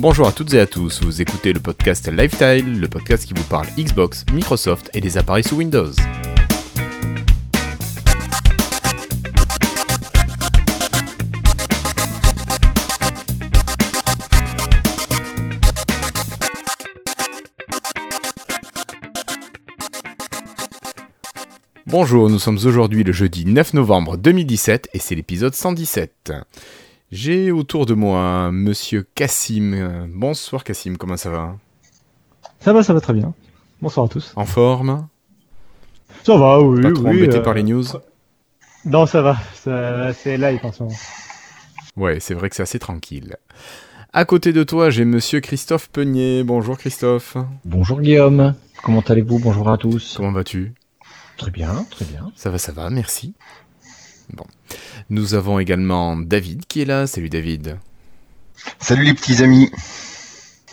Bonjour à toutes et à tous, vous écoutez le podcast Lifestyle, le podcast qui vous parle Xbox, Microsoft et des appareils sous Windows. Bonjour, nous sommes aujourd'hui le jeudi 9 novembre 2017 et c'est l'épisode 117. J'ai autour de moi Monsieur Cassim. Bonsoir Cassim, comment ça va? Ça va, ça va très bien. Bonsoir à tous. En forme? Ça va, oui. Pas trop oui, embêté euh, par les news? Non, ça va. Ça- C'est live en ce moment. Ouais, c'est vrai que c'est assez tranquille. À côté de toi, j'ai Monsieur Christophe Peunier. Bonjour Christophe. Bonjour Guillaume, comment allez-vous? Bonjour à tous. Comment vas-tu? Très bien, très bien. Ça va, ça va, merci. Bon. Nous avons également David qui est là. Salut David. Salut les petits amis.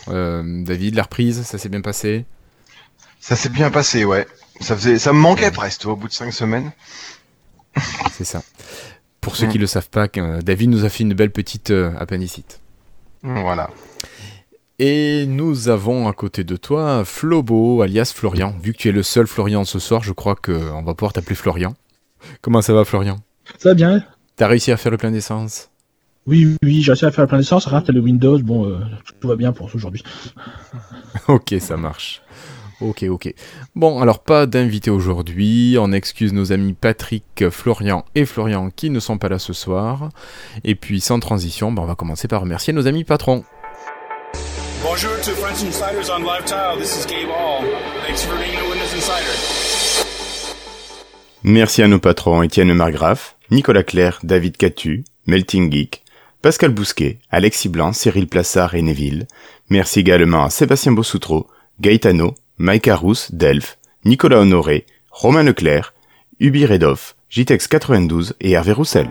Euh, David, la reprise, ça s'est bien passé? Ça s'est bien passé, ouais. Ça faisait, ça me manquait presque au bout de cinq semaines. C'est ça. Pour ceux Mm. qui le savent pas, euh, David nous a fait une belle petite euh, appendicite. Voilà. Et nous avons à côté de toi Flobo, alias Florian. Vu que tu es le seul Florian ce soir, je crois qu'on va pouvoir t'appeler Florian. Comment ça va Florian? Ça va bien T'as réussi à faire le plein d'essence Oui, oui, j'ai réussi à faire plein d'essence, rate le Windows, bon, euh, tout va bien pour aujourd'hui. Ok, ça marche. Ok, ok. Bon, alors pas d'invité aujourd'hui. On excuse nos amis Patrick, Florian et Florian qui ne sont pas là ce soir. Et puis sans transition, ben, on va commencer par remercier nos amis patrons. Bonjour to French Insiders on Live Tile. This is Gabe Hall. Thanks for being a Windows Insider. Merci à nos patrons Étienne Margraf, Nicolas Claire, David Catu, Melting Geek, Pascal Bousquet, Alexis Blanc, Cyril Plassard et Neville. Merci également à Sébastien Bossoutreau, Gaetano, Mike Arous, Delph, Nicolas Honoré, Romain Leclerc, Ubi Redov, JTEX 92 et Hervé Roussel.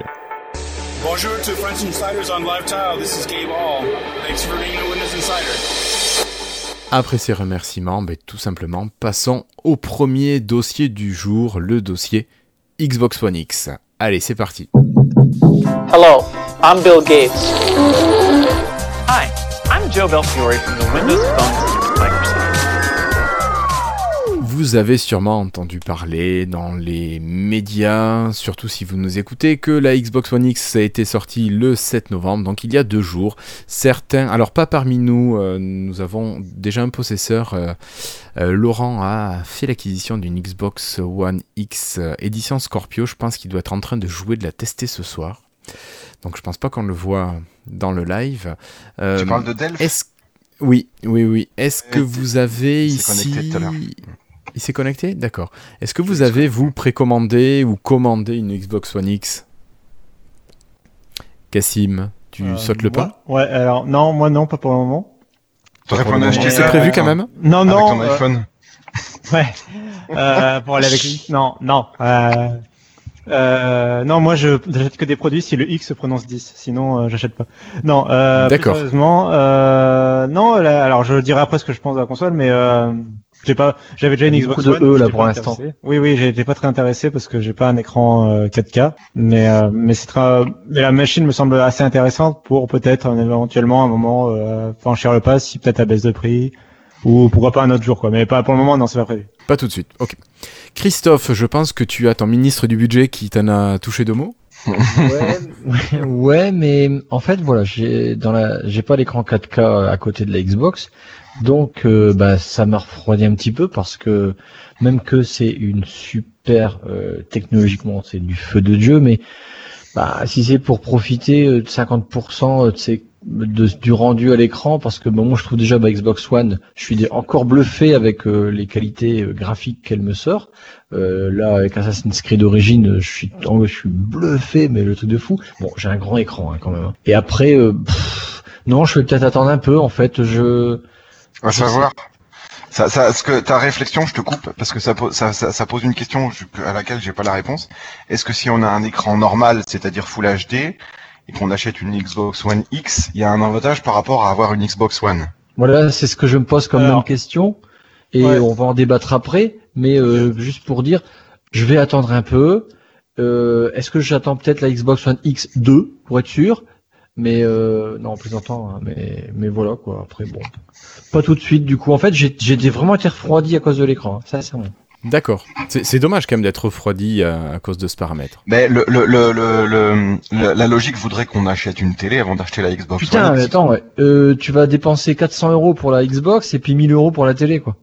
Bonjour to French Insiders on Live Tile. This is Gabe Hall. Thanks for being a Windows Insider. Après ces remerciements, ben, tout simplement, passons au premier dossier du jour, le dossier Xbox One X. Allez, c'est parti. Hello, I'm Bill Gates. Hi, I'm Joe Belfiore from the Windows Phone. Vous avez sûrement entendu parler dans les médias, surtout si vous nous écoutez, que la Xbox One X a été sortie le 7 novembre, donc il y a deux jours. Certains, alors pas parmi nous, euh, nous avons déjà un possesseur. euh, euh, Laurent a fait l'acquisition d'une Xbox One X édition Scorpio. Je pense qu'il doit être en train de jouer, de la tester ce soir. Donc je pense pas qu'on le voit dans le live. Tu parles de Delph est-ce oui, oui, oui. Est-ce que vous avez ici Il s'est connecté D'accord. Est-ce que vous avez, vous, précommandé ou commandé une Xbox One X? Cassim, tu Euh, sautes le moi- pas Ouais, alors, non, moi non, pas pour le moment. T'aurais pu en acheter C'est un prévu quand même? Non, Avec non. ton euh, iPhone. ouais. Euh, pour aller avec lui. Non, non. Euh, euh, non, moi je j'achète que des produits si le X se prononce 10. Sinon, euh, j'achète pas. Non. Euh, D'accord. Sérieusement, euh, non. là, alors, je dirai après ce que je pense de la console, mais euh, j'ai pas. J'avais déjà une Xbox beaucoup de One. E, là, pour l'instant. Oui, oui, j'étais pas très intéressé parce que j'ai pas un écran euh, 4K, mais euh, mais c'est très. Mais la machine me semble assez intéressante pour peut-être euh, éventuellement à un moment euh, franchir le pas si peut-être à baisse de prix ou pourquoi pas un autre jour quoi. Mais pas pour le moment, non, c'est pas prévu. Pas tout de suite. Ok. Christophe, je pense que tu as ton ministre du budget qui t'en a touché deux mots. Ouais, ouais, ouais, mais en fait voilà, j'ai dans la, j'ai pas l'écran 4K à côté de la Xbox, donc euh, bah ça m'a refroidi un petit peu parce que même que c'est une super euh, technologiquement, c'est du feu de dieu, mais bah si c'est pour profiter euh, de 50% de ces de, du rendu à l'écran parce que bon, moi je trouve déjà ma Xbox One, je suis encore bluffé avec euh, les qualités euh, graphiques qu'elle me sort. Euh, là avec Assassin's Creed d'origine, je suis je suis bluffé mais le truc de fou. Bon, j'ai un grand écran hein, quand même. hein. Et après euh, non, je vais peut-être attendre un peu en fait, je À savoir. Ça, ça, ce que ta réflexion, je te coupe parce que ça, pose- ça, ça, ça pose une question à laquelle j'ai pas la réponse. Est-ce que si on a un écran normal, c'est-à-dire Full HD, et qu'on achète une Xbox One X, il y a un avantage par rapport à avoir une Xbox One? Voilà, c'est ce que je me pose comme Alors, même question. Et ouais. on va en débattre après. Mais euh, juste pour dire, je vais attendre un peu. Euh, Est-ce que j'attends peut-être la Xbox One X2 pour être sûr? Mais euh, non, en plaisantant, hein, mais mais voilà quoi. Après bon, pas tout de suite. Du coup, en fait, j'ai j'ai vraiment été refroidi à cause de l'écran. Ça, c'est bon. D'accord. C'est c'est dommage quand même d'être refroidi à, à cause de ce paramètre. Mais le, le, le, le, le- le- la logique voudrait qu'on achète une télé avant d'acheter la Xbox Putain, One attends, ouais. Euh, tu vas dépenser 400 euros pour la Xbox et puis 1000 euros pour la télé, quoi.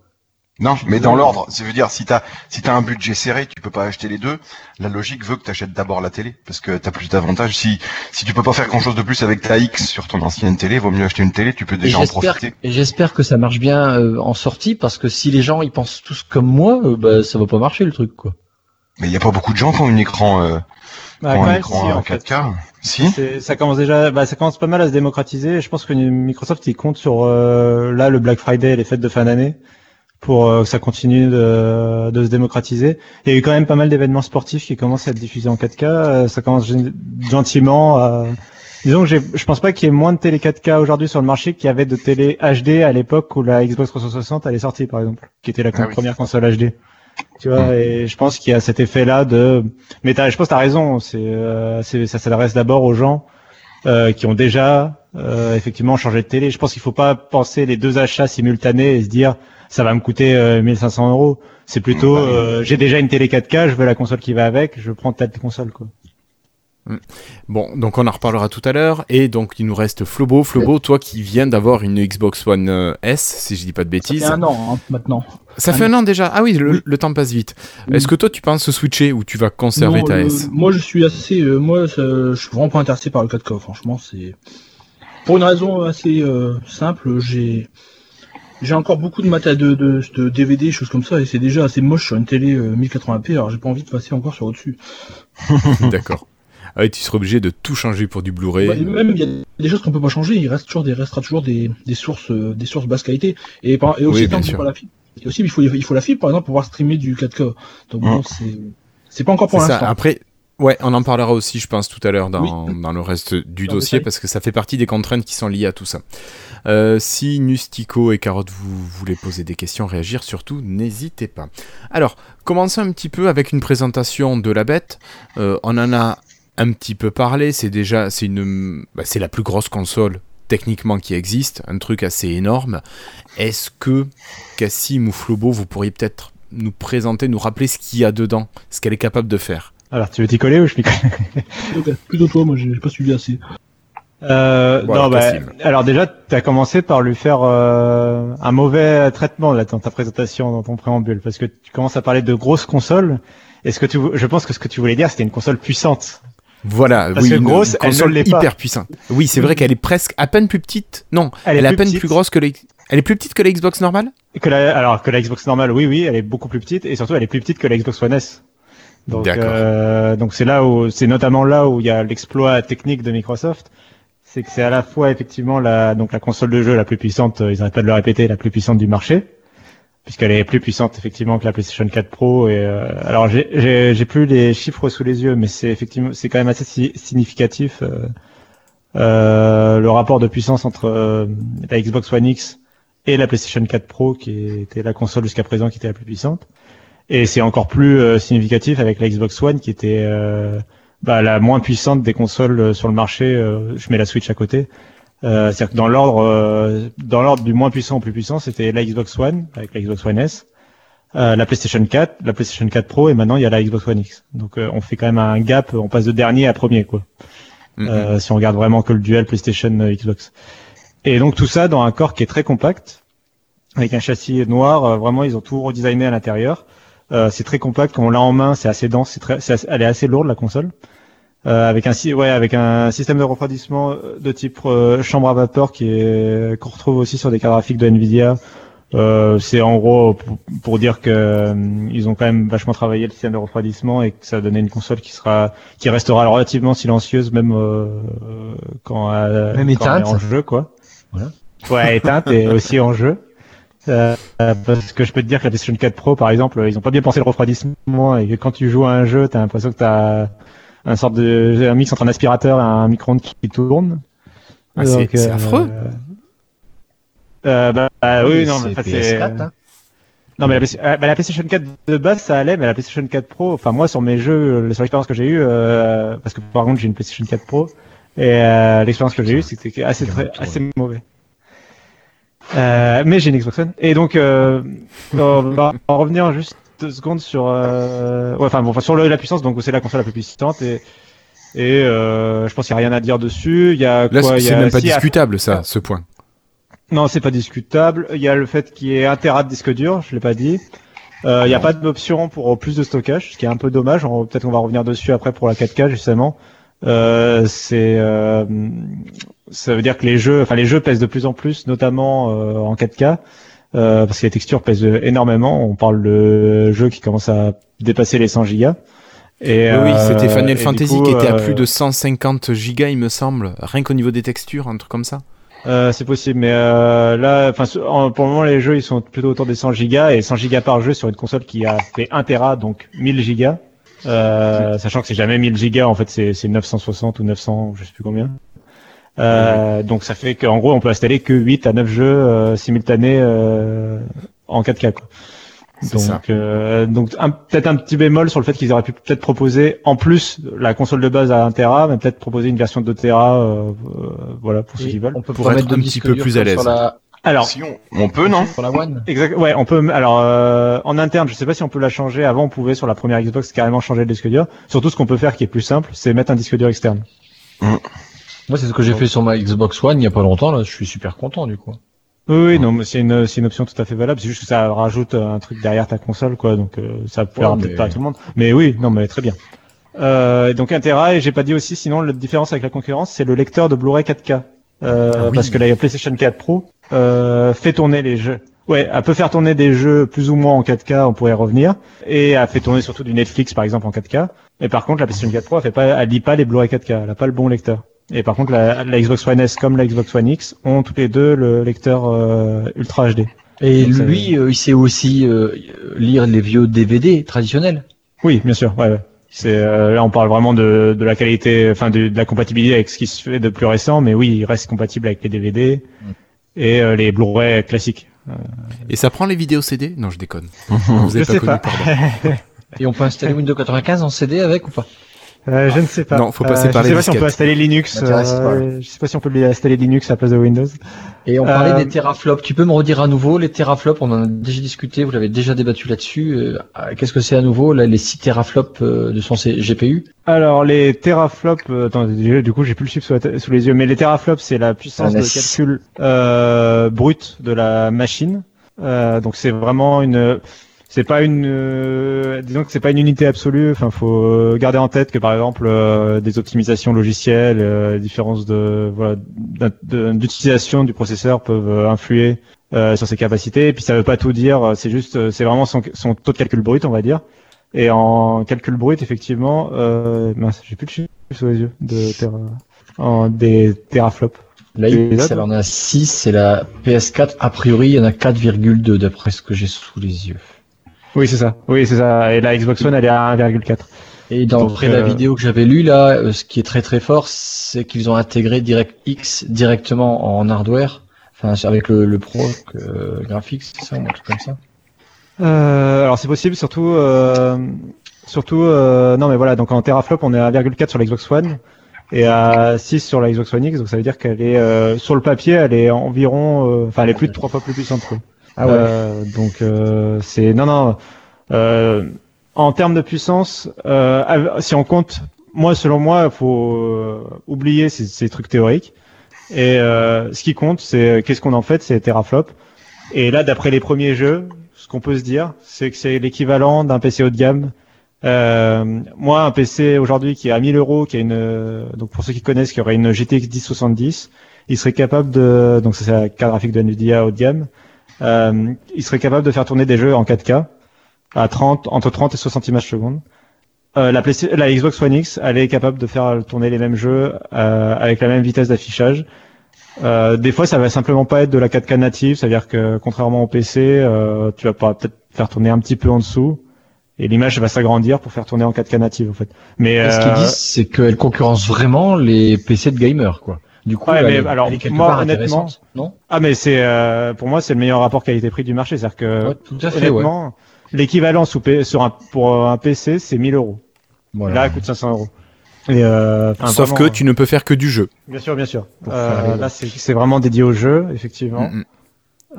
Non, mais dans l'ordre, ça veut dire si t'as si t'as un budget serré, tu peux pas acheter les deux. La logique veut que t'achètes d'abord la télé parce que t'as plus d'avantages. Si si tu peux pas faire grand chose de plus avec ta X sur ton ancienne télé, vaut mieux acheter une télé. Tu peux Et déjà en profiter. et j'espère que ça marche bien euh, en sortie parce que si les gens ils pensent tous comme moi, euh, bah ça va pas marcher le truc, quoi. Mais il y a pas beaucoup de gens qui ont un écran, euh, quand un même, écran si, en en fait. 4K. Si. Ça commence déjà, bah, ça commence pas mal à se démocratiser. Je pense que Microsoft il compte sur euh, là le Black Friday, et les fêtes de fin d'année, pour euh, que ça continue de, de se démocratiser. Il y a eu quand même pas mal d'événements sportifs qui commencent à être diffusés en 4K. euh, ça commence gen- gentiment. à- Disons que je pense pas qu'il y ait moins de télé 4K aujourd'hui sur le marché qu'il y avait de télé HD à l'époque où la Xbox 360 elle est sortie par exemple, qui était la Ah oui. première console HD. Tu vois, Mm. et je pense qu'il y a cet effet-là de. Mais t'as- je pense que t'as raison. C'est, euh, ça s'adresse d'abord aux gens euh, qui ont déjà euh, effectivement changé de télé. Je pense qu'il faut pas penser les deux achats simultanés et se dire ça va me coûter euh, 1500 euros. C'est plutôt Bah euh, j'ai déjà une télé 4K, je veux la console qui va avec, je prends telle console quoi. Bon, donc on en reparlera tout à l'heure. Et donc il nous reste Flobo. Flobo, toi qui viens d'avoir une Xbox One euh, S, si je dis pas de Ça bêtises. fait un an hein, maintenant. Ça Un fait un an déjà. Ah oui, le, Oui. le temps passe vite. Oui. Est-ce que toi tu penses switcher ou tu vas conserver Non, ta le- S Moi, je suis assez, euh, moi, ça- je suis vraiment pas intéressé par le 4K. Franchement, c'est pour une raison assez euh, simple. J'ai j'ai encore beaucoup de matériel de, de, de DVD, choses comme ça, et c'est déjà assez moche sur une télé euh, 1080p. Alors, j'ai pas envie de passer encore sur au-dessus. D'accord. Ah oui, tu seras obligé de tout changer pour du Blu-ray. Et même il y a des choses qu'on peut pas changer. Il reste toujours des restera toujours des, des sources euh, des sources basse qualité. Et, par, et aussi Oui, tant pas la fibre. Et aussi il faut il faut la fibre par exemple pour pouvoir streamer du 4K. Donc bon, Mm. c'est c'est pas encore pour l'instant. Après, ouais, on en parlera aussi, je pense, tout à l'heure dans, Oui. dans le reste du Dans dossier, parce que ça fait partie des contraintes qui sont liées à tout ça. Euh, si Nustico et Carotte vous voulez poser des questions, réagir, surtout, n'hésitez pas. Alors, commençons un petit peu avec une présentation de la bête. Euh, on en a un petit peu parlé. C'est déjà, c'est une, bah, c'est la plus grosse console techniquement qui existe, un truc assez énorme. Est-ce que Cassim ou Flobo, vous pourriez peut-être nous présenter, nous rappeler ce qu'il y a dedans, ce qu'elle est capable de faire? Alors tu veux t'y coller ou je m'y colle Plutôt, plutôt toi, moi j'ai pas suivi assez. Euh, Voilà, non, bah, alors déjà, tu as commencé par lui faire euh, un mauvais traitement là dans ta présentation, dans ton préambule, parce que tu commences à parler de grosses consoles. Est-ce que tu, je pense que ce que tu voulais dire, c'était une console puissante. Voilà, Parce oui, que une, grosse, une elle ne console hyper puissante. Oui, c'est vrai qu'elle est presque à peine plus petite. Non, elle, est, à peine petite plus grosse que les. Elle est plus petite que la Xbox normale? Que la, alors que la Xbox normale, oui, oui, elle est beaucoup plus petite et surtout elle est plus petite que la Xbox One S. Donc, euh, donc c'est là où, c'est notamment là où il y a l'exploit technique de Microsoft, c'est que c'est à la fois effectivement la, donc la console de jeu la plus puissante, euh, ils n'arrêtent pas de le répéter, la plus puissante du marché, puisqu'elle est plus puissante effectivement que la PlayStation 4 Pro. Et euh, alors j'ai, j'ai, j'ai plus les chiffres sous les yeux, mais c'est effectivement, c'est quand même assez si- significatif. euh, euh, le rapport de puissance entre euh, la Xbox One X et la PlayStation 4 Pro, qui était la console jusqu'à présent qui était la plus puissante. Et c'est encore plus euh, significatif avec la Xbox One, qui était euh, bah, la moins puissante des consoles euh, sur le marché. je mets la Switch à côté. Euh, C'est-à-dire que dans l'ordre, euh, dans l'ordre du moins puissant au plus puissant, c'était la Xbox One avec la Xbox One S, euh, la PlayStation 4, la PlayStation 4 Pro, et maintenant il y a la Xbox One X. Donc euh, on fait quand même un gap, on passe de dernier à premier, quoi. Mhm. Euh, si on regarde vraiment que le duel PlayStation Xbox. Et donc tout ça dans un corps qui est très compact, avec un châssis noir. vraiment, ils ont tout redesigné à l'intérieur. Euh, c'est très compact. Quand on l'a en main, c'est assez dense. C'est très, c'est assez- elle est assez lourde la console. Euh, avec un ouais, avec un système de refroidissement euh, de type euh, chambre à vapeur qui est qu'on retrouve aussi sur des cartes graphiques de Nvidia. Euh, c'est en gros pour, pour dire que euh, ils ont quand même vachement travaillé le système de refroidissement et que ça a donné une console qui sera qui restera relativement silencieuse même euh, quand, Même quand elle est en jeu quoi. Voilà. Ouais, éteinte et aussi en jeu. Euh, euh, parce que je peux te dire que la PlayStation 4 Pro, par exemple, ils ont pas bien pensé le refroidissement et que quand tu joues à un jeu, t'as l'impression que t'as un sorte de un mix entre un aspirateur et un micro-ondes qui tourne. Ah, c'est- c'est euh, affreux. Euh, bah, bah, oui, non, mais c'est enfin, c'est. PS4, hein. Non, mais la, euh, bah, la PlayStation 4 de base, ça allait, mais la PlayStation 4 Pro, enfin, moi, sur mes jeux, euh, sur l'expérience que j'ai eue, euh, parce que par contre, j'ai une PlayStation 4 Pro, Et euh, l'expérience que j'ai eue, c'était assez très, assez mauvais. Euh, mais j'ai une Xbox One. Et donc, euh, on va en revenir juste deux secondes sur, euh, ouais, enfin bon, sur le- la puissance. Donc c'est la console la plus puissante et et je pense qu'il y a rien à dire dessus. Il y a Là, quoi c'est même pas si, à- discutable, ça, ce point. non, c'est pas discutable. Il y a le fait qu'il y ait un Tera de disque dur, je l'ai pas dit. Il n'y a pas d'option pour plus de stockage, ce qui est un peu dommage. Peut-être qu'on va revenir dessus après pour la 4K justement. Euh, c'est, euh, ça veut dire que les jeux, enfin les jeux pèsent de plus en plus, notamment euh, en 4K, euh, parce que les textures pèsent énormément. On parle de jeux qui commencent à dépasser les 100 gigas. Et, oui, euh, c'était Final Fantasy coup, qui était à euh, plus de 150 gigas, il me semble, rien qu'au niveau des textures, un truc comme ça. Euh, c'est possible, mais euh, là, enfin, pour le moment, les jeux ils sont plutôt autour des 100 gigas et 100 gigas par jeu sur une console qui a fait 1 Tera, donc 1000 gigas. Euh, sachant que c'est jamais 1000 gigas, en fait, c'est c'est 960 ou 900, ou je sais plus combien. Euh, donc ça fait qu'en gros, on peut installer que 8 à 9 jeux euh, simultanés euh, en 4K. Quoi. C'est ça. Donc, euh, donc un- peut-être un petit bémol sur le fait qu'ils auraient pu peut-être proposer, en plus la console de base à 1 Tera, mais peut-être proposer une version de 2 Tera, euh, euh, voilà, pour ceux qui veulent. On peut Pour être un petit peu plus à l'aise. la- Alors, Si on, on peut, non Sur la One. Exact. Ouais, on peut. Alors, euh, en interne, je sais pas si on peut la changer. Avant, on pouvait sur la première Xbox carrément changer le disque dur. Surtout, ce qu'on peut faire, qui est plus simple, c'est mettre un disque dur externe. Moi, c'est ce que j'ai fait sur ma Xbox One il y a pas longtemps. Là, je suis super content du coup. Oui, oui, non, mais c'est une, c'est une option tout à fait valable. C'est juste que ça rajoute un truc derrière ta console, quoi. Donc, euh, ça plaira Ouais, peut-être mais- pas à tout le monde. Mais oui, non, mais très bien. Euh, et donc, un Tera, et j'ai pas dit aussi, sinon, la différence avec la concurrence, c'est le lecteur de Blu-ray 4K. Euh, Ah oui. Parce que la PlayStation 4 Pro euh, fait tourner les jeux. Ouais, elle peut faire tourner des jeux plus ou moins en 4K, on pourrait y revenir. Et elle fait tourner surtout du Netflix, par exemple, en 4K. Mais par contre, la PlayStation 4 Pro, elle fait pas, elle lit pas les Blu-ray 4K. Elle a pas le bon lecteur. Et par contre, la, la Xbox One S comme la Xbox One X ont toutes les deux le lecteur euh, Ultra HD. Et Donc, ça- lui, euh, il sait aussi euh, lire les vieux DVD traditionnels. Oui, bien sûr. Ouais, ouais. C'est euh, là, on parle vraiment de, de la qualité, enfin de, de la compatibilité avec ce qui se fait de plus récent, mais oui, il reste compatible avec les DVD et euh, les Blu-ray classiques. Et ça prend les vidéos CD Non, je déconne. Vous avez Je sais connu, pas. pardon. Et on peut installer Windows 95 en CD avec ou pas? Euh, je ne sais pas. Non, faut passer par je les sais pas si on peut installer Linux. Euh, je sais pas si on peut installer Linux à la place de Windows. Et on parlait Euh, des teraflops. Tu peux me redire à nouveau les teraflops? On en a déjà discuté. Vous l'avez déjà débattu là-dessus. Euh, Qu'est-ce que c'est à nouveau là, les 6 teraflops euh, de son C- GPU Alors les teraflops, euh, attends, du coup j'ai plus le chiffre sous, les yeux, mais les teraflops c'est la puissance de calcul euh, brute de la machine. Euh, donc c'est vraiment une, c'est pas une, euh, disons que c'est pas une unité absolue. Enfin, faut euh, garder en tête que par exemple euh, des optimisations logicielles, euh, différences de voilà de- d'utilisation du processeur peuvent euh, influer euh, sur ses capacités. Et puis ça veut pas tout dire. C'est juste, c'est vraiment son, son taux de calcul brut, on va dire. Et en calcul brut, effectivement, euh, mince, j'ai plus le chiffre sous les yeux de tera, en, des teraflops. Et là, elle en a 6. C'est la PS4. A priori, il y en a 4,2 d'après ce que j'ai sous les yeux. Oui, c'est ça. Oui, c'est ça. Et la Xbox One, elle est à 1,4. Et d'après la euh, vidéo que j'avais lue là, euh, ce qui est très très fort, c'est qu'ils ont intégré DirectX directement en hardware, enfin avec le, le Pro euh, graphics, c'est ça, ou un truc comme ça. Euh, alors c'est possible, surtout, euh, surtout, euh, non mais voilà, donc en teraflop, on est à 1,4 sur la Xbox One et à 6 sur la Xbox One X, donc ça veut dire qu'elle est euh, sur le papier, elle est environ, euh, enfin elle est plus de trois fois plus puissante. Quoi. Ah ouais. Euh, donc euh, c'est non non. Euh, en termes de puissance, si on compte, moi selon moi, faut oublier ces, ces trucs théoriques. Et ce qui compte, c'est qu'est-ce qu'on en fait, c'est teraflop. Et là, d'après les premiers jeux, ce qu'on peut se dire, c'est que c'est l'équivalent d'un PC haut de gamme. Euh, moi, un PC aujourd'hui qui est à 1000 euros, qui a une, donc pour ceux qui connaissent, qui aurait une GTX 1070, il serait capable de, donc ça, c'est la carte graphique de Nvidia haut de gamme, euh, il serait capable de faire tourner des jeux en 4K à 30, entre 30 et 60 images secondes. Euh, la, la Xbox One X, elle est capable de faire tourner les mêmes jeux euh, avec la même vitesse d'affichage. Euh, des fois, ça va simplement pas être de la 4K native, c'est-à-dire que contrairement au PC, euh, tu vas pas peut-être faire tourner un petit peu en dessous et l'image va s'agrandir pour faire tourner en 4K native en fait. Mais ce qu'ils euh, disent, c'est qu'elle concurrence vraiment les PC de gamers, quoi. Du coup, Ouais, elle, mais est- alors, elle est quelque moi, part honnêtement, intéressante, non? Ah mais c'est euh, pour moi c'est le meilleur rapport qualité-prix du marché, c'est-à-dire que Ouais, Tout à fait, ouais. honnêtement l'équivalent sur un pour un PC c'est 1000 euros. Voilà. Là, elle coûte 500 euros. Et, euh, enfin, Sauf vraiment, que tu ne peux faire que du jeu. Bien sûr, bien sûr. Euh, là, c'est c'est vraiment dédié au jeu, effectivement. Mm, mm.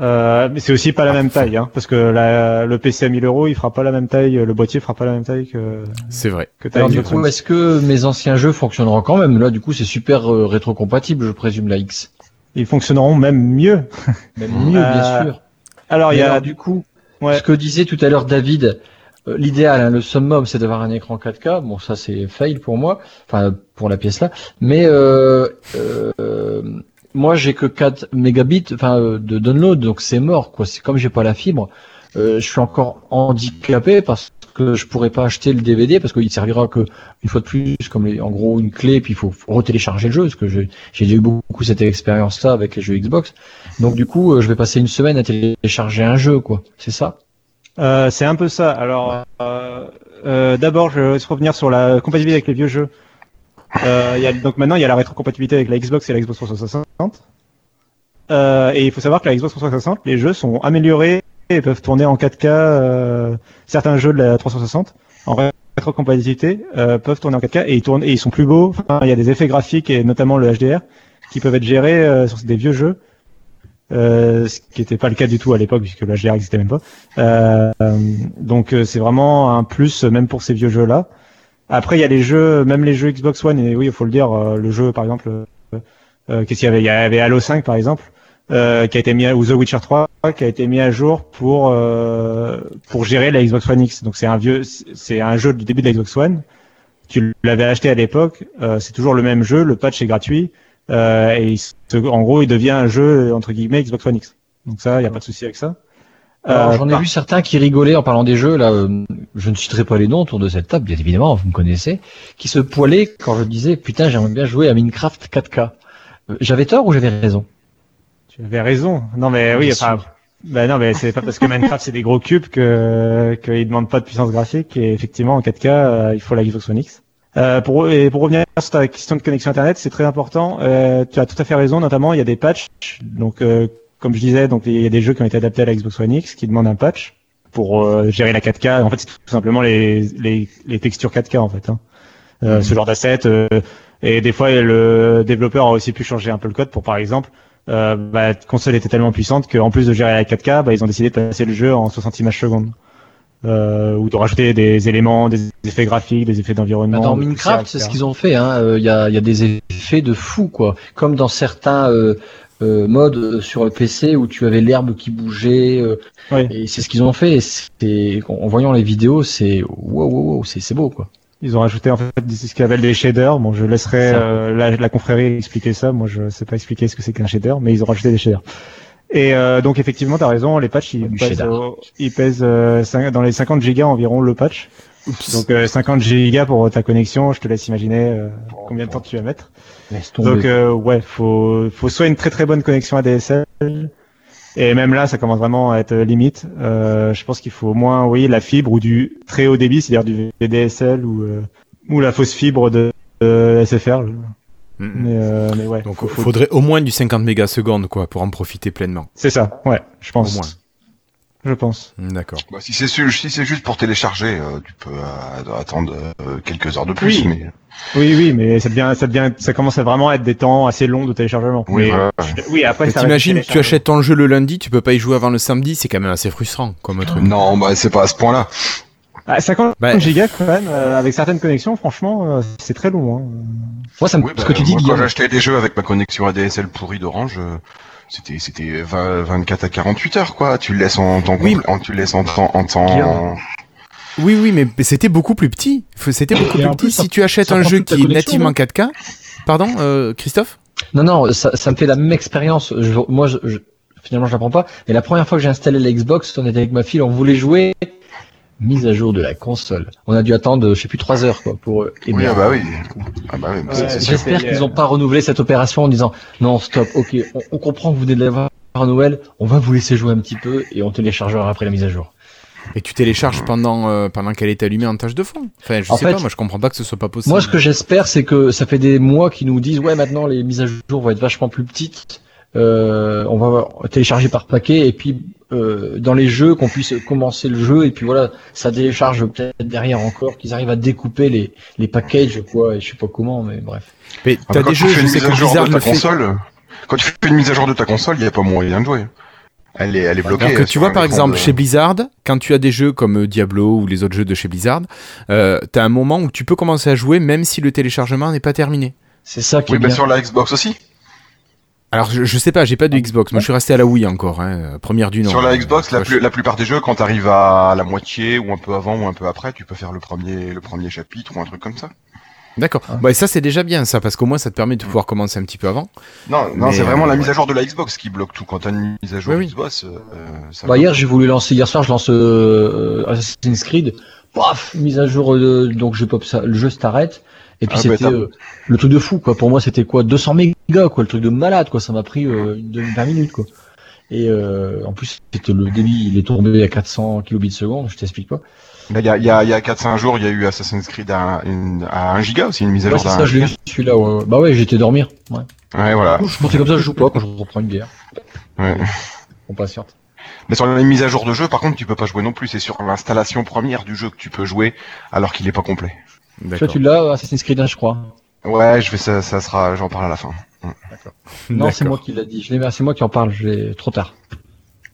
Euh, mais c'est aussi pas la même taille, hein, parce que la, le PC à 1000 euros, il fera pas la même taille, le boîtier fera pas la même taille que, C'est vrai. que ta Alors du coup, est-ce que mes anciens jeux fonctionneront quand même? Là, du coup, c'est super euh, rétrocompatible, je présume la X. Ils fonctionneront même mieux. Même mieux, bien Euh, sûr. Alors, il y a alors, du coup, Ouais. ce que disait tout à l'heure David, euh, l'idéal, hein, le summum, c'est d'avoir un écran 4K. Bon, ça c'est fail pour moi, enfin pour la pièce là. Mais euh, euh, moi, j'ai que 4 mégabits, enfin euh, de download, donc c'est mort. Quoi. C'est comme j'ai pas la fibre, euh, je suis encore handicapé parce que je pourrais pas acheter le DVD parce qu'il servira que une fois de plus comme les- en gros une clé puis il faut retélécharger le jeu parce que j'ai déjà eu beaucoup cette expérience là avec les jeux Xbox donc du coup euh, je vais passer une semaine à télécharger un jeu quoi c'est ça? Euh, c'est un peu ça. Alors, euh, euh, d'abord, je vais revenir sur la compatibilité avec les vieux jeux. Euh, y a, donc maintenant, il y a la rétrocompatibilité avec la Xbox et la Xbox 360. Euh, et il faut savoir que la Xbox 360, les jeux sont améliorés et peuvent tourner en 4K. euh, certains jeux de la 360 en rétrocompatibilité euh, peuvent tourner en 4K et ils tournent et ils sont plus beaux. Il y a des effets graphiques et notamment le HDR qui peuvent être gérés euh, sur des vieux jeux. Euh, ce qui n'était pas le cas du tout à l'époque puisque le HDR n'existait même pas. Euh, donc euh, c'est vraiment un plus même pour ces vieux jeux là. Après il y a les jeux, même les jeux Xbox One et oui il faut le dire, euh, le jeu par exemple, euh, euh, qu'est-ce qu'il y avait? Il y avait Halo 5 par exemple, euh, qui a été mis à, ou The Witcher 3 qui a été mis à jour pour euh, pour gérer la Xbox One X. Donc c'est un vieux, c'est un jeu du début de la Xbox One. Tu l'avais acheté à l'époque, c'est toujours le même jeu, le patch est gratuit. Et il en gros, il devient un jeu entre guillemets Xbox One X. Donc ça, il y a pas de souci avec ça. Alors, Euh, j'en ai par- vu certains qui rigolaient en parlant des jeux là euh, je ne citerai pas les noms autour de cette table bien évidemment vous me connaissez qui se poilaient quand je disais putain j'aimerais bien jouer à Minecraft 4K Euh, j'avais tort ou j'avais raison? Tu avais raison. Non mais oui, enfin, bah non mais c'est pas parce que Minecraft c'est des gros cubes que qu'ils demandent pas de puissance graphique et effectivement en 4K euh, il faut la Xbox One X. Euh, pour et pour revenir sur ta question de connexion internet, c'est très important. Euh, tu as tout à fait raison. Notamment, il y a des patchs. Donc, euh, comme je disais, donc il y a des jeux qui ont été adaptés à la Xbox One X qui demandent un patch pour euh, gérer la 4K. En fait, c'est tout simplement les les, les textures 4K en fait. Hein. Euh, Ce genre d'assets. euh, et des fois, le développeur a aussi pu changer un peu le code pour, par exemple, euh, bah, la console était tellement puissante qu'en plus de gérer la 4K, bah, ils ont décidé de passer le jeu en 60 images secondes. Euh, ou de rajouter des éléments, des effets graphiques, des effets d'environnement. Bah, Dans Minecraft, c'est ce qu'ils ont fait. hein. Euh, Il y, a, il y a des effets de fou, quoi. Comme dans certains euh, euh, modes euh, sur le PC où tu avais l'herbe qui bougeait. euh, Oui. Et c'est ce qu'ils ont fait. et En voyant les vidéos, c'est wow, wow, wow, c'est beau, quoi. Ils ont rajouté en fait ce qu'ils appellent des shaders. Bon, je laisserai euh, la, la confrérie expliquer ça. Moi, je sais pas expliquer ce que c'est qu'un shader, mais ils ont rajouté des shaders. Et euh, donc effectivement, t'as raison. Les patchs, ils Du pèsent, euh, ils euh, dans les 50 gigas environ le patch. Donc euh, 50 gigas pour ta connexion. Je te laisse imaginer euh, combien de temps tu vas mettre. Laisse tomber. Donc euh, ouais, faut faut soit une très très bonne connexion ADSL et même là ça commence vraiment à être limite. Euh, je pense qu'il faut au moins oui la fibre ou du très haut débit, c'est-à-dire du VDSL ou euh, ou la fausse fibre de, de SFR. Mm. Mais, euh, mais ouais, Donc, faut- faut- faudrait au moins du 50 mégasecondes, quoi, pour en profiter pleinement. c'est ça. Ouais, je pense. Au moins. Je pense. D'accord. Bah, si c'est su- si c'est juste pour télécharger, euh, tu peux euh, attendre euh, quelques heures de plus. Oui. Mais Oui, oui, mais ça devient, ça devient, ça commence à vraiment être des temps assez longs de téléchargement. Oui, mais, voilà. je- oui, après, Mais T'imagines, tu achètes ton jeu le lundi, tu peux pas y jouer avant le samedi, c'est quand même assez frustrant comme truc. non, bah c'est pas à ce point-là. Ah, 50 Bah, gigas quand même, euh, avec certaines connexions, franchement, euh, c'est très long. Hein. Moi, ça me... Oui, ce bah, que tu dis, moi, quand j'achetais des jeux avec ma connexion ADSL pourrie d'Orange, euh, c'était c'était 20 24 à 48 heures quoi. Tu le laisses en temps Oui. en- tu le laisses en temps en temps. Oui, oui, mais c'était beaucoup plus petit. C'était beaucoup plus petit. plus, ça- si tu achètes un jeu qui est nativement non 4K, pardon, euh, Christophe? Non, non, ça, ça me fait la même expérience. Je- moi, je, je- finalement, je l'apprends pas. Mais la première fois que j'ai installé la Xbox, on était avec ma fille, on voulait jouer. Mise à jour de la console. On a dû attendre, je sais plus, trois heures quoi pour. euh, Oui, ah bah oui. Ah bah oui, Ouais. J'espère qu'ils n'ont pas renouvelé cette opération en disant non stop, ok, on, on comprend que vous venez de l'avoir à Noël, on va vous laisser jouer un petit peu et on téléchargera après la mise à jour. Et tu télécharges pendant euh, pendant qu'elle est allumée en tâche de fond. Enfin, je En sais fait, pas, moi je comprends pas que ce soit pas possible. Moi, ce que j'espère, c'est que ça fait des mois qu'ils nous disent ouais maintenant les mises à jour vont être vachement plus petites. Euh, on va télécharger par paquet et puis euh, dans les jeux qu'on puisse commencer le jeu et puis voilà, ça télécharge peut-être derrière encore, qu'ils arrivent à découper les, les packages quoi, et je sais pas comment, mais bref. Mais Ah, t'as quand des tu jeux, fais je une sais mise que à jour Blizzard de ta fait. console, quand tu fais une mise à jour de ta console, il n'y a pas moyen de jouer. Elle est, elle est bloquée. Alors que tu vois par exemple de- chez Blizzard, quand tu as des jeux comme euh, Diablo ou les autres jeux de chez Blizzard, euh, t'as un moment où tu peux commencer à jouer même si le téléchargement n'est pas terminé. C'est ça qui Oui, est bah bien. sur la Xbox aussi. Alors je, je sais pas, j'ai pas de Xbox, moi je suis resté à la Wii encore, hein, première du nom. Sur la Euh, Xbox, la, plus- la plupart des jeux, quand tu arrives à la moitié ou un peu avant ou un peu après, tu peux faire le premier, le premier chapitre ou un truc comme ça. D'accord. Ah. Bah, et ça c'est déjà bien ça parce qu'au moins ça te permet de pouvoir commencer un petit peu avant. Non, non, c'est vraiment euh, la mise à jour de la Xbox qui bloque tout. Quand t'as une mise à jour Oui, oui. Xbox, euh, ça Bah bloque. hier j'ai voulu lancer hier soir je lance euh, Assassin's Creed, paf mise à jour euh, donc je pop ça, le jeu s'arrête et puis Ah, bah, c'était euh, le truc de fou quoi. Pour moi c'était quoi? 200 mégas quoi, le truc de malade quoi. Ça m'a pris euh, une demi 20 minutes quoi. Et euh, en plus c'était le débit il est tombé à 400 kilobits seconde, je t'explique pas. Il y a, il y a, il y a 4-5 jours, il y a eu Assassin's Creed à, une- à 1 giga aussi, une mise à Ouais, jour c'est d'un ça, je l'ai giga. vu celui-là. Ouais. Bah ouais j'étais dormir. Ouais. Ouais, voilà. Je pensais comme ça je joue pas quand je reprends une bière. Ouais. On patiente. Mais sur la mise à jour de jeu, par contre, tu peux pas jouer non plus. C'est sur l'installation première du jeu que tu peux jouer, alors qu'il est pas complet. Toi tu l'as Assassin's Creed 1 je crois. Ouais, je vais, ça, ça sera, j'en parle à la fin. Non c'est moi qui l'a dit. Je l'ai- C'est moi qui en parle. J'ai trop tard.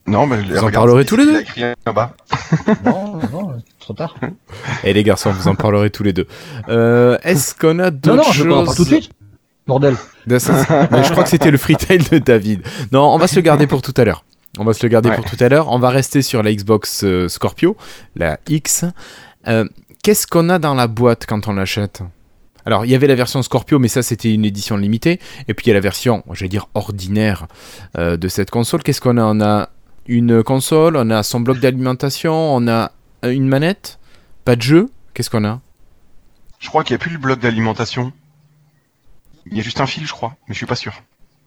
Non, mais Vous en parlerez tous les deux non non trop tard. Et les garçons, vous en parlerez tous les deux. Euh, Est-ce qu'on a Non d'autres non je choses en parle tout de suite. Bordel. Mais je crois que c'était le freetail de David. Non, on va se le garder pour tout à l'heure. On va se le garder Ouais. pour tout à l'heure. On va rester sur la Xbox euh, Scorpio, la X. Euh, Qu'est-ce qu'on a dans la boîte quand on l'achète? Alors, il y avait la version Scorpio, mais ça, c'était une édition limitée. Et puis, il y a la version, j'allais dire, ordinaire euh, de cette console. Qu'est-ce qu'on a? On a une console, on a son bloc d'alimentation, on a euh, une manette, pas de jeu? Qu'est-ce qu'on a? Je crois qu'il n'y a plus le bloc d'alimentation. Il y a juste un fil, je crois, mais je suis pas sûr.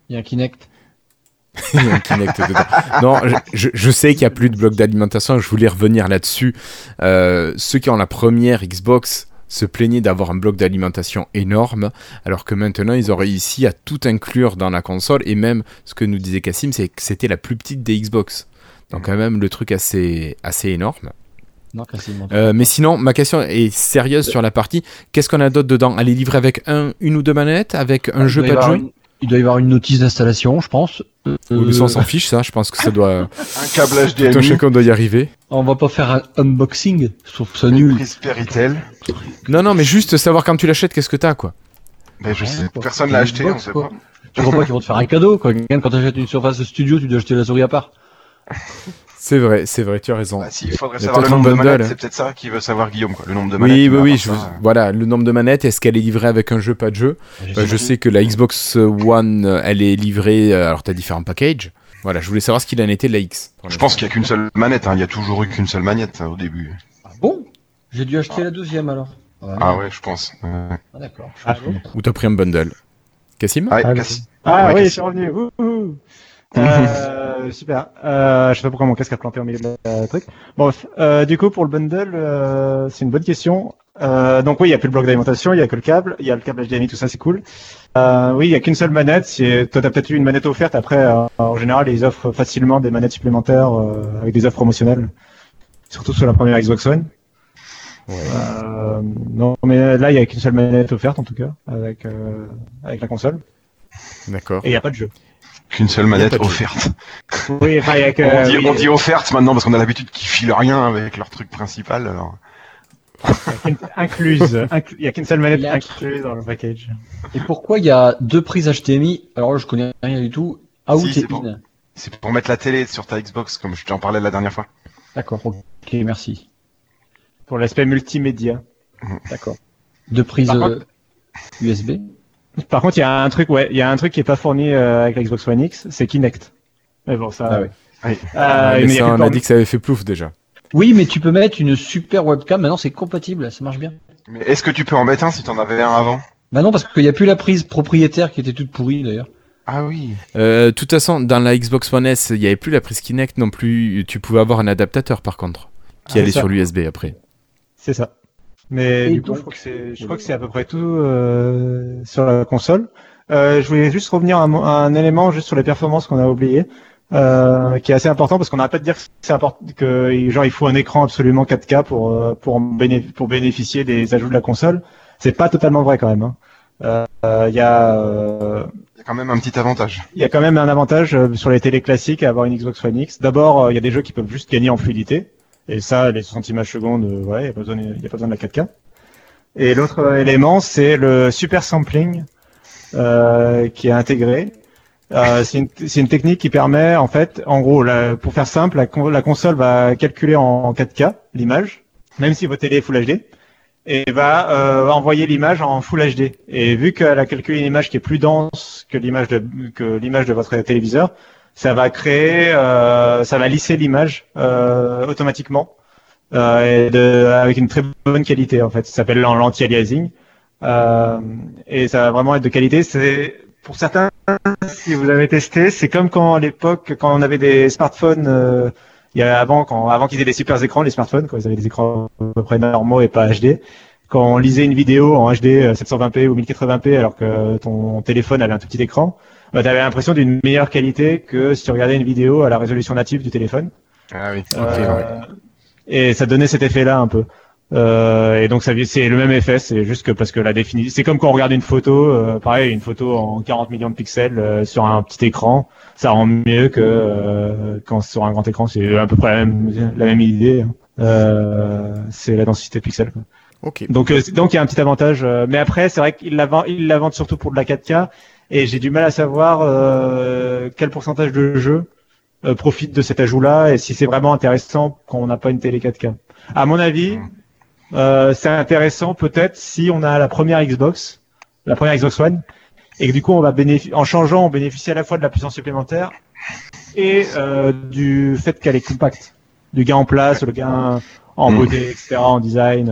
Il y a un Kinect. Il y a un Kinect dedans. Non, je, je- je sais qu'il n'y a plus de bloc d'alimentation. Je voulais revenir là-dessus. Euh, ceux qui ont la première Xbox se plaignaient d'avoir un bloc d'alimentation énorme, alors que maintenant ils ont réussi à tout inclure dans la console. Et même ce que nous disait Cassim, c'est que c'était la plus petite des Xbox. Donc quand même le truc assez assez énorme. Non. Euh, mais sinon, ma question est sérieuse sur la partie. Qu'est-ce qu'on a d'autre dedans? Elle est livrée avec un, une ou deux manettes, avec un jeu, doit y pas de jeu? une, il doit y avoir une notice d'installation, je pense. Euh, le son s'en fiche, ça. Je pense que ça doit. Un câble Tout un HDMI, chacun doit y arriver. on va pas faire un unboxing. Je trouve ça une nul. Non, non, mais juste savoir quand tu l'achètes, qu'est-ce que t'as, quoi. Ben, je Ouais, sais, quoi. personne l'a acheté, on sait quoi. pas. Tu crois pas qu'ils vont te faire un cadeau, quoi. Quand t'achètes une surface de studio, tu dois acheter la souris à part. C'est vrai, c'est vrai, tu as raison. Bah, si, il faudrait savoir le nombre un de bundle, manettes, hein. c'est peut-être ça qui veut savoir Guillaume, quoi. Le nombre de manettes. Oui, oui, oui, part je- ça, euh, voilà, le nombre de manettes, est-ce qu'elle est livrée avec un jeu, pas de jeu Bah, Je sais que la Xbox One, euh, elle est livrée, euh, alors t'as différents packages. Voilà, je voulais savoir ce qu'il en était de la X. Je pense qu'il y a qu'une seule manette, hein. Il y a toujours eu qu'une seule manette, hein, au début. Ah bon? J'ai dû acheter la deuxième alors. Ah ouais, je pense. Ah, d'accord. Je Ah. Ou t'as pris un bundle? Cassim? Ah, Cassie. Ah Ouais, oui, suis revenu. Euh, super. Euh, je sais pas pourquoi mon casque a planté au milieu de la truc. Bon. Euh, du coup, pour le bundle, euh, c'est une bonne question. Donc oui, il y a plus le bloc d'alimentation, il y a que le câble, il y a le câble HDMI, tout ça, c'est cool. Oui, il y a qu'une seule manette. C'est toi, t'as peut-être eu une manette offerte. Après, en général, ils offrent facilement des manettes supplémentaires avec des offres promotionnelles, surtout sur la première Xbox One. Non, mais là, il y a qu'une seule manette offerte en tout cas avec avec la console. D'accord. Et il y a pas de jeu. Qu'une seule manette offerte. Oui, enfin, il y a que. on, dit, oui, on dit offerte maintenant parce qu'on a l'habitude qu'ils filent rien avec leur truc principal. Alors. incluse. Il y a qu'une seule manette incluse dans le package. Et pourquoi il y a deux prises HDMI Alors là, je connais rien du tout. Out Si, et c'est bon. in. C'est pour mettre la télé sur ta Xbox, comme je t'en parlais la dernière fois. D'accord. Ok, merci. Pour l'aspect multimédia. D'accord. Deux prises Par euh, USB. Par contre, il y a un truc, ouais, il y a un truc qui est pas fourni euh, avec la Xbox One X, c'est Kinect. Mais bon, ça. Ah ouais. Oui. Euh, mais mais il y ça, a on a dit que ça avait fait plouf déjà. Oui, mais tu peux mettre une super webcam. Maintenant, c'est compatible. Ça marche bien. Mais est-ce que tu peux en mettre un si t'en avais un avant? Bah non, parce qu'il n'y a plus la prise propriétaire qui était toute pourrie d'ailleurs. Ah oui. Euh, de toute façon, dans la Xbox One S, il n'y avait plus la prise Kinect non plus. Tu pouvais avoir un adaptateur par contre, qui Ah, allait sur l'USB après. C'est ça. Mais Et du coup, donc- je crois que c'est, je crois que c'est à peu près tout euh, sur la console. Euh, je voulais juste revenir à, un à un élément juste sur les performances qu'on a oublié. euh, qui est assez important parce qu'on n'arrête pas de dire que c'est important que genre il faut un écran absolument 4K pour euh, pour béné- pour bénéficier des ajouts de la console. C'est pas totalement vrai quand même. hein. Euh, Il y a euh, Il y a quand même un petit avantage. il y a quand même un avantage euh, sur les télés classiques à avoir une Xbox One X. D'abord, il y a des jeux qui peuvent juste gagner en fluidité. Et ça, les 60 images secondes, euh, ouais, il n'y a, pas besoin- de la 4K. Et l'autre euh, élément, c'est le super sampling euh, qui est intégré. Euh, c'est une, une technique qui permet, en fait, en gros, pour faire simple, la, la console va calculer en 4K l'image, même si votre télé est Full HD, et va euh, envoyer l'image en Full HD. Et vu qu'elle a calculé une image qui est plus dense que l'image de que l'image de votre téléviseur, ça va créer, euh, ça va lisser l'image euh, automatiquement euh, et de, avec une très bonne qualité en fait. Ça s'appelle l'an- l'anti-aliasing euh, et ça va vraiment être de qualité. C'est pour certains, si vous avez testé, c'est comme quand à l'époque, quand on avait des smartphones, euh, il y a avant, quand avant qu'ils aient des super écrans, les smartphones, quand ils avaient des écrans à peu près normaux et pas HD. Quand on lisait une vidéo en HD euh, 720p ou 1080p alors que ton téléphone avait un tout petit écran, bah, tu avais l'impression d'une meilleure qualité que si tu regardais une vidéo à la résolution native du téléphone. Ah oui. Euh, Et ça donnait cet effet-là un peu. Euh, et donc ça c'est le même effet, c'est juste que parce que la définition, c'est comme quand on regarde une photo, euh, pareil, une photo en 40 millions de pixels euh, sur un petit écran, ça rend mieux que euh, quand sur un grand écran, c'est à peu près la même, la même idée. hein. Euh, c'est la densité de pixels. Quoi. Ok. Donc euh, donc il y a un petit avantage, mais après c'est vrai qu'il la vend, il la vendent surtout pour de la 4K et j'ai du mal à savoir euh, quel pourcentage de jeux euh, profite de cet ajout-là et si c'est vraiment intéressant quand on n'a pas une télé 4K. À mon avis, euh, c'est intéressant peut-être si on a la première Xbox, la première Xbox One, et que du coup on va bénéficier, en changeant, on bénéficie à la fois de la puissance supplémentaire et euh, du fait qu'elle est compacte, du gain en place, le gain en Mm. beauté, etc., en design.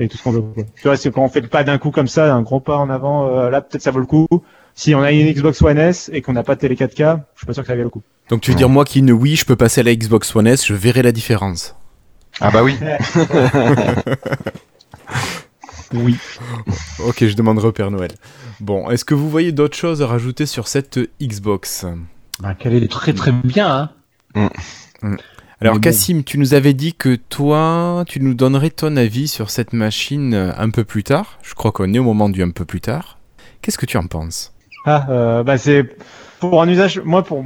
Et tout ce qu'on veut. quoi. Tu vois, c'est quand on fait le pas d'un coup comme ça, un gros pas en avant, euh, là peut-être ça vaut le coup. Si on a une Xbox One S et qu'on n'a pas de télé 4K, je suis pas sûr que ça vaut le coup. Donc tu veux dire moi qui ne oui, je peux passer à la Xbox One S, je verrai la différence. Ah bah oui. Oui. Ok, je demanderai au Père Noël. Bon, est-ce que vous voyez d'autres choses à rajouter sur cette Xbox? Bah, qu'elle est très très bien. Hein. Alors bon. Cassim, tu nous avais dit que toi, tu nous donnerais ton avis sur cette machine euh, un peu plus tard. Je crois qu'on est au moment du un peu plus tard. Qu'est-ce que tu en penses? Ah, euh, bah c'est pour un usage. Moi, pour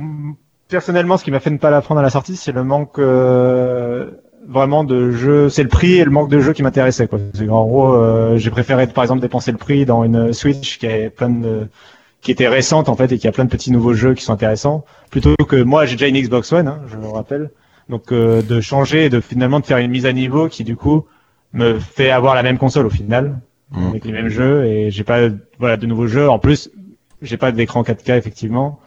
personnellement, ce qui m'a fait ne pas la prendre à la sortie, c'est le manque euh, vraiment de jeux. C'est le prix et le manque de jeux qui m'intéressaient. En gros, euh, j'ai préféré par exemple dépenser le prix dans une Switch qui est plein de qui était récente en fait et qui a plein de petits nouveaux jeux qui sont intéressants, plutôt que moi j'ai déjà une Xbox One, hein, je le rappelle. Donc euh, de changer et de finalement de faire une mise à niveau qui du coup me fait avoir la même console au final Mm. avec les mêmes jeux et j'ai pas voilà de nouveaux jeux. En plus, j'ai pas d'écran 4K effectivement,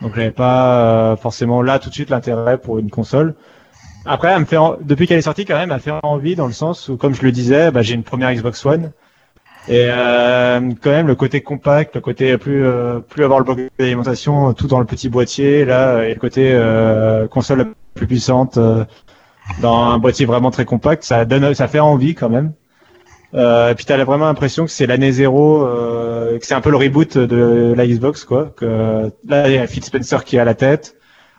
donc j'avais pas euh, forcément là tout de suite l'intérêt pour une console. Après, elle me fait en- depuis qu'elle est sortie quand même, elle fait envie dans le sens où, comme je le disais, bah, j'ai une première Xbox One et euh, quand même le côté compact, le côté plus euh, plus avoir le bloc d'alimentation, tout dans le petit boîtier là, et le côté euh, console la plus puissante euh, dans un boîtier vraiment très compact, ça donne, ça fait envie quand même. Euh, et puis t'as vraiment l'impression que c'est l'année zéro, euh, que c'est un peu le reboot de la Xbox quoi. Que là il y a Phil Spencer qui est à la tête.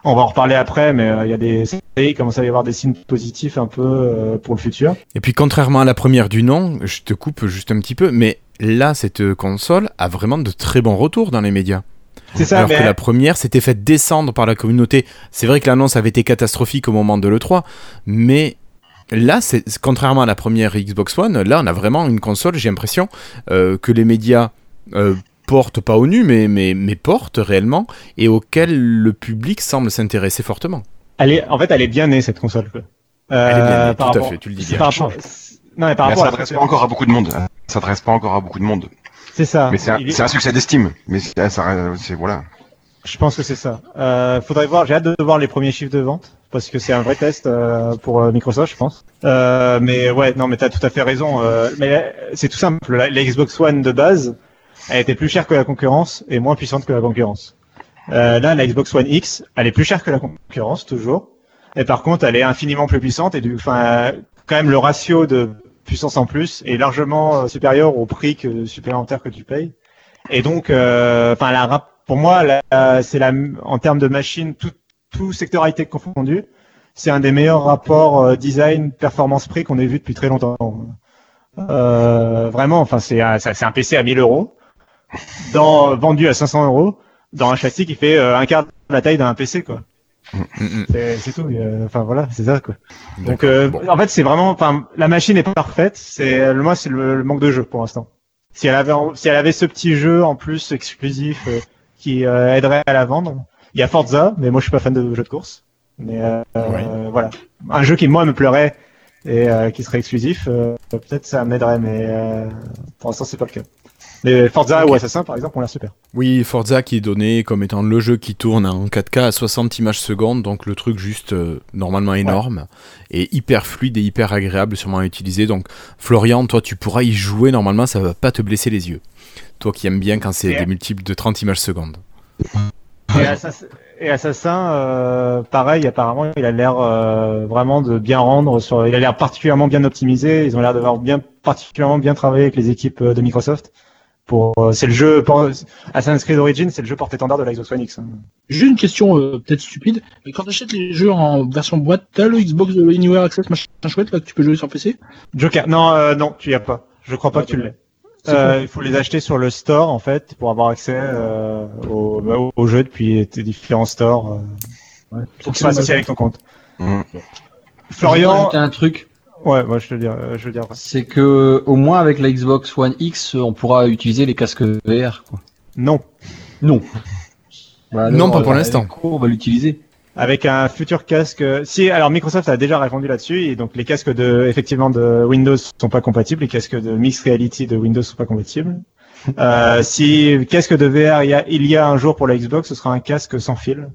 On va en reparler après, mais euh, il y a des, il commence à y avoir des signes positifs un peu euh, pour le futur. Et puis contrairement à la première du nom, je te coupe juste un petit peu, mais là, cette console a vraiment de très bons retours dans les médias. C'est ça, Alors mais que la première s'était fait descendre par la communauté. C'est vrai que l'annonce avait été catastrophique au moment de l'E3, mais là, c'est contrairement à la première Xbox One, là, on a vraiment une console, j'ai l'impression, euh, que les médias euh, portent pas au nu, mais, mais, mais portent réellement, et auquel le public semble s'intéresser fortement. elle est, en fait, elle est bien née cette console. Quoi. Elle est bien Euh, née, par tout à rapport- fait, tu le dis c'est bien. Par rapport, non, mais par Mais rapport ça à la s'adresse pas encore à beaucoup de monde. Ça s'adresse pas encore à beaucoup de monde. C'est ça. Mais c'est un, est- succès d'estime. Mais c'est, ça, c'est voilà. Je pense que c'est ça. Euh, faudrait voir. J'ai hâte de voir les premiers chiffres de vente parce que c'est un vrai test euh, pour euh, Microsoft, je pense. Euh, mais ouais, non, mais t'as tout à fait raison. Euh, mais euh, c'est tout simple. La, la Xbox One de base, elle était plus chère que la concurrence et moins puissante que la concurrence. Euh, là, la Xbox One X, elle est plus chère que la concurrence toujours. Et par contre, elle est infiniment plus puissante et du, enfin, quand même le ratio de puissance en plus est largement euh, supérieur au prix que, supplémentaire que tu payes. Et donc, euh, enfin, elle a rap- pour moi, la- c'est la, en termes de machine, tout, tout secteur high-tech confondu, c'est un des meilleurs rapports euh, design performance prix qu'on ait vu depuis très longtemps. Euh, vraiment, enfin, c'est un, un PC à 1000 euros, dans, vendu à 500 euros, dans un châssis qui fait euh, un quart de la taille d'un PC, quoi. Mm, mm. C'est c'est tout. euh, Enfin voilà, c'est ça, quoi. Donc, euh, Bon. en fait, c'est vraiment, enfin, la machine est parfaite. C'est le moi, c'est le, le manque de jeu pour l'instant. Si elle avait, si elle avait ce petit jeu en plus exclusif euh, qui aiderait à la vendre, il y a Forza, mais moi je suis pas fan de jeux de course. Mais Ouais. voilà, un jeu qui moi me plairait et qui serait exclusif, peut-être ça m'aiderait, mais pour l'instant c'est pas le cas. Mais Forza ou Assassin par exemple, on l'a super. Oui, Forza qui est donné comme étant le jeu qui tourne en 4K à 60 images secondes, donc le truc juste euh, normalement énorme et hyper fluide et hyper agréable sûrement à utiliser. Donc Florian, toi tu pourras y jouer normalement, ça va pas te blesser les yeux. Toi qui aimes bien quand c'est Et- des multiples de 30 images secondes. Et Assassin, et Assassin, euh, pareil, apparemment, il a l'air euh, vraiment de bien rendre. Sur, il a l'air particulièrement bien optimisé. Ils ont l'air d'avoir bien particulièrement bien travaillé avec les équipes de Microsoft. Pour, euh, c'est le jeu pour- Assassin's Creed Origins, c'est le jeu porte-étendard de la Xbox One X. hein. J'ai une question euh, peut-être stupide, mais quand tu achètes les jeux en version boîte, t'as le Xbox Anywhere Access machin chouette là que tu peux jouer sur PC Joker, non, euh, non, tu y as pas. Je crois pas que tu l'aies. Euh, il faut les acheter sur le store en fait pour avoir accès euh, au, bah, au- au jeu depuis tes différents stores. Euh, Ouais. pour que associé avec ton compte. Mhm. Florian, un truc, ouais, moi je te le dis, euh, je veux dire. c'est que au moins avec la Xbox One X, on pourra utiliser les casques VR. Quoi. Non. Non. Bah, Non, pas pour euh, l'instant. On va l'utiliser. avec un futur casque. Si, alors Microsoft a déjà répondu là-dessus, et donc les casques de, effectivement, de Windows sont pas compatibles, les casques de Mixed Reality de Windows sont pas compatibles. Euh, si casque de VR il y, a, il y a un jour pour la Xbox, ce sera un casque sans fil.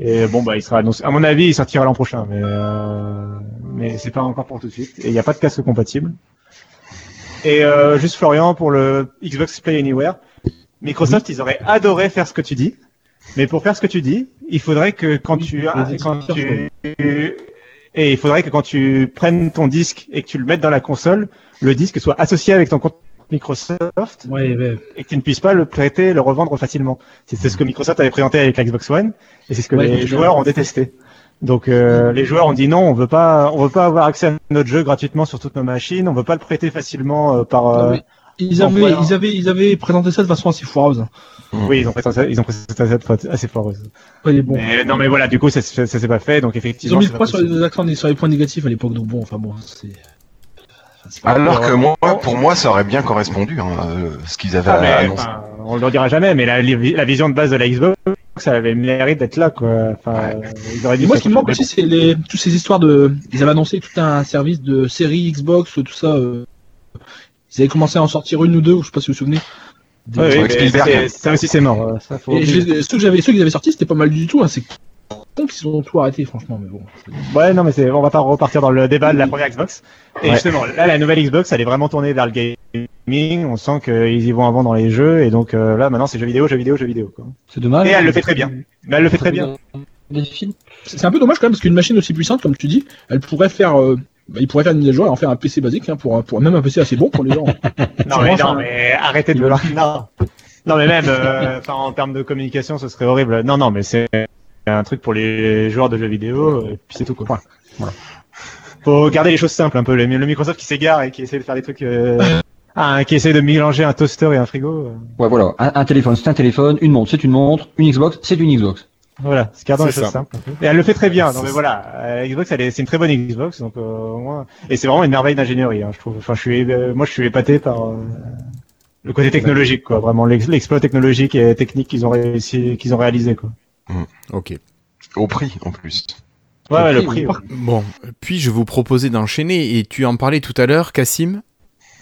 Et bon bah il sera annoncé. À mon avis, il sortira l'an prochain, mais euh, mais c'est pas encore pour tout de suite. Et il n'y a pas de casque compatible. Et euh, juste Florian pour le Xbox Play Anywhere, Microsoft ils auraient adoré faire ce que tu dis. Mais pour faire ce que tu dis, il faudrait que quand tu, quand tu, et il faudrait que quand tu prennes ton disque et que tu le mettes dans la console, le disque soit associé avec ton compte Microsoft Ouais, ouais. et que tu ne puisses pas le prêter, le revendre facilement. C'est ce que Microsoft avait présenté avec la Xbox One et c'est ce que Ouais, les joueurs ont détesté. Donc euh, les joueurs ont dit non, on veut pas, on veut pas avoir accès à notre jeu gratuitement sur toutes nos machines, on veut pas le prêter facilement euh, par. euh, mais Ils avaient, voilà. ils avaient, ils avaient présenté ça de façon assez foireuse. Oui, ils ont présenté, ils ont présenté ça de façon assez foireuse. Ouais, mais bon. Mais, non, mais voilà, du coup, ça, ça, ça s'est pas fait, donc Ils effectivement. ont mis le poids sur les accents, sur les points négatifs à l'époque, donc bon, enfin bon, c'est. Alors que moi, pour moi, ça aurait bien correspondu, hein, euh, ce qu'ils avaient Ah, mais, annoncé. enfin, on le dira jamais, mais la, la vision de base de la Xbox, ça avait mérite d'être là, quoi. Enfin, euh, ils auraient moi, ce qui me manque aussi, c'est les, toutes ces histoires de. Ils avaient annoncé tout un service de série Xbox, tout ça. euh, Ils avaient commencé à en sortir une ou deux, je sais pas si vous vous souvenez. Des- Ouais, oui, ça aussi, c'est mort. Ça, faut Et oublier. je- ceux que j'avais, ceux qu'ils avaient sortis, c'était pas mal du tout. Hein, c'est qu'ils ont tout arrêté, franchement, mais bon. Ouais, non, mais c'est, on va pas repartir dans le débat de la première Xbox. Et Ouais. justement, là, la nouvelle Xbox, elle est vraiment tournée vers le gaming. On sent qu'ils y vont avant dans les jeux, et donc euh, là, maintenant, c'est jeux vidéo, jeux vidéo, jeux vidéo. Quoi. C'est dommage. Et elle le fait très bien. Mais elle le fait très bien. C'est un peu dommage quand même parce qu'une machine aussi puissante, comme tu dis, elle pourrait faire. euh, bah, il pourrait faire une mise à jour et en faire un PC basique, hein, pour, pour même un PC assez bon pour les gens. Non, mais, non, mais arrêtez de vouloir. Non. Non, mais même, euh, en termes de communication, ce serait horrible. Non, non, mais c'est un truc pour les joueurs de jeux vidéo, et puis c'est tout, quoi. Faut garder les choses simples, un peu. Le, le Microsoft qui s'égare et qui essaie de faire des trucs, euh, ah, qui essaie de mélanger un toaster et un frigo. euh, Ouais, voilà. Un, un téléphone, c'est un téléphone. Une montre, c'est une montre. Une Xbox, c'est une Xbox. Voilà, c'est gardant les C'est choses simples. Et elle le fait très bien. Non, mais voilà, euh, Xbox, c'est une très bonne Xbox, donc euh, au moins, et c'est vraiment une merveille d'ingénierie, hein, je trouve. Enfin, je suis, euh, moi, je suis épaté par euh, le côté technologique, quoi. Vraiment, l'ex- l'exploit technologique et technique qu'ils ont réussi, qu'ils ont réalisé, quoi. Ok. Au prix, en plus. Ouais, ouais, le prix, oui. Bon, puis-je vous proposer d'enchaîner Et tu en parlais tout à l'heure, Cassim.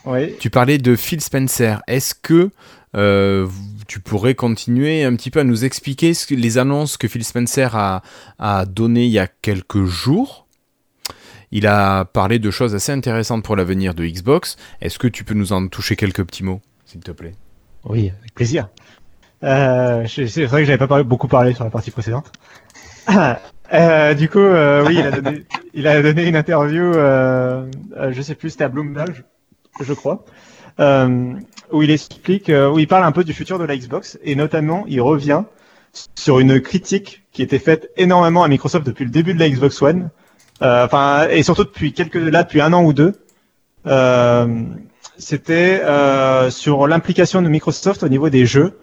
Oui. Tu parlais de Phil Spencer. Est-ce que euh, tu pourrais continuer un petit peu à nous expliquer ce que- les annonces que Phil Spencer a, a données il y a quelques jours? Il a parlé de choses assez intéressantes pour l'avenir de Xbox. Est-ce que tu peux nous en toucher quelques petits mots, s'il te plaît? Oui, avec plaisir. Euh, c'est vrai que j'avais pas parlé- beaucoup parlé sur la partie précédente. Euh, du coup, euh, oui, il a donné, il a donné une interview, euh, euh, je sais plus, c'était à Bloomberg, je crois, euh, où il explique, où il parle un peu du futur de la Xbox et notamment il revient sur une critique qui était faite énormément à Microsoft depuis le début de la Xbox One, euh, enfin et surtout depuis quelques là depuis un an ou deux. Euh, C'était euh, sur l'implication de Microsoft au niveau des jeux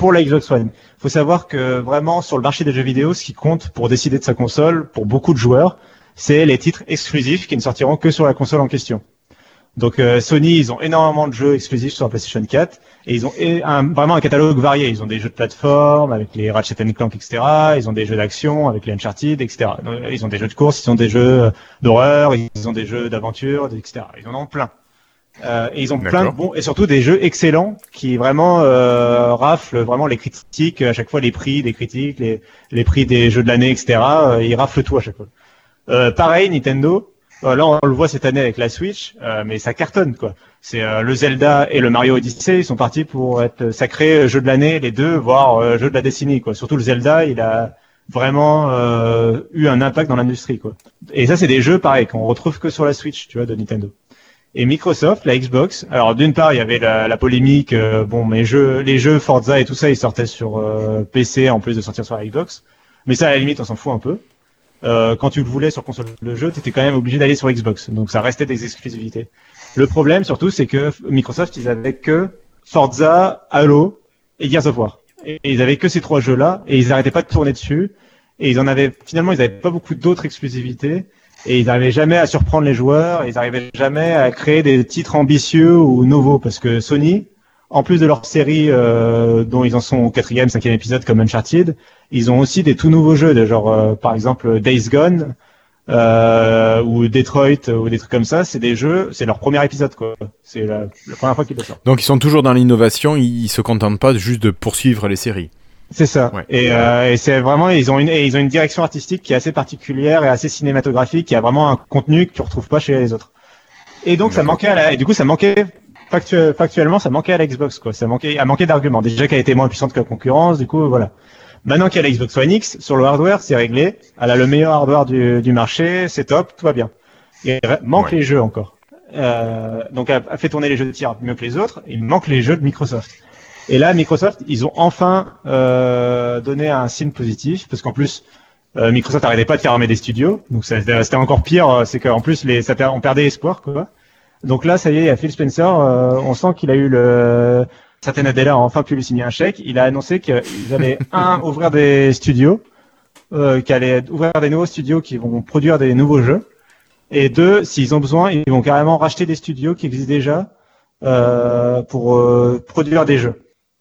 pour la Xbox One. Il faut savoir que vraiment sur le marché des jeux vidéo, ce qui compte pour décider de sa console, pour beaucoup de joueurs, c'est les titres exclusifs qui ne sortiront que sur la console en question. Donc euh, Sony, ils ont énormément de jeux exclusifs sur la PlayStation 4 et ils ont vraiment un catalogue varié. Ils ont des jeux de plateforme avec les Ratchet Clank, etc. Ils ont des jeux d'action avec les Uncharted, etc. Ils ont des jeux de course, ils ont des jeux euh, d'horreur, ils ont des jeux d'aventure, etc. Ils en ont plein. Euh, et ils ont plein de bons et surtout des jeux excellents qui vraiment euh, raflent vraiment les critiques à chaque fois les prix des critiques, les, les prix des jeux de l'année, etc. Euh, ils raflent tout à chaque fois. Euh, pareil, Nintendo. euh, là, on le voit cette année avec la Switch, euh, mais ça cartonne quoi. C'est euh, le Zelda et le Mario Odyssey, ils sont partis pour être sacrés jeux de l'année, les deux, voire jeux de la décennie quoi. Surtout le Zelda, il a vraiment euh, eu un impact dans l'industrie quoi. Et ça, c'est des jeux pareil qu'on retrouve que sur la Switch, tu vois, de Nintendo. Et Microsoft, la Xbox. Alors d'une part, il y avait la, polémique. euh, bon, jeux, les jeux Forza et tout ça, ils sortaient sur euh, PC en plus de sortir sur la Xbox. Mais ça, à la limite, on s'en fout un peu. Euh, quand tu le voulais sur console de jeu, tu étais quand même obligé d'aller sur Xbox. Donc ça restait des exclusivités. Le problème surtout, c'est que Microsoft, ils avaient que Forza, Halo et Gears of War. Et ils avaient que ces trois jeux-là et ils n'arrêtaient pas de tourner dessus. Et ils en avaient finalement, ils n'avaient pas beaucoup d'autres exclusivités. Et ils n'arrivaient jamais à surprendre les joueurs. Ils n'arrivaient jamais à créer des titres ambitieux ou nouveaux parce que Sony, en plus de leur série euh, dont ils en sont au quatrième, cinquième épisode comme Uncharted, ils ont aussi des tout nouveaux jeux, genre euh, par exemple Days Gone euh, ou Detroit ou des trucs comme ça. C'est des jeux, c'est leur premier épisode quoi. C'est la, la première fois qu'ils le sortent. Donc ils sont toujours dans l'innovation, ils, ils se contentent pas juste de poursuivre les séries. C'est ça. Ouais. Et, euh, et c'est vraiment ils ont une et ils ont une direction artistique qui est assez particulière et assez cinématographique, qui a vraiment un contenu que tu retrouves pas chez les autres. Et donc ça manquait à la, et du coup ça manquait factu- factuellement ça manquait à la Xbox quoi. Ça manquait a manqué d'arguments. Déjà qu'elle était moins puissante que la concurrence, du coup voilà. Maintenant qu'il y a la Xbox One X sur le hardware, c'est réglé. Elle a le meilleur hardware du, du marché, c'est top, tout va bien. Il manque Ouais. les jeux encore. Euh, donc elle a fait tourner les jeux de tir mieux que les autres. Il manque les jeux de Microsoft. Et là, Microsoft, ils ont enfin euh, donné un signe positif, parce qu'en plus, euh, Microsoft n'arrêtait pas de fermer des studios, donc c'était encore pire, euh, c'est qu'en plus, les, ça, on perdait espoir, quoi. Donc là, ça y est, il y a Phil Spencer, euh, on sent qu'il a eu le... Satya Nadella a enfin pu lui signer un chèque. Il a annoncé qu'ils allaient, un, ouvrir des studios, euh, qu'ils allaient ouvrir des nouveaux studios qui vont produire des nouveaux jeux, et deux, s'ils ont besoin, ils vont carrément racheter des studios qui existent déjà euh, pour euh, produire des jeux.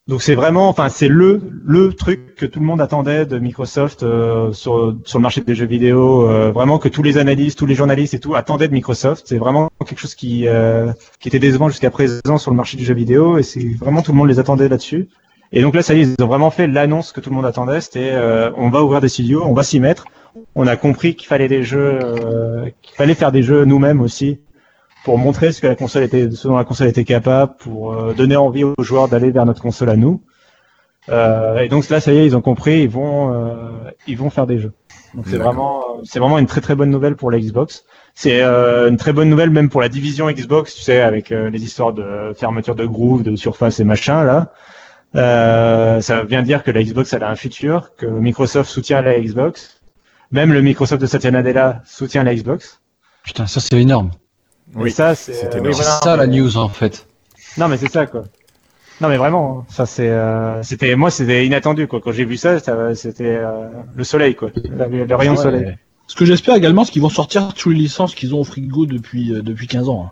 Donc c'est vraiment, enfin c'est le le truc que tout le monde attendait de Microsoft euh, sur sur le marché des jeux vidéo, euh, vraiment que tous les analystes, tous les journalistes et tout attendaient de Microsoft. C'est vraiment quelque chose qui euh, qui était décevant jusqu'à présent sur le marché du jeu vidéo et c'est vraiment tout le monde les attendait là-dessus. Et donc là ça y est, ils ont vraiment fait l'annonce que tout le monde attendait. C'était on va ouvrir des studios, on va s'y mettre. On a compris qu'il fallait des jeux, qu'il fallait faire des jeux nous-mêmes aussi pour montrer ce que la console était, ce dont la console était capable, pour euh, donner envie aux joueurs d'aller vers notre console à nous. Euh, et donc là, ça y est, ils ont compris, ils vont, euh, ils vont faire des jeux. Donc c'est vraiment, euh, c'est vraiment une très très bonne nouvelle pour la Xbox. C'est euh, une très bonne nouvelle même pour la division Xbox, tu sais, avec euh, les histoires de fermeture de groove, de surface et machin là. Euh, ça vient dire que la Xbox elle a un futur, que Microsoft soutient la Xbox. Même le Microsoft de Satya Nadella soutient la Xbox. Putain, ça c'est énorme. Oui, et ça, c'est euh, oui, voilà. ça la news en fait. Non, mais c'est ça, quoi. Non, mais vraiment, ça c'est, euh, c'était, moi, c'était inattendu, quoi. Quand j'ai vu ça, ça- c'était euh, le soleil, quoi. Le, le rayon de Ouais. soleil. Ce que j'espère également, c'est qu'ils vont sortir toutes les licences qu'ils ont au frigo depuis, euh, depuis 15 ans. hein.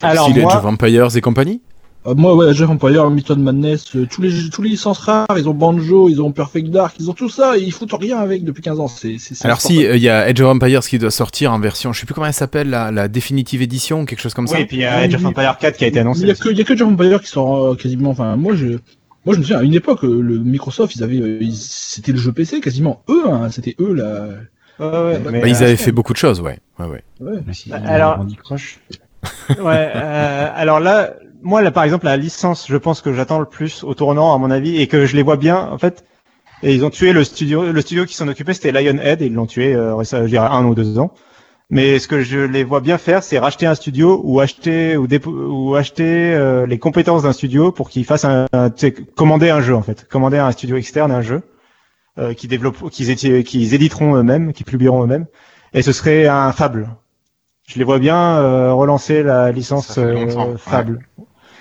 Alors moi, Vampires et compagnie Euh, moi, ouais, Jeff Empire, Mython Madness, euh, tous les, tous les licences rares, ils ont Banjo, ils ont Perfect Dark, ils ont tout ça, et ils foutent rien avec depuis 15 ans. C'est, c'est, c'est Alors si, insupportable. euh, il y a Age of Empires qui doit sortir en version, je sais plus comment elle s'appelle, la, la définitive édition, quelque chose comme ça. oui, et puis il y a Age of Empire 4 qui a été Il annoncé. y a que, il y a que Jeff Empire qui sort euh, quasiment, enfin, moi, je, moi, je me souviens, à une époque, le Microsoft, ils avaient, euh, ils- c'était le jeu PC, quasiment eux, hein, c'était eux, là. Ouais, ouais, mais, Bah, ils euh, avaient fait beaucoup de choses, ouais. ouais, ouais. Ouais. Alors- on dit croche. ouais, euh, alors là, moi, là, par exemple, la licence, je pense que j'attends le plus au tournant, à mon avis, et que je les vois bien, en fait. Et ils ont tué le studio, le studio qui s'en occupait, c'était Lionhead, et ils l'ont tué, euh, je dirais, un ou deux ans. Mais ce que je les vois bien faire, c'est racheter un studio ou acheter ou, ou acheter euh, les compétences d'un studio pour qu'ils fassent un, commander un jeu en fait, commander à un studio externe un jeu euh, qui développe, qu'ils qu'ils éditeront eux-mêmes, qui publieront eux-mêmes, et ce serait un Fable. Je les vois bien euh, relancer la licence euh, ouais.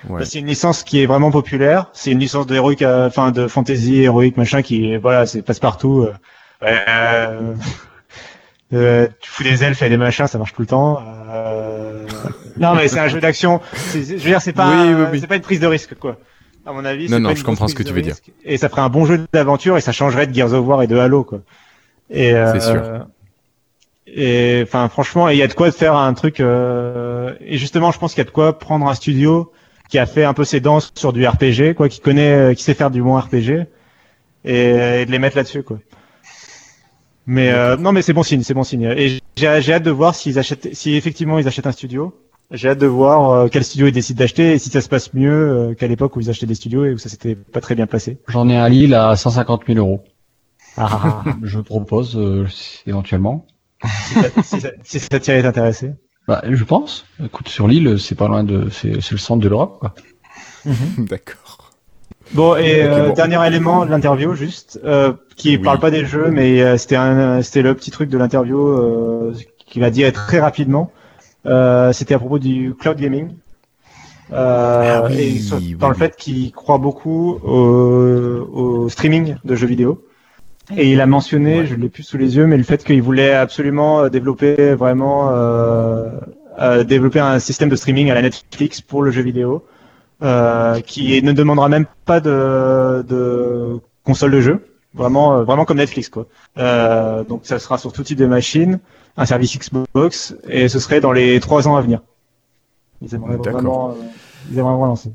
Ouais. C'est une licence qui est vraiment populaire. C'est une licence de héroïque, euh, enfin de fantasy héroïque machin qui, voilà, c'est passe partout. euh, euh, euh, tu fous des elfes et des machins, ça marche tout le temps. Euh, non, mais c'est un jeu d'action. Je veux dire, c'est pas, Oui, oui, un- oui. c'est pas une prise de risque, quoi. À mon avis, Non, non, pas je comprends ce que tu veux dire. Et ça ferait un bon jeu d'aventure et ça changerait de Gears of War et de Halo, quoi. Et euh, C'est sûr. Et enfin, franchement, il y a de quoi faire un truc. euh, Et justement, je pense qu'il y a de quoi prendre un studio qui a fait un peu ses dents sur du RPG, quoi, qui connaît, euh, qui sait faire du bon RPG, et, et de les mettre là-dessus, quoi. Mais euh, non, mais c'est bon signe, c'est bon signe. Et j'ai j'ai hâte de voir s'ils achètent, si effectivement ils achètent un studio. J'ai hâte de voir euh, quel studio ils décident d'acheter et si ça se passe mieux euh, qu'à l'époque où ils achetaient des studios et où ça s'était pas très bien passé. J'en ai un Lille à 150 000 euros. Ah, Je propose euh, éventuellement. si ça, si ça, si ça t'y est intéressé. Bah, je pense. Écoute, sur l'île, c'est pas loin de, c'est c'est le centre de l'Europe. quoi. D'accord. Bon, et euh, bon. dernier élément de l'interview, juste, euh, qui Oui. parle pas des jeux, mais euh, c'était un, c'était le petit truc de l'interview euh, qu'il a dit très rapidement. Euh, c'était à propos du cloud gaming. Euh, Ah oui, et sur- oui, dans le fait qu'il croit beaucoup au, au streaming de jeux vidéo. Et il a mentionné, Ouais. je l'ai plus sous les yeux, mais le fait qu'il voulait absolument euh, développer vraiment euh, euh, développer un système de streaming à la Netflix pour le jeu vidéo, euh, qui ne demandera même pas de, de console de jeu, vraiment euh, vraiment comme Netflix quoi. Euh, donc ça sera sur tout type de machine, un service Xbox, et ce serait dans les trois ans à venir. Ils aimeraient D'accord. vraiment, euh, ils aimeraient vraiment lancer.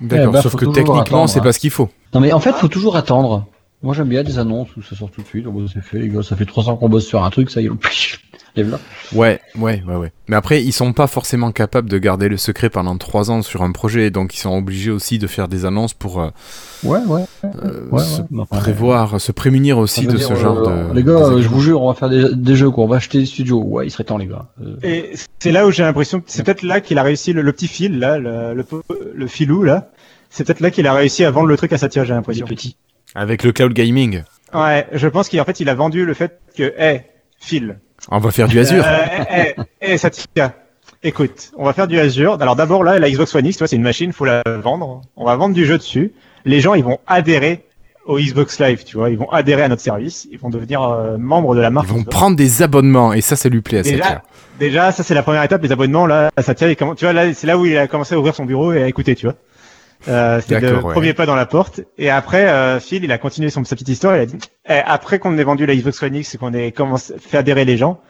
D'accord, Eh ben, sauf faut que techniquement, c'est hein. pas ce qu'il faut. Non mais en fait, faut toujours attendre. Moi j'aime bien des annonces où ça sort tout de suite. Oh, bah, c'est fait les gars, ça fait trois ans qu'on bosse sur un truc, ça y est, là. Ouais, ouais, ouais, ouais. Mais après, ils sont pas forcément capables de garder le secret pendant trois ans sur un projet, donc ils sont obligés aussi de faire des annonces pour euh, Ouais, ouais. euh, Ouais, se ouais, bah, prévoir, se prémunir aussi de dire, ce genre euh, de. Les gars, euh, je vous jure, on va faire des, des jeux, quoi. On va acheter des studios. Ouais, il serait temps, les gars. Euh, Et c'est là où j'ai l'impression que c'est peut-être là qu'il a réussi le, le petit fil là, le, le, le filou là. C'est peut-être là qu'il a réussi à vendre le truc à Satya, j'ai des l'impression. petits. Avec le cloud gaming, Ouais, je pense qu'en fait il a vendu le fait que, hé, Phil, on va faire du Azure. Euh, eh, eh, Satya, écoute, on va faire du Azure. Alors d'abord là, la Xbox One X, tu vois, c'est une machine, faut la vendre. On va vendre du jeu dessus. Les gens, ils vont adhérer au Xbox Live, tu vois, ils vont adhérer à notre service, ils vont devenir euh, membres de la Ils marque. vont Xbox. prendre des abonnements et ça, ça lui plaît à Déjà, Satya. déjà, ça c'est la première étape, les abonnements. Là, Satya, il commence- tu vois, là, c'est là où il a commencé à ouvrir son bureau et à écouter, tu vois. Euh, c'était le ouais. premier pas dans la porte. Et après, euh, Phil, il a continué son, sa petite histoire. Il a dit, eh, après qu'on ait vendu la Xbox One X et qu'on ait commencé fait adhérer les gens,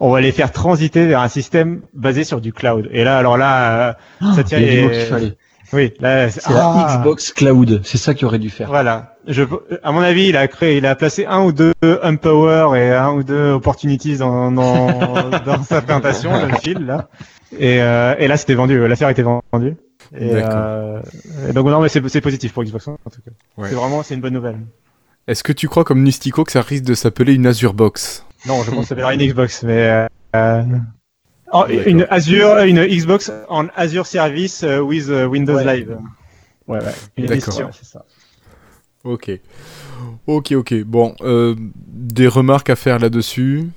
on va les faire transiter vers un système basé sur du cloud. Et là, alors là, euh, Satya, il y a du mot est- qu'il fallait. oui, là, C'est ah, la Xbox Cloud. C'est ça qu'il aurait dû faire. Voilà. Je, à mon avis, il a créé, il a placé un ou deux Empower et un ou deux Opportunities dans, dans, dans sa présentation, le fil là. Et, euh, et là, c'était vendu. L'affaire était vendue. Et, euh, et donc non, mais c'est positif pour Xbox One, en tout cas. Ouais. C'est vraiment, c'est une bonne nouvelle. Est-ce que tu crois comme Nustico que ça risque de s'appeler une Azure Box? Non, je pense que ça s'appellera une Xbox, mais euh, D'accord. une Azure, une Xbox en Azure Service euh, with euh, Windows Ouais. Live. Ouais, ouais. Une D'accord. Ouais, c'est ça. Ok. Ok, ok. Bon, euh, des remarques à faire là-dessus?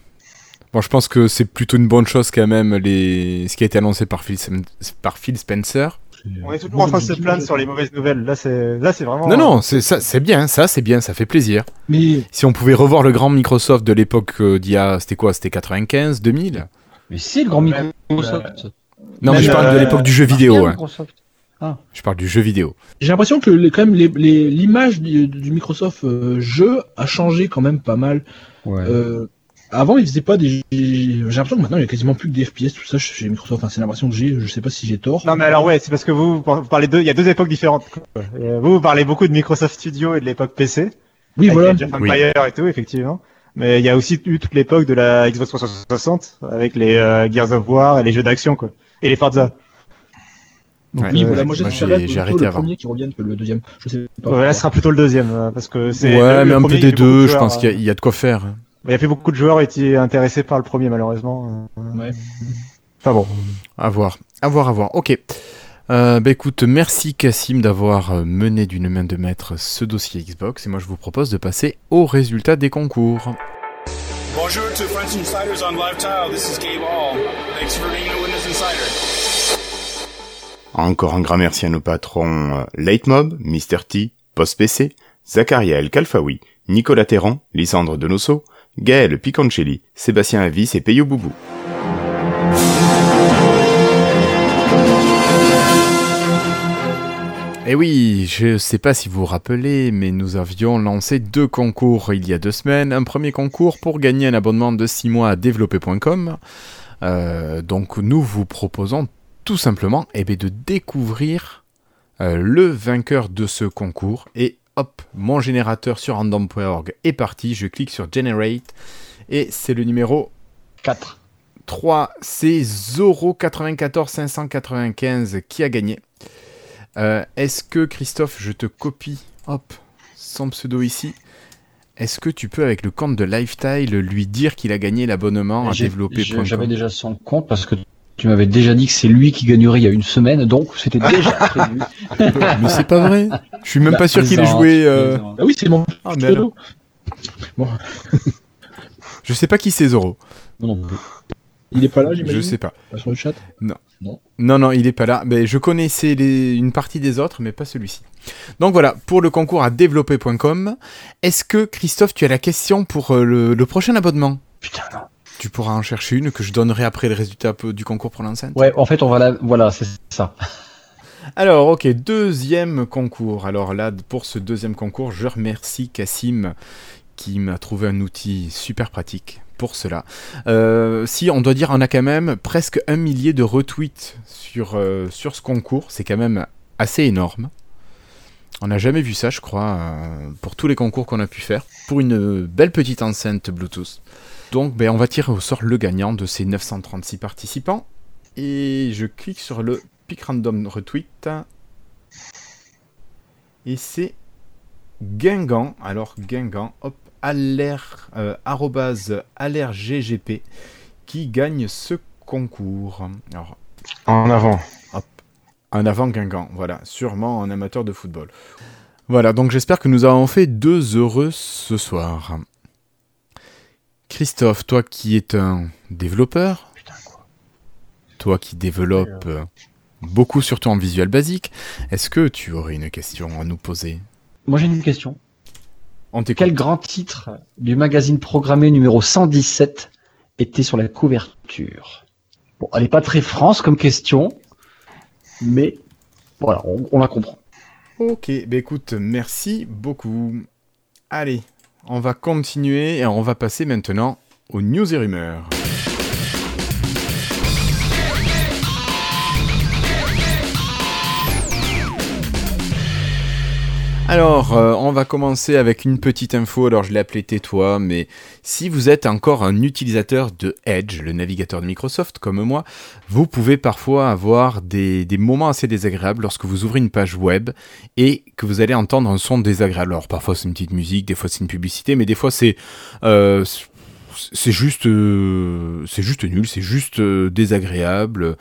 Bon, je pense que c'est plutôt une bonne chose quand même, les... ce qui a été annoncé par Phil, Sem- par Phil Spencer. On est toujours en train de se plaindre sur les mauvaises nouvelles. Là, c'est là, c'est vraiment. Non, non, c'est ça, c'est bien, ça, c'est bien, ça fait plaisir. Mais Si on pouvait revoir le grand Microsoft de l'époque euh, d'il y a, c'était quoi C'était 95, 2000 Mais c'est le grand Microsoft. Non, mais je parle de euh, l'époque du jeu vidéo. Hein. Microsoft. Je parle du jeu vidéo. j'ai l'impression que les- quand même les- les- l'image du, du Microsoft euh, jeu a changé quand même pas mal. Ouais. Euh, avant, ils faisaient pas des. J'ai l'impression que maintenant il y a quasiment plus que des FPS, tout ça chez Microsoft. Enfin, c'est l'impression que j'ai. Je sais pas si j'ai tort. Non mais alors ouais, c'est parce que vous, vous parlez deux, il y a deux époques différentes. quoi. Euh, Vous, vous parlez beaucoup de Microsoft Studio et de l'époque PC, oui, voilà. Age of Empire et tout, effectivement. Mais il y a aussi eu toute l'époque de la Xbox 360 avec les euh, Gears of War et les jeux d'action quoi, et les Forza. Donc, Ouais, oui, voilà. Moi, moi, j'ai- arrêté le avant. premier qui revienne que le deuxième. Je sais pas. Ouais, là, ce sera plutôt le deuxième euh, parce que c'est. Ouais, le- mais le un peu des de deux, je pense qu'il y, a- il y a de quoi faire. Il y a plus beaucoup de joueurs étaient intéressés par le premier, malheureusement. Ouais. Enfin bon. À voir, à voir, à voir. Ok. Euh, bah écoute, merci Cassim d'avoir euh, mené d'une main de maître ce dossier Xbox et moi je vous propose de passer aux résultats des concours. Bonjour to French Insiders on Live Tile. This is Gabe Hall. Thanks for being a Windows Insider. Encore un grand merci à nos patrons euh, Leitmob, Mr. T, Post PC, Zacharia El Kalfaoui, Nicolas Terran, Lysandre Donoso, Gaël Piconcelli, Sébastien Avis et Peyo Boubou. Et Eh oui, je sais pas si vous vous rappelez, mais nous avions lancé deux concours il y a deux semaines. Un premier concours pour gagner un abonnement de 6 mois à développer.com. Euh, donc nous vous proposons tout simplement eh bien, de découvrir euh, le vainqueur de ce concours. Et hop, mon générateur sur random.org est parti. Je clique sur Generate et c'est le numéro 4. 3, c'est Zoro 94 595 qui a gagné. Euh, Est-ce que Christophe, je te copie, hop, son pseudo ici. Est-ce que tu peux, avec le compte de Lifetile, lui dire qu'il a gagné l'abonnement à développer J'avais déjà son compte parce que tu m'avais déjà dit que c'est lui qui gagnerait il y a une semaine, donc c'était déjà prévu. Mais c'est pas vrai. Je suis même Bah, pas sûr qu'il ait joué. euh. Ah oui, c'est mon Ah, mais alors. Bon, Je sais pas qui c'est Zoro. Non, non il est pas là, j'imagine? Je sais pas. Pas sur le chat? Non, non, il est pas là. Mais je connaissais les- une partie des autres, mais pas celui-ci. Donc voilà, pour le concours à développer.com, est-ce que Christophe, tu as la question pour euh, le, le prochain abonnement? Putain, non. Tu pourras en chercher une que je donnerai après le résultat du concours pour l'enceinte. Ouais, en fait, on va la... Voilà, c'est ça. Alors, ok, deuxième concours. Alors là, pour ce deuxième concours, je remercie Cassim qui m'a trouvé un outil super pratique pour cela. Euh, si on doit dire, on a quand même presque un millier de retweets sur, euh, sur ce concours. C'est quand même assez énorme. On n'a jamais vu ça, je crois, euh, pour tous les concours qu'on a pu faire, pour une belle petite enceinte Bluetooth. Donc, ben, on va tirer au sort le gagnant de ces 936 participants. Et je clique sur le pic random retweet. Et c'est Guingamp. Alors, Guingamp, hop, aller, euh, arrobase allerggp qui gagne ce concours. Alors, En avant. un avant Guingamp, voilà, sûrement un amateur de football. Voilà, donc j'espère que nous avons fait deux heureux ce soir. Christophe, toi qui es un développeur, toi qui développes euh, beaucoup surtout en visuel basique, est-ce que tu aurais une question à nous poser? Moi, j'ai une question. On. Quel grand titre du magazine programmé numéro 117 était sur la couverture? Bon, elle n'est pas très France comme question, mais voilà, on, on la comprend. Ok, bah écoute, merci beaucoup. Allez, on va continuer et on va passer maintenant aux news et rumeurs. Alors, euh, on va commencer avec une petite info. Alors, je l'ai appelé tais-toi, mais si vous êtes encore un utilisateur de Edge, le navigateur de Microsoft, comme moi, vous pouvez parfois avoir des, moments assez désagréables lorsque vous ouvrez une page web et que vous allez entendre un son désagréable. Alors, parfois c'est une petite musique, des fois c'est une publicité, mais des fois c'est euh, c'est juste euh, juste nul, c'est juste euh, désagréable,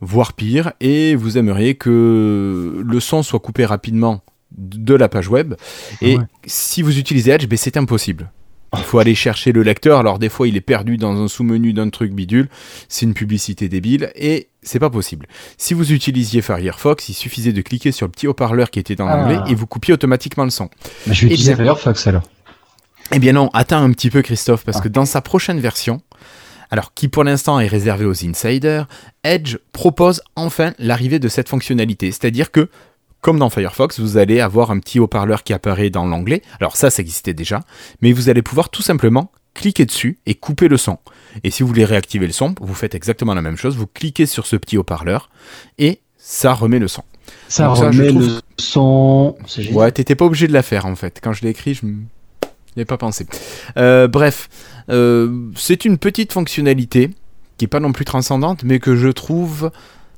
voire pire, et vous aimeriez que le son soit coupé rapidement de la page web. Et Ouais. si vous utilisez Edge, ben, c'est impossible. Il faut aller chercher le lecteur. Alors des fois, il est perdu dans un sous-menu d'un truc bidule. C'est une publicité débile et c'est pas possible. Si vous utilisiez Firefox, il suffisait de cliquer sur le petit haut-parleur qui était dans Ah. l'anglais et vous coupiez automatiquement le son. Mais je vais utiliser bien. Firefox alors. Eh bien non, attends un petit peu Christophe, parce Ah. que dans sa prochaine version, alors qui pour l'instant est réservée aux insiders, Edge propose enfin l'arrivée de cette fonctionnalité. C'est-à-dire que, comme dans Firefox, vous allez avoir un petit haut-parleur qui apparaît dans l'onglet. Alors ça, ça existait déjà, mais vous allez pouvoir tout simplement cliquer dessus et couper le son. Et si vous voulez réactiver le son, vous faites exactement la même chose, vous cliquez sur ce petit haut-parleur et ça remet le son. Ça Donc ça, je remet trouve- le son. Ouais, t'étais pas obligé de la faire en fait. Quand je l'ai écrit, je avais pas pensé. Euh, bref, euh, c'est une petite fonctionnalité qui est pas non plus transcendante, mais que je trouve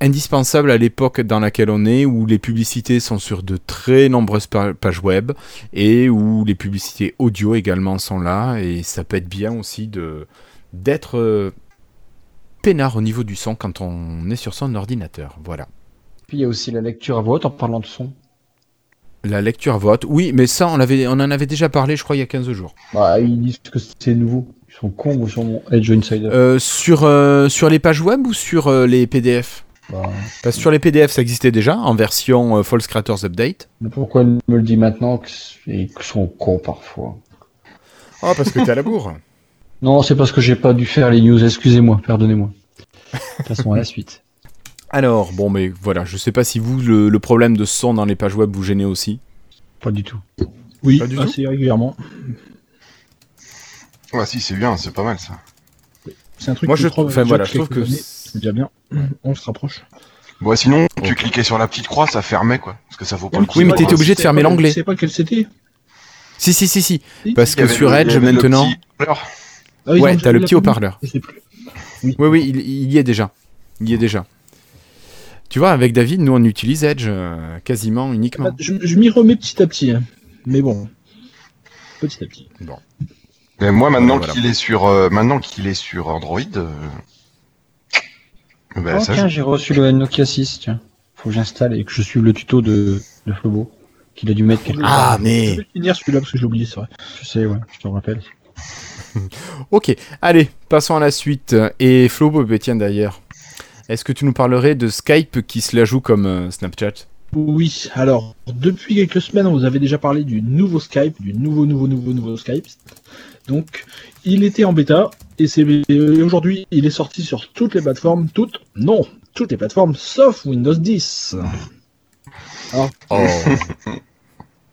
indispensable à l'époque dans laquelle on est, où les publicités sont sur de très nombreuses pa- pages web et où les publicités audio également sont là. Et ça peut être bien aussi de d'être euh, peinard au niveau du son quand on est sur son ordinateur. Voilà. Puis il y a aussi la lecture à voix haute en parlant de son. La lecture à vote, oui, mais ça, on, l'avait, on en avait déjà parlé, je crois, il y a 15 jours. Bah, ils disent que c'est nouveau. Ils sont cons ou sur mon Edge Insider. Euh, sur, euh, sur les pages web ou sur euh, les PDF Bah, Parce que sur les PDF, ça existait déjà en version euh, False Creators Update. mais pourquoi elle me le dit maintenant que c'est- et qu'ils sont cons parfois? Oh, parce que t'es à la bourre. Non, c'est parce que j'ai pas dû faire les news. Excusez-moi, pardonnez-moi. Passons à la suite. Alors, bon, mais voilà, je sais pas si vous, le, le problème de son dans les pages web vous gênez aussi. Pas du tout. Oui, Pas du tout. assez régulièrement. Ouais, si, c'est bien, c'est pas mal ça. C'est un truc Moi, que je, trouve enfin, voilà, je trouve que. C'est déjà bien. On se rapproche. Bon, sinon, tu cliquais sur la petite croix, ça fermait quoi. Parce que ça vaut pas le coup. Oui, mais t'étais obligé de fermer l'onglet. Je sais pas quel c'était. si, si, si, si. Si. Parce que sur Edge, maintenant. Ah, Ouais, t'as le petit haut-parleur. Oui, oui, il, il y est déjà. Il y est déjà. Tu vois, avec David, nous, on utilise Edge euh, quasiment uniquement. Ah, Je, je m'y remets petit à petit. hein. Mais bon. Petit à petit. mais moi maintenant Voilà. qu'il est sur, euh, maintenant qu'il est sur Android, euh... bah, oh, ça, tiens, je- j'ai reçu le Nokia 6, tiens. Faut que j'installe et que je suive le tuto de, de Flobo. Qu'il a dû mettre quelque Ah, part. Je mais. vais finir celui-là parce que je l'ai oublié, c'est vrai. Je sais, ouais, je te rappelle. Ok, allez, passons à la suite. Et Flo, bah, tiens d'ailleurs, est-ce que tu nous parlerais de Skype qui se la joue comme euh, Snapchat? Oui, alors, depuis quelques semaines, on vous avait déjà parlé du nouveau Skype, du nouveau, nouveau, nouveau, nouveau Skype. Donc, il était en bêta, et aujourd'hui, il est sorti sur toutes les plateformes, toutes, non, toutes les plateformes, sauf Windows 10. Alors, Oh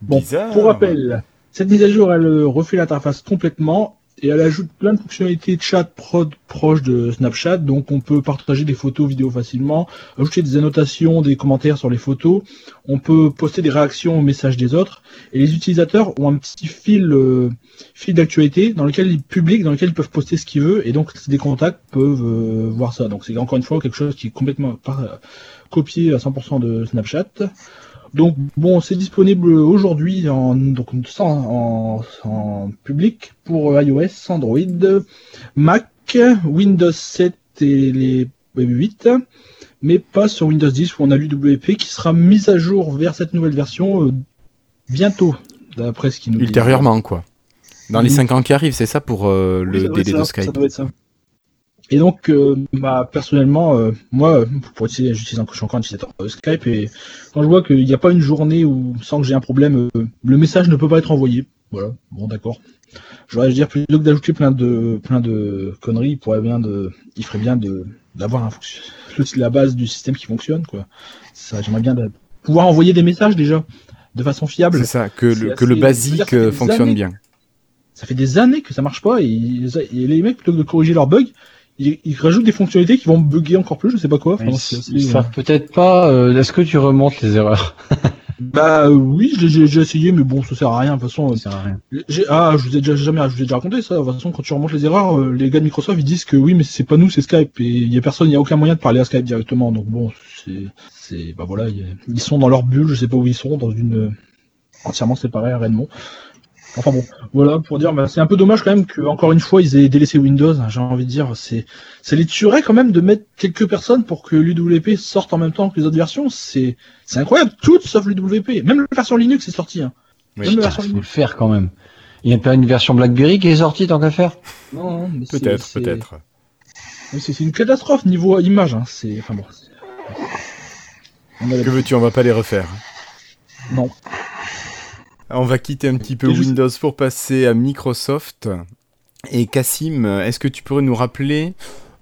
Bon, Bizarre. pour rappel, cette mise à jour, elle refait l'interface complètement et elle ajoute plein de fonctionnalités de chat prod proches de Snapchat. Donc, on peut partager des photos, vidéos facilement, ajouter des annotations, des commentaires sur les photos. On peut poster des réactions aux messages des autres. Et les utilisateurs ont un petit fil, euh, fil d'actualité dans lequel ils publient, dans lequel ils peuvent poster ce qu'ils veulent. Et donc, des contacts peuvent euh, voir ça. Donc, c'est encore une fois quelque chose qui est complètement par- copié à 100% de Snapchat. Donc bon, c'est disponible aujourd'hui en donc en, en public pour iOS, Android, Mac, Windows 7 et les 8, mais pas sur Windows 10 où on a l'UWP qui sera mise à jour vers cette nouvelle version euh, bientôt, d'après ce qui nous dit. Ultérieurement, quoi. Dans les Oui. 5 ans qui arrivent, c'est ça pour euh, Oui, ça le délai ça, de Skype Ça doit être ça. Et donc, euh, bah, personnellement, euh, moi, pour utiliser, j'utilise encore, je suis encore un utilisateur de Skype et quand je vois qu'il n'y a pas une journée où, sans que j'ai un problème, euh, le message ne peut pas être envoyé. Voilà, bon, d'accord. Je voudrais dire, plutôt que d'ajouter plein de, plein de conneries, il pourrait bien de, il ferait bien de, d'avoir un la base du système qui fonctionne, quoi. Ça, j'aimerais bien de- pouvoir envoyer des messages déjà, de façon fiable. C'est ça, que le, que le basique euh, fonctionne années- bien. Ça fait des années que ça marche pas et les mecs, plutôt que de corriger leurs bugs, ils, ils rajoutent des fonctionnalités qui vont bugger encore plus, je sais pas quoi. Enfin, Ils, savent peut-être pas. euh, Est-ce que tu remontes les erreurs Bah euh, oui, j'ai essayé, mais bon, ça sert à rien. De toute façon, Ça sert à rien. euh, ah, je vous ai déjà jamais, je vous ai déjà raconté ça. De toute façon, quand tu remontes les erreurs, euh, les gars de Microsoft ils disent que oui, mais c'est pas nous, c'est Skype et il y a personne, il y a aucun moyen de parler à Skype directement. Donc bon, c'est, c'est, bah voilà, il y a- ils sont dans leur bulle, je sais pas où ils sont, dans une euh, entièrement séparée à Redmond. Enfin bon, voilà pour dire, bah, c'est un peu dommage quand même que encore une fois ils aient délaissé Windows. hein, J'ai envie de dire, c'est, ça les tuerait quand même de mettre quelques personnes pour que l'UWP sorte en même temps que les autres versions. C'est, c'est incroyable, toutes sauf l'UWP. Même la version Linux est sortie. Hein. Oui. Même la version faut le Linux. faire quand même. Il n'y a pas une version BlackBerry qui est sortie tant qu'à faire? Non, non, mais c'est- Peut-être, c'est- peut-être. C'est c'est une catastrophe niveau image. Hein. C'est, enfin bon. c'est- Que veux-tu, on va pas les refaire. Non. On va quitter un petit peu juste- Windows pour passer à Microsoft. Et Cassim, est-ce que tu pourrais nous rappeler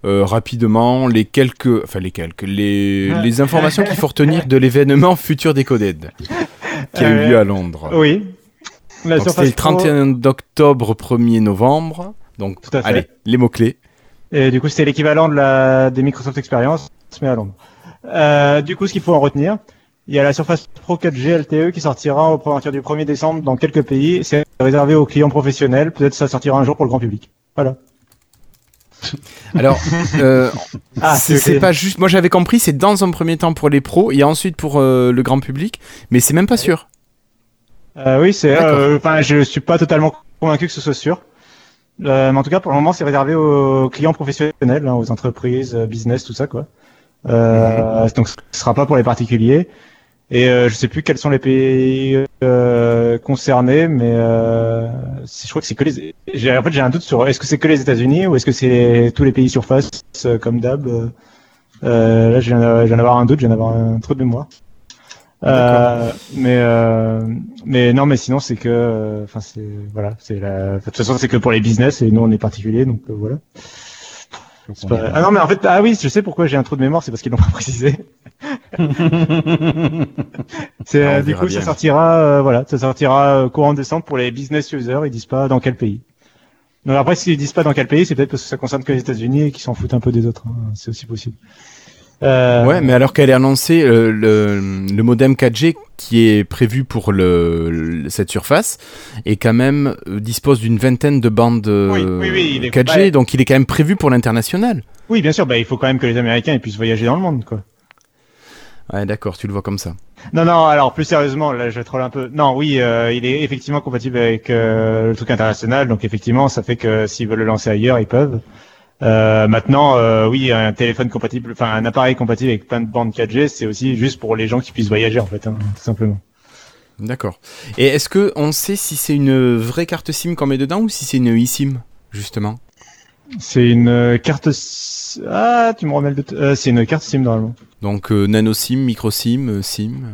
euh, rapidement les quelques, enfin les quelques, les, les informations qu'il faut retenir de l'événement Future Decoded qui a eu Euh, lieu à Londres? Oui. C'était le Pro- 31 octobre, 1er novembre. Donc, Tout à fait. allez, les mots-clés. Et du coup, c'était l'équivalent de la des Microsoft Experience, mais à Londres. Euh, du coup, ce qu'il faut en retenir, il y a la Surface Pro 4G LTE qui sortira au partir du 1er décembre dans quelques pays. C'est réservé aux clients professionnels. Peut-être ça sortira un jour pour le grand public. Voilà. Alors, euh, Ah, c'est pas juste. Moi, j'avais compris, c'est dans un premier temps pour les pros et ensuite pour euh, le grand public, mais c'est même pas sûr. Euh, oui, c'est. Euh, Enfin, je suis pas totalement convaincu que ce soit sûr. Mais en tout cas, pour le moment, c'est réservé aux clients professionnels, hein, aux entreprises, business, tout ça, quoi. Euh, Donc, ce sera pas pour les particuliers. Et euh, je sais plus quels sont les pays euh, concernés, mais euh, je crois que c'est que les. j'ai- En fait, j'ai un doute sur est-ce que c'est que les États-Unis ou est-ce que c'est tous les pays surface euh, comme d'hab. euh, euh, là, je viens d'avoir un doute, je viens d'avoir un trou de mémoire. Euh, mais euh, mais non, mais sinon c'est que, euh, enfin c'est voilà, c'est la. De toute façon, c'est que pour les business et nous on est particuliers, donc voilà. Pas- Ah non, mais en fait, ah oui, je sais pourquoi j'ai un trou de mémoire, c'est parce qu'ils l'ont pas précisé. c'est Ah, euh, du coup bien. ça sortira, euh, voilà, ça sortira euh, courant décembre pour les business users. Ils disent pas dans quel pays. Donc après, s'ils disent pas dans quel pays, c'est peut-être parce que ça concerne que les États-Unis et qu'ils s'en foutent un peu des autres. hein. C'est aussi possible. Euh, Ouais, mais alors qu'elle est annoncée, euh, le, le modem 4G qui est prévu pour le, le- cette surface est quand même euh, dispose d'une vingtaine de bandes euh, Oui, oui, oui, il est- 4G, ouais. donc il est quand même prévu pour l'international. Oui, bien sûr. Bah, il faut quand même que les Américains puissent voyager dans le monde, quoi. Ouais, d'accord, tu le vois comme ça. Non, non, alors plus sérieusement, là je troll un peu. Non, oui, euh, il est effectivement compatible avec euh, le truc international, donc effectivement, ça fait que s'ils veulent le lancer ailleurs, ils peuvent. Euh, maintenant, euh, oui, un téléphone compatible, enfin un appareil compatible avec plein de bandes 4G, c'est aussi juste pour les gens qui puissent voyager en fait, hein, tout simplement. D'accord. Et est-ce que on sait si c'est une vraie carte SIM qu'on met dedans ou si c'est une eSIM, justement? C'est une carte. Ah, tu me remets le. Euh, c'est une carte SIM normalement. Donc nano SIM, micro SIM, SIM.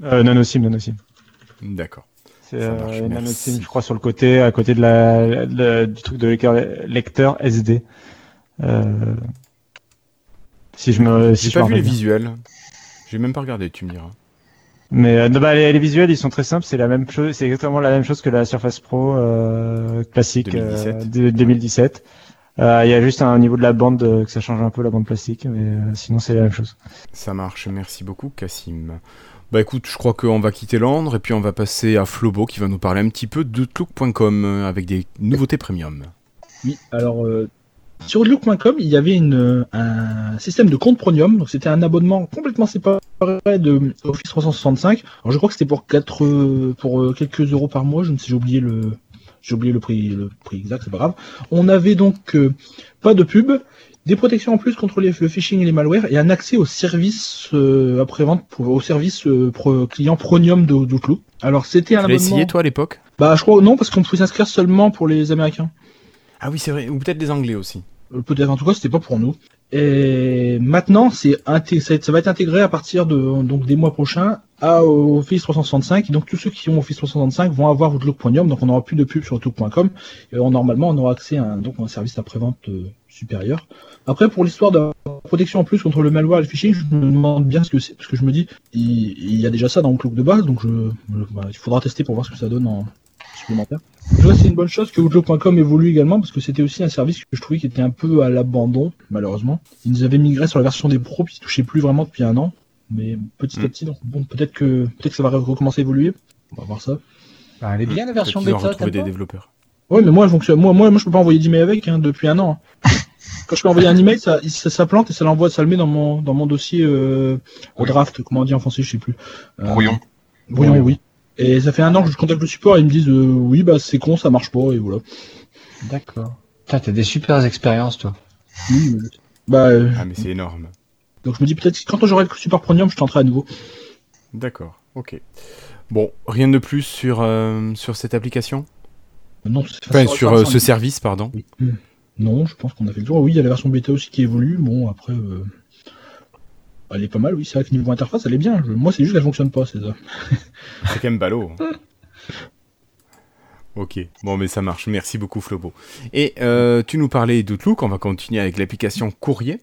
nano SIM, nano SIM. D'accord. C'est marche, une nano. SIM, je crois, sur le côté, à côté de la, du truc de lecteur, lecteur SD. Euh, si je me, si J'ai je pas vu les visuels. J'ai même pas regardé, tu me diras. Mais euh, bah, les, les visuels, ils sont très simples. C'est la même chose. C'est exactement la même chose que la Surface Pro euh, classique 2017. euh, de 2017. Euh, Il y a juste un au niveau de la bande euh, que ça change un peu la bande plastique, mais euh, sinon c'est la même chose. Ça marche, merci beaucoup Cassim. Bah écoute, je crois qu'on va quitter Londres et puis on va passer à Flobo qui va nous parler un petit peu d'Outlook.com euh, avec des nouveautés premium. Oui, alors euh, sur Outlook.com, il y avait une, un système de compte premium, donc c'était un abonnement complètement séparé de Office 365. Alors je crois que c'était pour quatre, euh, pour euh, quelques euros par mois, je ne sais, j'ai oublié le, j'ai oublié le prix, le prix exact, c'est pas grave. On avait donc euh, pas de pub, des protections en plus contre les- le phishing et les malwares et un accès au service euh, après-vente, pour- au service euh, pro- client premium de- d'Outlook. Alors c'était un Tu abonnement. essayé toi à l'époque? Bah je crois non parce qu'on pouvait s'inscrire seulement pour les Américains. Ah oui, c'est vrai, ou peut-être des Anglais aussi. Euh, Peut-être, en tout cas, c'était pas pour nous. Et maintenant, c'est ça va être intégré à partir de donc des mois prochains à Office 365. Et donc tous ceux qui ont Office 365 vont avoir Outlook. Donc on n'aura plus de pub sur Outlook.com. Et on- normalement, on aura accès à un, donc un service après-vente euh, supérieur. Après, pour l'histoire de protection en plus contre le malware et le phishing, je me demande bien ce que c'est, parce que je me dis, il, y a déjà ça dans Outlook de base, donc je, il faudra tester pour voir ce que ça donne en supplémentaire. Je vois, c'est une bonne chose que Outlook.com évolue également parce que c'était aussi un service que je trouvais qui était un peu à l'abandon, malheureusement. Ils nous avaient migré sur la version des pros puis ils se touchaient plus vraiment depuis un an. Mais petit à Mm. petit, donc bon, peut-être que peut-être que ça va recommencer à évoluer. On va voir ça. Bah, elle est bien la version bêta. retrouvé t'aimes des développeurs. Ouais, mais moi, je fonctionne. Moi, moi, moi, je peux pas envoyer d'email avec hein, depuis un an. hein. Quand je peux envoyer un email, ça, ça, ça plante et ça l'envoie, ça le met dans mon dans mon dossier euh, au draft. Comment on dit en français, je sais plus. Euh, Brouillon. Brouillon, oui. Et ça fait un an que je contacte le support et ils me disent euh, oui, bah c'est con, ça marche pas et voilà. D'accord. Putain, t'as des super expériences, toi. Oui, mais- Bah, euh, Ah mais c'est énorme. donc je me dis peut-être que quand j'aurai le support premium, je tenterai à nouveau. D'accord, ok. Bon, rien de plus sur, euh, sur cette application? Non, c'est- Enfin, sur euh, ce service, pardon. Oui. Non, je pense qu'on a fait le tour. Oui, il y a la version bêta aussi qui évolue. Bon, après, euh, elle est pas mal. Oui, c'est vrai que niveau interface, elle est bien. Je- Moi, c'est juste qu'elle fonctionne pas, c'est ça. C'est quand même ballot. Ok, bon mais ça marche, merci beaucoup Flobo. Et euh, tu nous parlais d'Outlook, on va continuer avec l'application Courrier,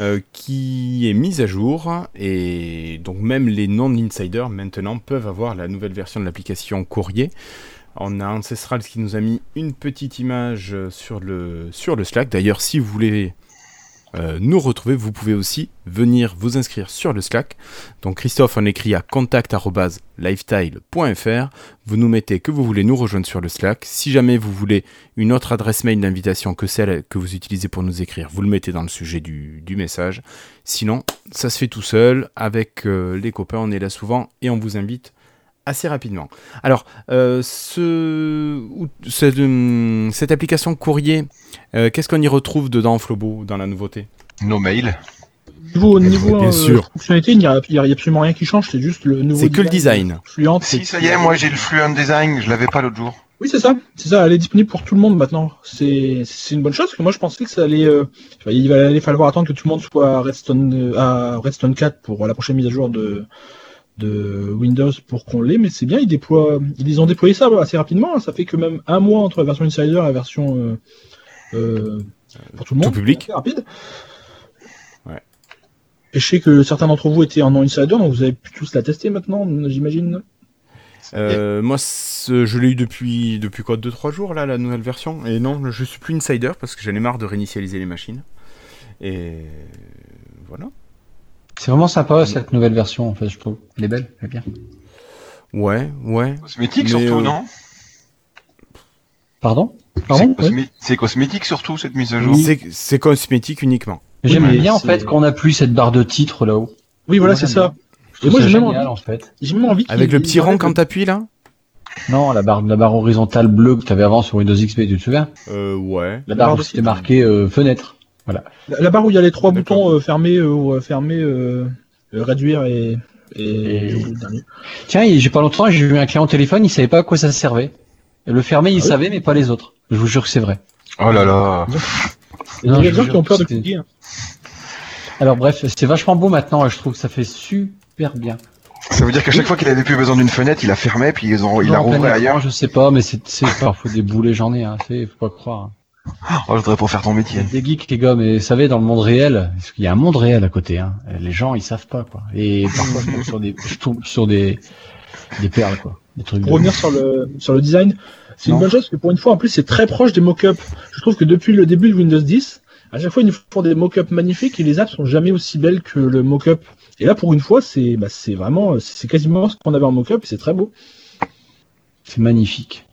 euh, qui est mise à jour, et donc même les non-insiders maintenant peuvent avoir la nouvelle version de l'application Courrier. On a Ancestral qui nous a mis une petite image sur le, sur le Slack, d'ailleurs si vous voulez euh, nous retrouver, vous pouvez aussi venir vous inscrire sur le Slack. Donc Christophe en écrit à contact@lifetile.fr. Vous nous mettez que vous voulez nous rejoindre sur le Slack. Si jamais vous voulez une autre adresse mail d'invitation que celle que vous utilisez pour nous écrire, vous le mettez dans le sujet du, du message. Sinon, ça se fait tout seul. Avec euh, les copains, on est là souvent et on vous invite assez rapidement. Alors, euh, ce, hum, cette application courrier, euh, qu'est-ce qu'on y retrouve dedans, Flobo, dans la nouveauté? Nos mails. Niveau, niveau Bien euh, sûr. fonctionnalité, il n'y a, il y a absolument rien qui change, c'est juste le nouveau. C'est que le design. Fluent. Si, ça y est, moi j'ai le Fluent Design, je l'avais pas l'autre jour. Oui, c'est ça. C'est ça. Elle est disponible pour tout le monde maintenant. C'est c'est une bonne chose parce que moi je pensais que ça allait. euh, il va aller falloir attendre que tout le monde soit à Redstone, à Redstone 4 pour la prochaine mise à jour de de Windows pour qu'on l'ait. Mais c'est bien. Ils déploient. Ils ont déployé ça assez rapidement. hein. Ça fait que même un mois entre la version Insider et la version euh, pour tout le monde. Tout public. Rapide. Ouais. Et je sais que certains d'entre vous étaient en Insider, donc vous avez pu tous la tester maintenant, j'imagine. Euh, moi, je l'ai eu depuis, depuis quoi 2-3 jours, là, la nouvelle version. Et non, je suis plus insider parce que j'en ai marre de réinitialiser les machines. Et voilà. C'est vraiment sympa cette nouvelle version, en fait, je trouve. Elle est belle, elle est bien. Ouais, ouais. Cosmétique surtout, euh, non? Pardon? C'est cosmé- cosmétique surtout cette mise à jour. C'est- C'est cosmétique uniquement. J'aime bien en fait qu'on a plus cette barre de titre là-haut. Oui, voilà, Moi, c'est ça. Et moi, j'ai même génial, envie- en fait. J'ai même envie Avec le petit rond enlève quand t'appuies là Non, la barre, la barre horizontale bleue que tu avais avant sur Windows XP, tu te souviens Euh, ouais. La barre où c'était marqué euh, fenêtre. La, la barre où il y a les trois D'accord. boutons euh, fermés euh, ou euh, fermés, euh, euh, réduire et. Tiens, j'ai pas longtemps, j'ai eu un client au téléphone, il savait pas à quoi ça servait. Le fermer, il Ah oui savait, mais pas les autres. Je vous jure que c'est vrai. Oh là là. Il y a des gens qui ont peur de hein. Alors bref, c'est vachement beau maintenant et je trouve que ça fait super bien. Ça veut dire qu'à chaque fois qu'il avait plus besoin d'une fenêtre, il la fermait puis ils ont, il la Non, en plein rouvrait ailleurs. Je sais pas, mais c'est c'est parfois des boulets, j'en ai, hein, c'est, faut pas croire. Oh, je voudrais pas faire ton a métier. des geeks, les gars, mais vous savez, dans le monde réel, parce qu'il y a un monde réel à côté, hein. Les gens, ils savent pas, quoi. Et parfois, je tombe sur des, je tombe sur des, des perles, quoi. Pour de- revenir sur le, sur le design, c'est une bonne chose parce que pour une fois, en plus, c'est très proche des mock-ups. Je trouve que depuis le début de Windows 10, à chaque fois, ils nous font des mock-ups magnifiques et les apps sont jamais aussi belles que le mock-up. Et là, pour une fois, c'est bah, c'est vraiment, c'est quasiment ce qu'on avait en mock-up et c'est très beau. C'est magnifique.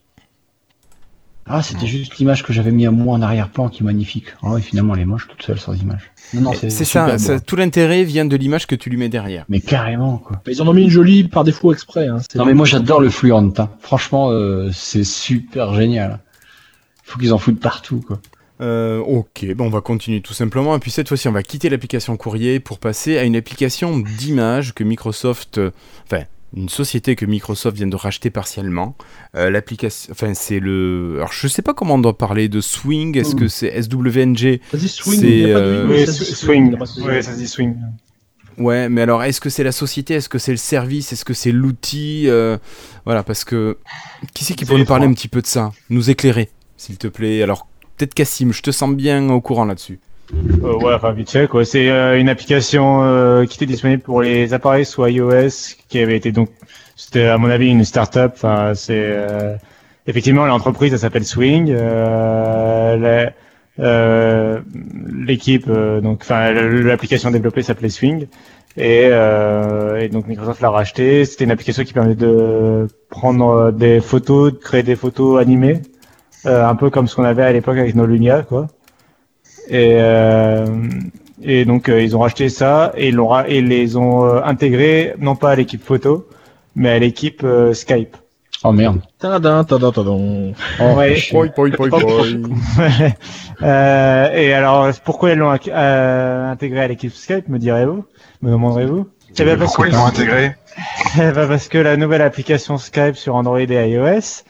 Ah, c'était juste l'image que j'avais mis à moi en arrière-plan qui est magnifique. Ah ouais, finalement, elle est moche toute seule sans image. Non, non, C'est ça, tout l'intérêt vient de l'image que tu lui mets derrière. Mais carrément, quoi. Mais ils en ont mis une jolie par défaut exprès. Hein. Non, mais moi, j'adore le Fluent. Hein. Franchement, euh, c'est super génial. Faut qu'ils en foutent partout, quoi. Euh, ok, bon, on va continuer tout simplement. Et puis cette fois-ci, on va quitter l'application courrier pour passer à une application d'image que Microsoft, euh, enfin, une société que Microsoft vient de racheter partiellement. Euh, l'application, enfin, c'est le, alors je sais pas comment on doit parler de Swing. Est-ce que c'est SWNG Vas-y, swing. C'est, il y a pas de euh, oui, Oui, ça se dit swing. Oui, ça dit swing. Ouais, mais alors, est-ce que c'est la société? Est-ce que c'est le service? Est-ce que c'est l'outil? Euh, Voilà, parce que qui c'est qui peut nous parler un petit peu de ça? Nous éclairer, s'il te plaît. Alors, peut-être Cassim, je te sens bien au courant là-dessus. Euh, ouais, fait quoi. C'est euh, une application euh, qui était disponible pour les appareils sous iOS, qui avait été donc, c'était à mon avis une start-up. Enfin, c'est euh, effectivement l'entreprise, elle s'appelle Swing. Euh, euh, L'équipe, donc, enfin, l'application développée s'appelait Swing. Et, et donc Microsoft l'a racheté. C'était une application qui permet de prendre des photos, de créer des photos animées, un peu comme ce qu'on avait à l'époque avec nos Lumia, quoi. Et, euh, et donc euh, ils ont racheté ça et ils l'ont ra- et les ont euh, intégrés non pas à l'équipe photo, mais à l'équipe euh, Skype. Oh merde. Tadadin, tadadin, tadadin. Oh, Ouais. Poi, poi, poi, poi. Euh, et alors pourquoi ils l'ont euh, intégré à l'équipe Skype, me direz-vous, me demanderez-vous? Eh ben, Pourquoi que- ils l'ont intégré? Eh ben, parce que la nouvelle application Skype sur Android et iOS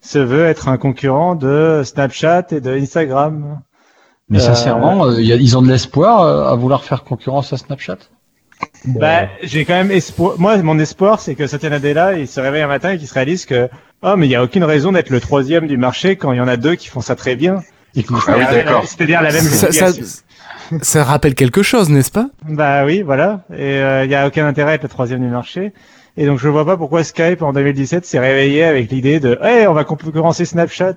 se veut être un concurrent de Snapchat et de Instagram. Mais Euh, sincèrement, euh, y a- ils ont de l'espoir euh, à vouloir faire concurrence à Snapchat? Bah, j'ai quand même espoir. Moi, mon espoir, c'est que Satya Nadella, il se réveille un matin et qu'il se réalise que, oh, mais il y a aucune raison d'être le troisième du marché quand il y en a deux qui font ça très bien. Ah oui, d'accord. C'est-à-dire la même ça, ça, rappelle quelque chose, n'est-ce pas? Bah oui, voilà. Et euh, il y a aucun intérêt à être le troisième du marché. Et donc, je vois pas pourquoi Skype, en 2017, s'est réveillé avec l'idée de, hey, on va concurrencer Snapchat.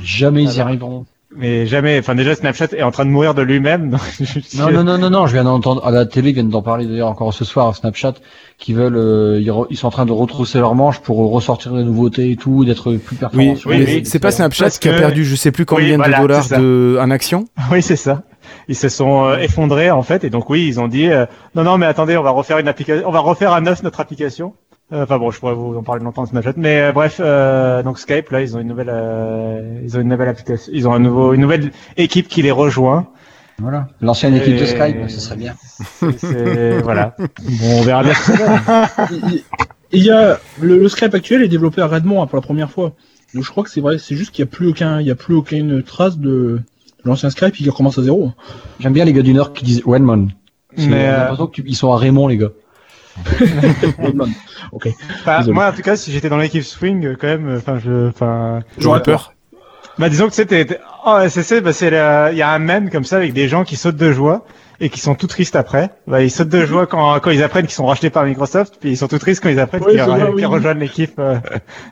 Jamais ils y arriveront. Mais jamais. Enfin, déjà, Snapchat est en train de mourir de lui-même. suis- Non, non, non, non, non, je viens d'entendre à la télé, ils viennent d'en parler d'ailleurs encore ce soir à Snapchat, qui veulent, euh, ils, re- ils sont en train de retrousser leurs manches pour ressortir des nouveautés et tout, d'être plus performants. Oui, sur oui, c'est pas Snapchat Parce qui a que- perdu je sais plus combien Oui, voilà, de dollars de... en action. Oui, c'est ça. Ils se sont euh, effondrés en fait, et donc oui, ils ont dit euh, non, non, mais attendez, on va refaire une application, on va refaire à neuf notre application. Euh, Enfin bon, je pourrais vous en parler longtemps de Snapchat, mais euh, bref, euh, donc Skype là, ils ont une nouvelle, euh, ils ont une nouvelle application, ils ont un nouveau, une nouvelle équipe qui les rejoint. Voilà. L'ancienne équipe de Skype, ce serait bien. Voilà. Bon, on verra bien. ce. Il- Il y a le, le Skype actuel est développé à Redmond hein, pour la première fois. Donc je crois que c'est vrai, c'est juste qu'il n'y a plus aucun, il y a plus aucune trace de, l'ancien Skype qui recommence à zéro. J'aime bien les gars du Nord qui disent Redmond. C'est- Mais, j'ai euh, l'impression qu'ils sont à Raymond, les gars. Ok. Enfin, moi, en tout cas, si j'étais dans l'équipe Swing, euh, quand même, euh, enfin, je, enfin, J'aurais peur. Bah disons que c'était oh SSC bah c'est la- il y a un mème comme ça avec des gens qui sautent de joie et qui sont tout tristes après. Bah ils sautent de joie quand quand ils apprennent qu'ils sont rachetés par Microsoft puis ils sont tout tristes quand ils apprennent Ouais, qu'ils c'est vrai, qu'ils oui. rejoignent l'équipe euh,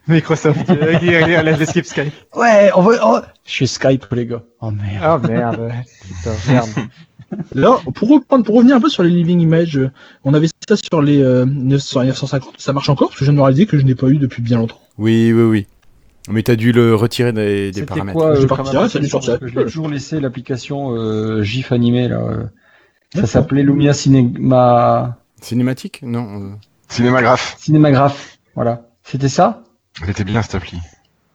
Microsoft euh, qui laisse l'équipe Skype. Ouais, on va, oh, je suis Skype, les gars. Oh merde. Oh merde. Putain, merde. Là, pour reprendre, pour revenir un peu sur les living images, euh, on avait ça sur les euh, 900 950. Ça marche encore parce que je viens de me réaliser que je n'ai pas eu depuis bien longtemps. Oui, oui, oui. Mais t'as dû le retirer des, des C'était paramètres. quoi, J'ai euh, ça sortir. Je l'ai toujours laissé l'application euh, GIF animé là. Ça s'appelait Lumia Cinema Cinématique? Non. Cinémagraphe. Cinémagraphe. Voilà. C'était ça? Elle était bien cette appli.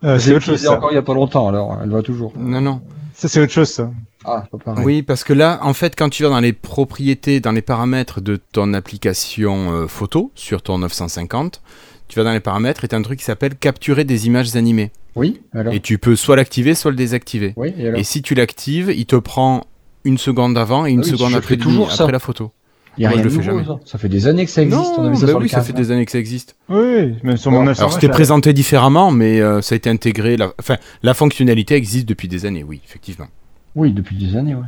Euh, c'est autre chose ça. encore il y a pas longtemps alors elle va toujours. Non, non. Ça c'est autre chose ça. Ah, c'est pas pareil. Oui, parce que là, en fait, quand tu vas dans les propriétés, dans les paramètres de ton application euh, photo sur ton 950, tu vas dans les paramètres et t'as un truc qui s'appelle capturer des images animées. Oui, alors. Et tu peux soit l'activer, soit le désactiver. Oui, et alors Et si tu l'actives, il te prend une seconde avant et une Ah oui, seconde après, toujours après la photo. Il y a Moi, rien je de le fais nouveau, jamais. ça. Ça fait des années que ça existe. on Non, avait ça bah sur oui, le ça fait 15, des années que ça existe. Oui, même sur mon Alors, 900. Alors c'était présenté différemment, mais euh, ça a été intégré. La... Enfin, la fonctionnalité existe depuis des années, oui, effectivement. Oui, depuis des années, ouais.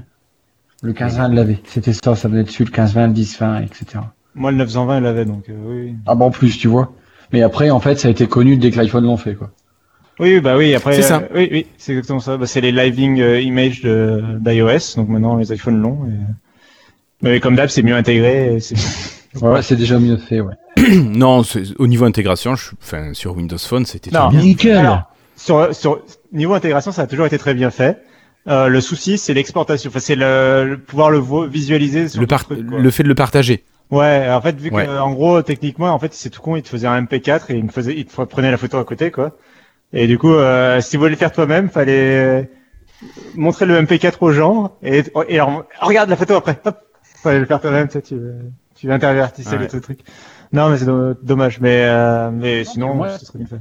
Le 15-20 l'avait. C'était ça, ça venait dessus, le 15-20, le 10-20, etc. Moi le 920 il l'avait donc euh, oui. Ah bon, en plus, tu vois. Mais après, en fait, ça a été connu dès que l'iPhone l'ont fait, quoi. Oui, bah oui, après. C'est ça. euh, oui, oui, c'est exactement ça. Bah, c'est les living euh, images de d'iOS, donc maintenant les iPhones l'ont. Et... Mais comme d'hab, c'est mieux intégré. c'est- Ouais, c'est déjà mieux fait, ouais. non, c'est- au niveau intégration, je... enfin, sur Windows Phone, c'était Non. très bien. Nickel Alors, sur, sur niveau intégration, ça a toujours été très bien fait. Euh, le souci, c'est l'exportation. Enfin, c'est le, le pouvoir le vo- visualiser sur Le, par- le fait de le partager. Ouais, en fait, vu Ouais. que, en gros, techniquement, en fait, c'est tout con, il te faisait un MP4 et il me faisait, il te prenait la photo à côté, quoi. Et du coup, euh, si vous voulez le faire toi-même, fallait montrer le MP4 aux gens et, et alors, regarde la photo après. Hop, fallait le faire toi-même, tu tu, tu intervertissais Ouais. le truc. Non, mais c'est do- dommage, mais, euh, mais sinon, ouais. c'est très bien fait.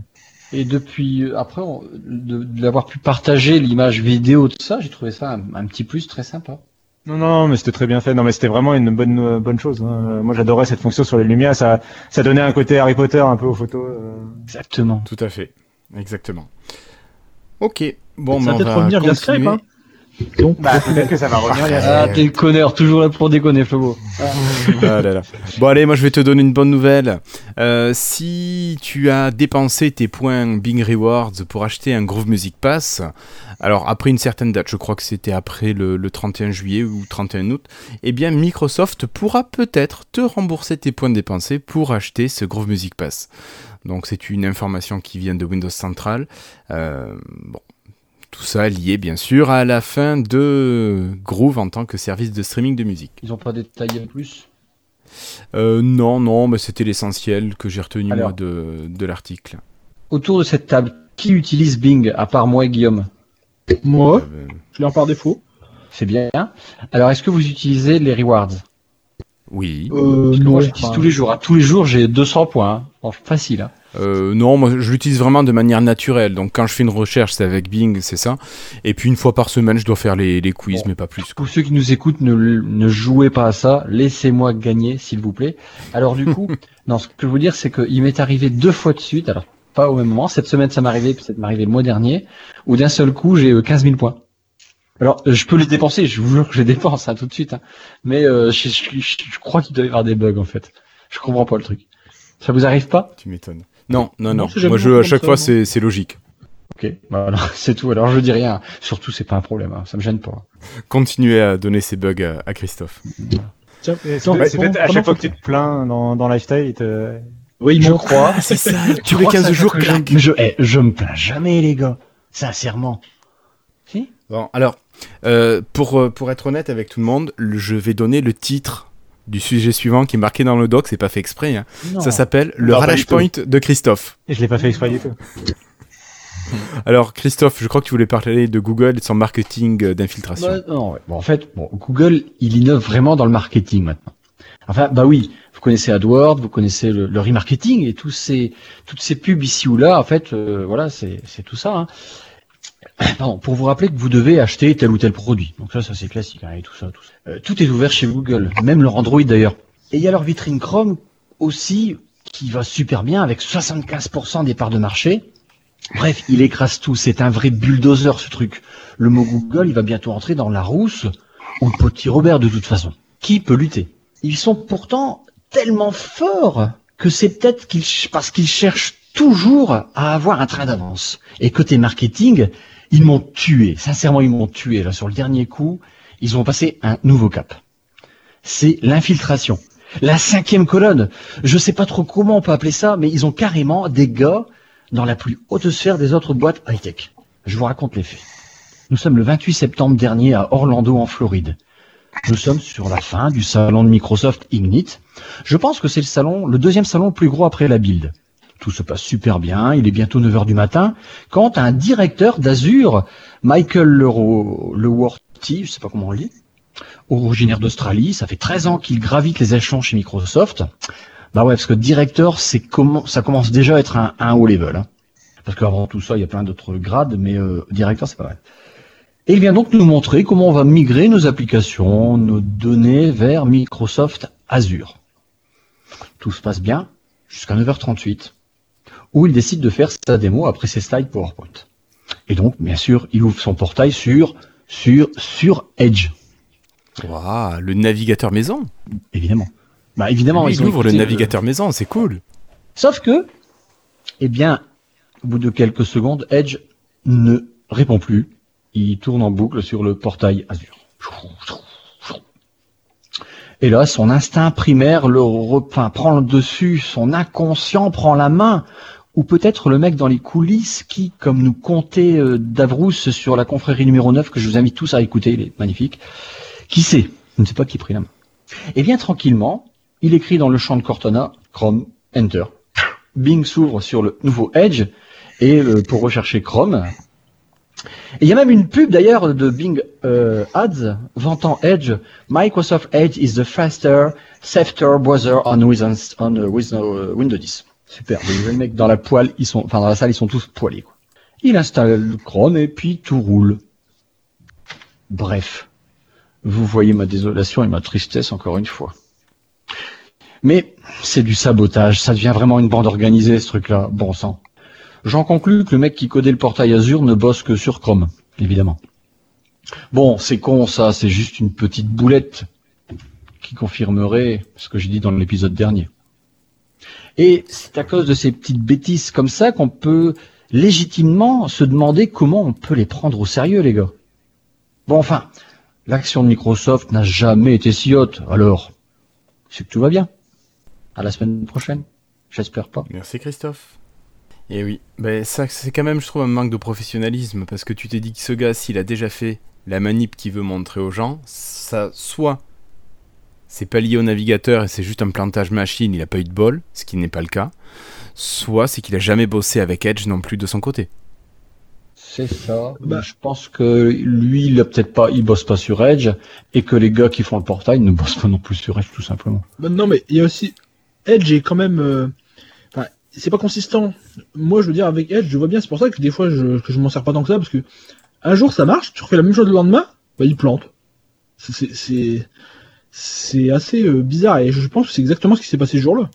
Et depuis, euh, après, on- de, de l'avoir pu partager l'image vidéo, tout ça, j'ai trouvé ça un, un petit plus très sympa. Non, non, mais c'était très bien fait. Non, mais c'était vraiment une bonne, euh, bonne chose. hein. Moi, j'adorais cette fonction sur les lumières. Ça, ça donnait un côté Harry Potter un peu aux photos. euh. Exactement. Tout à fait. Exactement. Ok. Bon, ça ben, va on peut-être va revenir via. Skype. Hein. Donc, Bah, peut-être que ça va revenir. Ah, t'es le connard, toujours là pour déconner, Flobo. Ah là là. Bon allez, moi je vais te donner une bonne nouvelle. Euh, si tu as dépensé tes points Bing Rewards pour acheter un Groove Music Pass, alors après une certaine date, je crois que c'était après le, le 31 juillet ou 31 août, eh bien Microsoft pourra peut-être te rembourser tes points dépensés pour acheter ce Groove Music Pass. Donc c'est une information qui vient de Windows Central. Euh, bon. Tout ça lié bien sûr à la fin de Groove en tant que service de streaming de musique. Ils ont pas détaillé plus? Euh, non, non, mais c'était l'essentiel que j'ai retenu Alors. moi de, de l'article. Autour de cette table, qui utilise Bing, à part moi et Guillaume? Moi, Euh, je l'ai en par défaut. C'est bien. Alors, est-ce que vous utilisez les rewards? Oui. Euh, Parce que non, moi, j'utilise tous les jours. À tous les jours, j'ai 200 points. hein. Facile. hein. Euh, non, moi je l'utilise vraiment de manière naturelle. Donc quand je fais une recherche, c'est avec Bing, c'est ça. Et puis une fois par semaine, je dois faire les, les quiz, Bon. mais pas plus. quoi. Pour ceux qui nous écoutent, ne, ne jouez pas à ça. Laissez-moi gagner, s'il vous plaît. Alors, du coup, non, ce que je veux dire, c'est qu'il m'est arrivé deux fois de suite. Alors, pas au même moment. Cette semaine, ça m'est arrivé, puis ça m'est arrivé le mois dernier, où d'un seul coup, j'ai euh, 15 000 points. Alors, euh, je peux les dépenser, je vous jure que je les dépense hein, tout de suite. hein. Mais euh, je, je- je- je crois qu'il doit y avoir des bugs, en fait. Je comprends pas le truc. Ça vous arrive pas? Tu m'étonnes. Non, non, Non, Moi je, à chaque ça, fois, c'est c'est logique. Ok, voilà, c'est tout. Alors je dis rien. Surtout, c'est pas un problème. hein. Ça me gêne pas. Continuez à donner ces bugs à, à Christophe. C'est peut-être- c'est peut-être à chaque fois que tu te plains dans, dans Lifestyle, il te... Oui, Je crois. c'est ça, Tu tous les crois 15 ça, jours, que je, je, eh, je me plains jamais, les gars. Sincèrement. Si? Bon, alors, euh, pour, euh, pour être honnête avec tout le monde, je vais donner le titre du sujet suivant qui est marqué dans le doc, c'est pas fait exprès. hein. Ça s'appelle Le tout. Point de Christophe. Et je l'ai pas fait exprès du tout. Alors, Christophe, je crois que tu voulais parler de Google et de son marketing euh, d'infiltration. Bah, non, ouais. bon, en fait, bon, Google, il innove vraiment dans le marketing maintenant. Enfin, bah oui, vous connaissez AdWords, vous connaissez le, le remarketing et tous ces, toutes ces pubs ici ou là, en fait, euh, voilà, c'est c'est tout ça. Hein. Pardon, pour vous rappeler que vous devez acheter tel ou tel produit. Donc ça, ça c'est classique, hein, et tout ça, tout ça. Euh, tout est ouvert chez Google, même leur Android d'ailleurs. Et il y a leur vitrine Chrome aussi, qui va super bien avec 75% des parts de marché. Bref, il écrase tout. C'est un vrai bulldozer, ce truc. Le mot Google, il va bientôt entrer dans la rousse ou le petit Robert de toute façon. Qui peut lutter? Ils sont pourtant tellement forts que c'est peut-être parce qu'ils cherchent toujours à avoir un train d'avance. Et côté marketing, ils m'ont tué. Sincèrement, ils m'ont tué. Là, sur le dernier coup, ils ont passé un nouveau cap. C'est l'infiltration. La cinquième colonne. Je sais pas trop comment on peut appeler ça, mais ils ont carrément des gars dans la plus haute sphère des autres boîtes high-tech. Je vous raconte les faits. Nous sommes le 28 septembre dernier à Orlando en Floride. Nous sommes sur la fin du salon de Microsoft Ignite. Je pense que c'est le salon, le deuxième salon le plus gros après la build. Tout se passe super bien, il est bientôt 9 heures du matin, quand un directeur d'Azure, Michael Leworthy, je sais pas comment on le dit, originaire d'Australie, ça fait 13 ans qu'il gravite les échelons chez Microsoft. Bah ouais, parce que directeur, c'est comment, ça commence déjà à être un, un haut level. Hein. Parce qu'avant tout ça, il y a plein d'autres grades, mais euh, directeur, c'est pas mal. Et il vient donc nous montrer comment on va migrer nos applications, nos données vers Microsoft Azure. Tout se passe bien jusqu'à 9h38, où il décide de faire sa démo après ses slides PowerPoint. Et donc, bien sûr, il ouvre son portail sur, sur, sur Edge, Waouh, le navigateur maison. évidemment. Bah, évidemment, Lui, ils il ouvre le navigateur maison, c'est cool. Sauf que, eh bien, au bout de quelques secondes, Edge ne répond plus. Il tourne en boucle sur le portail Azure. Et là, son instinct primaire le enfin, prend le dessus, son inconscient prend la main, ou peut-être le mec dans les coulisses qui, comme nous comptait euh, Davrousse sur la confrérie numéro 9, que je vous invite tous à écouter, il est magnifique, qui sait Je ne sais pas qui prit la main. Et bien tranquillement, il écrit dans le champ de Cortana, Chrome, Enter. Bing s'ouvre sur le nouveau Edge et euh, pour rechercher Chrome. Et il y a même une pub d'ailleurs de Bing euh, Ads vantant Edge. Microsoft Edge is the faster, softer browser on Windows, on, Windows, euh, Windows 10. Super. Vous voyez le mec dans la poêle, ils sont, enfin dans la salle, ils sont tous poilés. Il installe le Chrome et puis tout roule. Bref, vous voyez ma désolation et ma tristesse encore une fois. Mais c'est du sabotage, ça devient vraiment une bande organisée ce truc-là, bon sang. J'en conclus que le mec qui codait le portail Azure ne bosse que sur Chrome, évidemment. Bon, c'est con ça, c'est juste une petite boulette qui confirmerait ce que j'ai dit dans l'épisode dernier. Et c'est à cause de ces petites bêtises comme ça qu'on peut légitimement se demander comment on peut les prendre au sérieux, les gars. Bon, enfin, l'action de Microsoft n'a jamais été si haute, alors c'est que tout va bien. À la semaine prochaine. J'espère pas. Merci Christophe. Et oui, ben ça c'est quand même je trouve un manque de professionnalisme parce que tu t'es dit que ce gars s'il a déjà fait la manip qu'il veut montrer aux gens, ça soit c'est pas lié au navigateur et c'est juste un plantage machine, il a pas eu de bol, ce qui n'est pas le cas, soit c'est qu'il a jamais bossé avec Edge non plus de son côté. C'est ça. Bah. Je pense que lui, il a peut-être pas, il bosse pas sur Edge et que les gars qui font le portail ne bossent pas non plus sur Edge tout simplement. Bah, non, mais il y a aussi. Edge est quand même. euh, c'est pas consistant. Moi, je veux dire, avec Edge, je vois bien, c'est pour ça que des fois, je, que je m'en sers pas tant que ça, parce que un jour ça marche, tu refais la même chose le lendemain, bah il plante. C'est- C'est. c'est- C'est assez euh, bizarre et je pense que c'est exactement ce qui s'est passé ce jour-là.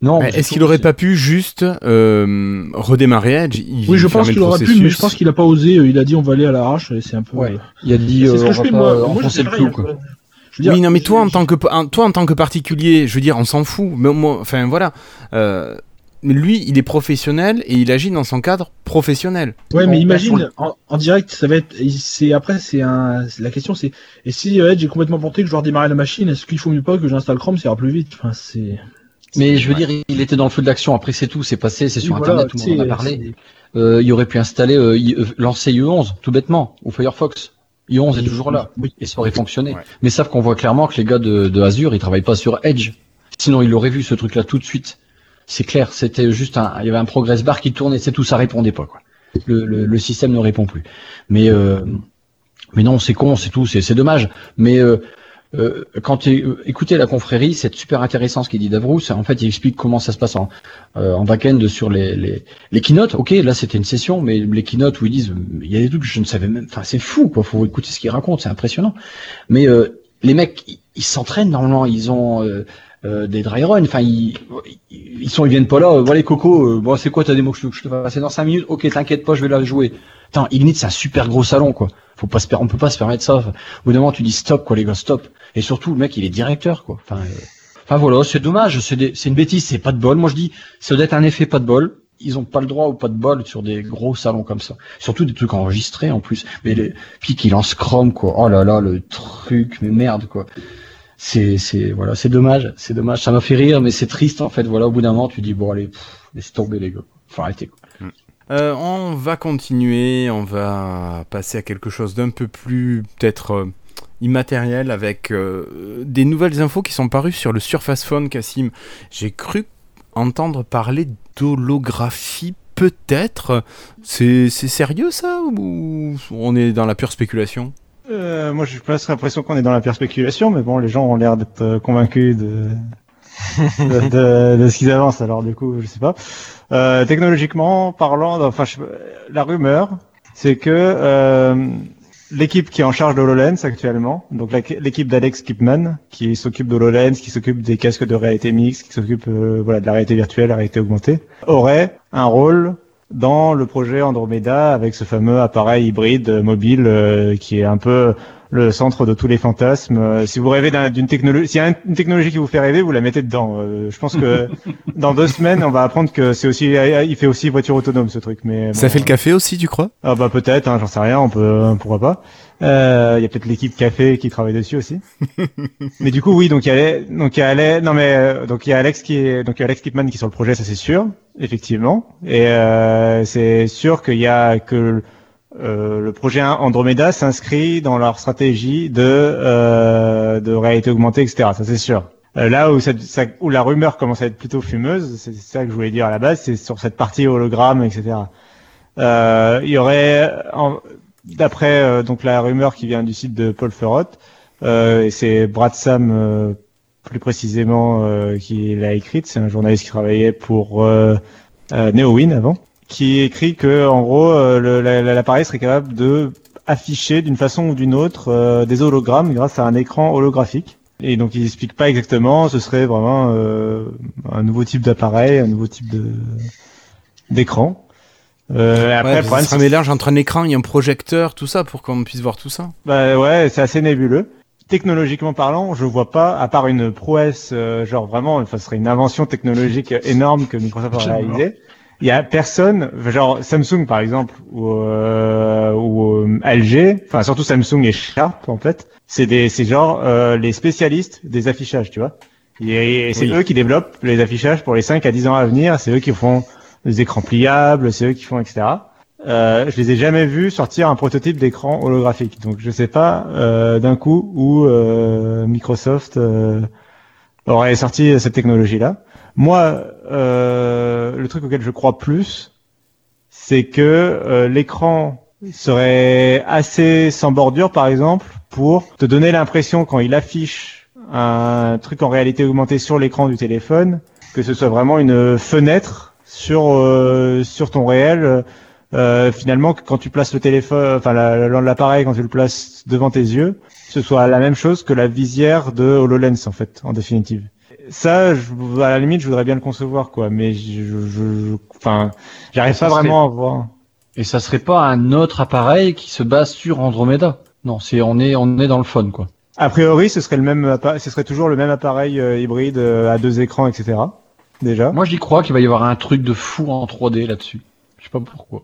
Non. Est-ce qu'il aurait pas pu juste euh, redémarrer Edge? Il Oui, je pense qu'il aurait pu, mais je pense qu'il a pas osé. euh, Il a dit on va aller à l'arrache et c'est un peu. Ouais. euh, Il a dit, c'est euh, ce on que je va fais pas moi. Moi, enfoncer je le clou rien, quoi. quoi. Je veux dire, oui, non, mais toi en, tant que, toi, en tant que particulier, je veux dire, on s'en fout. Mais moi, enfin, voilà. Euh, lui, il est professionnel et il agit dans son cadre professionnel. Ouais, mais On- imagine en, en direct, ça va être. C'est après, c'est un. La question, c'est et si Edge est complètement planté, que je dois redémarrer la machine, est-ce qu'il faut mieux pas que j'installe Chrome, ça ira plus vite? Enfin, c'est. Mais je veux dire, il était dans le feu de l'action. Après, c'est tout, c'est passé, c'est sur Oui, voilà, Internet, tout le monde en a parlé. Euh, il aurait pu installer, euh, I- euh, lancer IE11, tout bêtement, ou Firefox. IE11 est toujours là, Oui. et ça aurait fonctionné. Ouais. Mais savent qu'on voit clairement que les gars de, de Azure, ils travaillent pas sur Edge. Sinon, ils l'auraient vu ce truc-là tout de suite. C'est clair, c'était juste un, il y avait un progress bar qui tournait, c'est tout, ça répondait pas quoi. Le, le, le système ne répond plus. Mais euh, mais non, c'est con, c'est tout, c'est dommage. Mais euh, euh, quand tu euh, écoutez la confrérie, c'est super intéressant ce qu'il dit Davrous. En fait, il explique comment ça se passe en, euh, en back-end sur les, les, les keynotes. Ok, là c'était une session, mais les keynotes où ils disent, il y a des trucs que je ne savais même. Enfin, c'est fou, quoi. Faut écouter ce qu'ils racontent, c'est impressionnant. Mais euh, les mecs, ils s'entraînent normalement. Ils ont euh, des dry runs. Enfin, ils, ils sont, ils viennent pas là. Euh, voilà, Coco. Euh, bon, c'est quoi ta démo que je, que je te fasse C'est dans 5 minutes? Ok, t'inquiète pas, je vais la jouer. Attends, Ignite, c'est un super gros salon, quoi. Faut pas se, on peut pas se permettre ça. Au bout d'un moment, tu dis stop, quoi, les gars, stop. Et surtout, le mec, il est directeur, quoi. Enfin, euh, enfin voilà, c'est dommage. C'est des- c'est une bêtise. C'est pas de bol. Moi, je dis, ça doit être un effet pas de bol. Ils ont pas le droit ou pas de bol sur des gros salons comme ça. Surtout des trucs enregistrés en plus. Mais les, puis qu'il lance Chrome, quoi. Oh là là, le truc, mais merde, quoi. C'est, c'est, voilà, c'est dommage. C'est dommage. Ça m'a fait rire, mais c'est triste, en fait. Voilà, au bout d'un moment, tu dis, bon, allez, laisse tomber, les gars. Faut arrêter, quoi. Euh, on va continuer, on va passer à quelque chose d'un peu plus peut-être euh, immatériel avec euh, des nouvelles infos qui sont parues sur le Surface Phone, Cassim. J'ai cru entendre parler d'holographie peut-être. C'est sérieux ça ou on est dans la pure spéculation? Euh, moi, j'ai presque l'impression qu'on est dans la pure spéculation, mais bon, les gens ont l'air d'être euh, convaincus de de, de- de ce qu'ils avancent. Alors, du coup, je sais pas. Euh, technologiquement parlant, enfin, je- la rumeur, c'est que euh, l'équipe qui est en charge de HoloLens actuellement, donc l'équipe d'Alex Kipman, qui s'occupe de HoloLens, qui s'occupe des casques de réalité mixte, qui s'occupe euh, voilà de la réalité virtuelle, la réalité augmentée, aurait un rôle dans le projet Andromeda avec ce fameux appareil hybride euh, mobile euh, qui est un peu le centre de tous les fantasmes. Euh, si vous rêvez d'un- d'une technologie, s'il y a un- une technologie qui vous fait rêver, vous la mettez dedans. Euh, je pense que dans deux semaines, on va apprendre que c'est aussi, il fait aussi voiture autonome ce truc. Mais Ça fait le café aussi, tu crois? Ah bah peut-être, hein, j'en sais rien, on peut, pourquoi pas. Euh, Il y a peut-être l'équipe café qui travaille dessus aussi. mais du coup, oui, donc il y a, donc il y a, non mais euh, donc il y a Alex qui est, donc il y a Alex Kipman qui est sur le projet, ça c'est sûr, effectivement. Et euh, c'est sûr qu'il y a que euh, le projet Andromeda s'inscrit dans leur stratégie de euh, de réalité augmentée, etc. Ça c'est sûr. Euh, là où, ça, ça- où la rumeur commence à être plutôt fumeuse, c'est ça que je voulais dire à la base, c'est sur cette partie hologramme, etc. Euh, il y aurait, en- d'après euh, donc la rumeur qui vient du site de Paul Ferrot, euh, et c'est Brad Sam euh, plus précisément qui l'a écrite, c'est un journaliste qui travaillait pour NeoWin avant, qui écrit que en gros l'appareil serait capable de afficher d'une façon ou d'une autre des hologrammes grâce à un écran holographique. Et donc il explique pas exactement, ce serait vraiment euh, un nouveau type d'appareil, un nouveau type de d'écran. Euh, après, Ouais, le sera un c'est- mélange entre un écran et un projecteur, tout ça, pour qu'on puisse voir tout ça. Bah ouais, c'est assez nébuleux. Technologiquement parlant, je vois pas, à part une prouesse, euh, genre vraiment, enfin, ce serait une invention technologique énorme que Microsoft a J'adore. réalisée. Il y a personne, genre Samsung par exemple, ou, euh, ou euh, LG, enfin surtout Samsung et Sharp en fait, c'est des, c'est genre euh, les spécialistes des affichages, tu vois. Et, et c'est Oui. eux qui développent les affichages pour les 5 à 10 ans à venir, c'est eux qui font les écrans pliables, c'est eux qui font etc. Euh, je les ai jamais vus sortir un prototype d'écran holographique. Donc je sais pas euh, d'un coup où euh, Microsoft euh, aurait sorti cette technologie-là. Moi, euh, le truc auquel je crois plus, c'est que euh, l'écran serait assez sans bordure, par exemple, pour te donner l'impression quand il affiche un truc en réalité augmentée sur l'écran du téléphone, que ce soit vraiment une fenêtre sur euh, sur ton réel. Euh, finalement, quand tu places le téléphone, enfin la- la- l'appareil, quand tu le places devant tes yeux, ce soit la même chose que la visière de HoloLens en fait, en définitive. Ça, je, à la limite, je voudrais bien le concevoir, quoi, mais je, enfin, j'arrive pas serait- vraiment à voir. Et ça serait pas un autre appareil qui se base sur Andromeda? Non, c'est on est on est dans le fun quoi. A priori, ce serait le même, ce serait toujours le même appareil euh, hybride euh, à deux écrans, etc. déjà. Moi, j'y crois qu'il va y avoir un truc de fou en 3D là-dessus. Je sais pas pourquoi.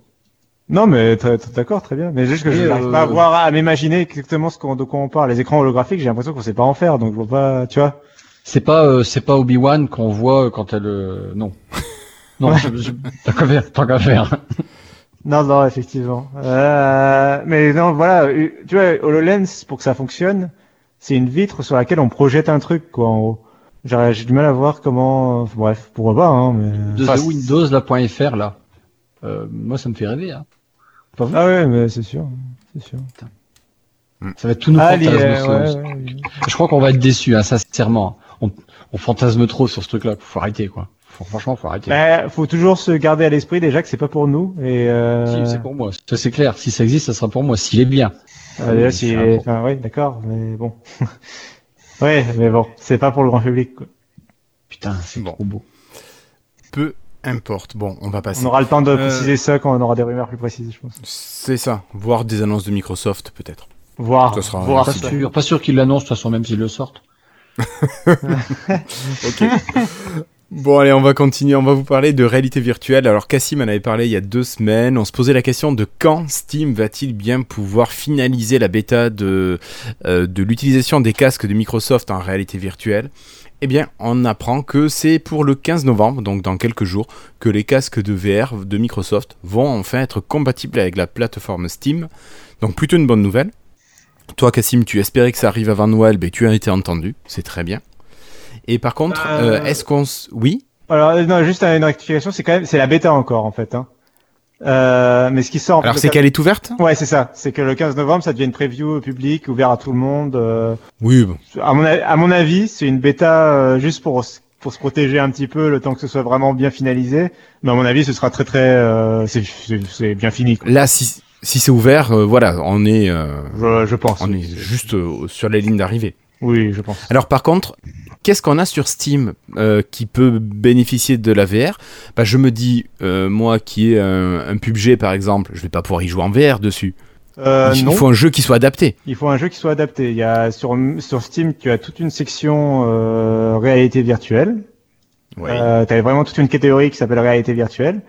Non, mais d'accord, très bien. Mais juste que je Et, n'arrive euh, pas à voir, à m'imaginer exactement ce qu'on, de quoi on parle. Les écrans holographiques, j'ai l'impression qu'on sait pas en faire, donc je vois pas, tu vois. C'est pas, euh, c'est pas Obi-Wan qu'on voit quand elle, euh, non. Non, Ouais. je- je- tant qu'à faire, tant qu'à faire. Non, non, effectivement. Euh, mais non, voilà, euh, tu vois, HoloLens, pour que ça fonctionne, c'est une vitre sur laquelle on projette un truc, quoi, en haut. J'ai du mal à voir comment, bref, pourquoi pas, hein, mais. De Enfin, Windows, là.fr, là. Euh, moi, ça me fait rêver, hein. Vous Ah ouais, mais c'est sûr, c'est sûr. Ça va être tout nos Ah, fantasmes. ouais, ça. ouais, ouais. Je crois qu'on va être déçus, hein, sincèrement. On, on fantasme trop sur ce truc-là. Faut arrêter, quoi. Faut- franchement, faut arrêter. Bah, faut toujours se garder à l'esprit déjà que c'est pas pour nous et euh... Si, c'est pour moi. Ça, c'est clair. Si ça existe, ça sera pour moi. S'il est bien. Ah, déjà, Oui, si... enfin, oui, d'accord, mais bon. ouais, mais bon, c'est pas pour le grand public. Quoi. Putain, c'est Bon. trop beau. Peu importe. Bon, on va passer. On aura le temps de Euh, préciser ça quand on aura des rumeurs plus précises, je pense. C'est ça. Voir des annonces de Microsoft, peut-être. Voir, Ça sera- voir Pas sûr, pas sûr qu'ils l'annoncent, de toute façon, même s'ils le sortent. Ok. Bon allez, on va continuer, on va vous parler de réalité virtuelle. Alors Cassim en avait parlé il y a deux semaines, on se posait la question de quand Steam va-t-il bien pouvoir finaliser la bêta de, euh, l'utilisation des casques de Microsoft en réalité virtuelle? Eh bien, on apprend que c'est pour le 15 novembre, donc dans quelques jours, que les casques de VR de Microsoft vont enfin être compatibles avec la plateforme Steam. Donc plutôt une bonne nouvelle. Toi, Cassim, tu espérais que ça arrive avant Noël, mais tu as été entendu, c'est très bien. Et par contre, Euh, euh, est-ce qu'on... s- Oui Alors, euh, non, juste une rectification, c'est quand même, c'est la bêta encore, en fait. Hein. Euh, mais ce qui sort. Alors c'est le- qu'elle est ouverte? Ouais, c'est ça. C'est que le 15 novembre, ça devient une preview publique, ouvert à tout le monde. euh, Oui, bon. À mon, a- à mon avis, c'est une bêta euh, juste pour pour se protéger un petit peu le temps que ce soit vraiment bien finalisé. Mais à mon avis, ce sera très très euh, c'est c'est- c'est bien fini. Quoi. Là, si, si c'est ouvert, euh, voilà, on est, euh, Je, je pense. on est juste euh, sur la ligne d'arrivée. Oui, je pense. Alors par contre, qu'est-ce qu'on a sur Steam euh, qui peut bénéficier de la VR bah, Je me dis, euh, moi qui ai un, un PUBG par exemple, je vais pas pouvoir y jouer en VR dessus. Euh, Il non. faut un jeu qui soit adapté. Il faut un jeu qui soit adapté. Il y a sur sur Steam, tu as toute une section réalité virtuelle. Tu as vraiment toute une catégorie qui s'appelle réalité virtuelle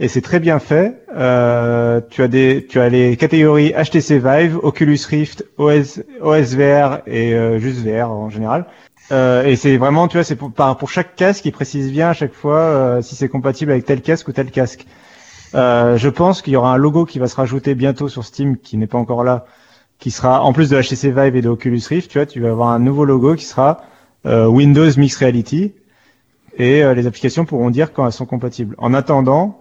et c'est très bien fait. Euh, tu as des tu as les catégories HTC Vive, Oculus Rift, OS OS VR et euh, juste VR en général. Euh, et c'est vraiment tu vois c'est pour par- pour chaque casque ils précisent bien à chaque fois euh, si c'est compatible avec tel casque ou tel casque. Euh, je pense qu'il y aura un logo qui va se rajouter bientôt sur Steam qui n'est pas encore là qui sera en plus de HTC Vive et de Oculus Rift, tu vois, tu vas avoir un nouveau logo qui sera euh, Windows Mixed Reality et euh, les applications pourront dire quand elles sont compatibles. En attendant,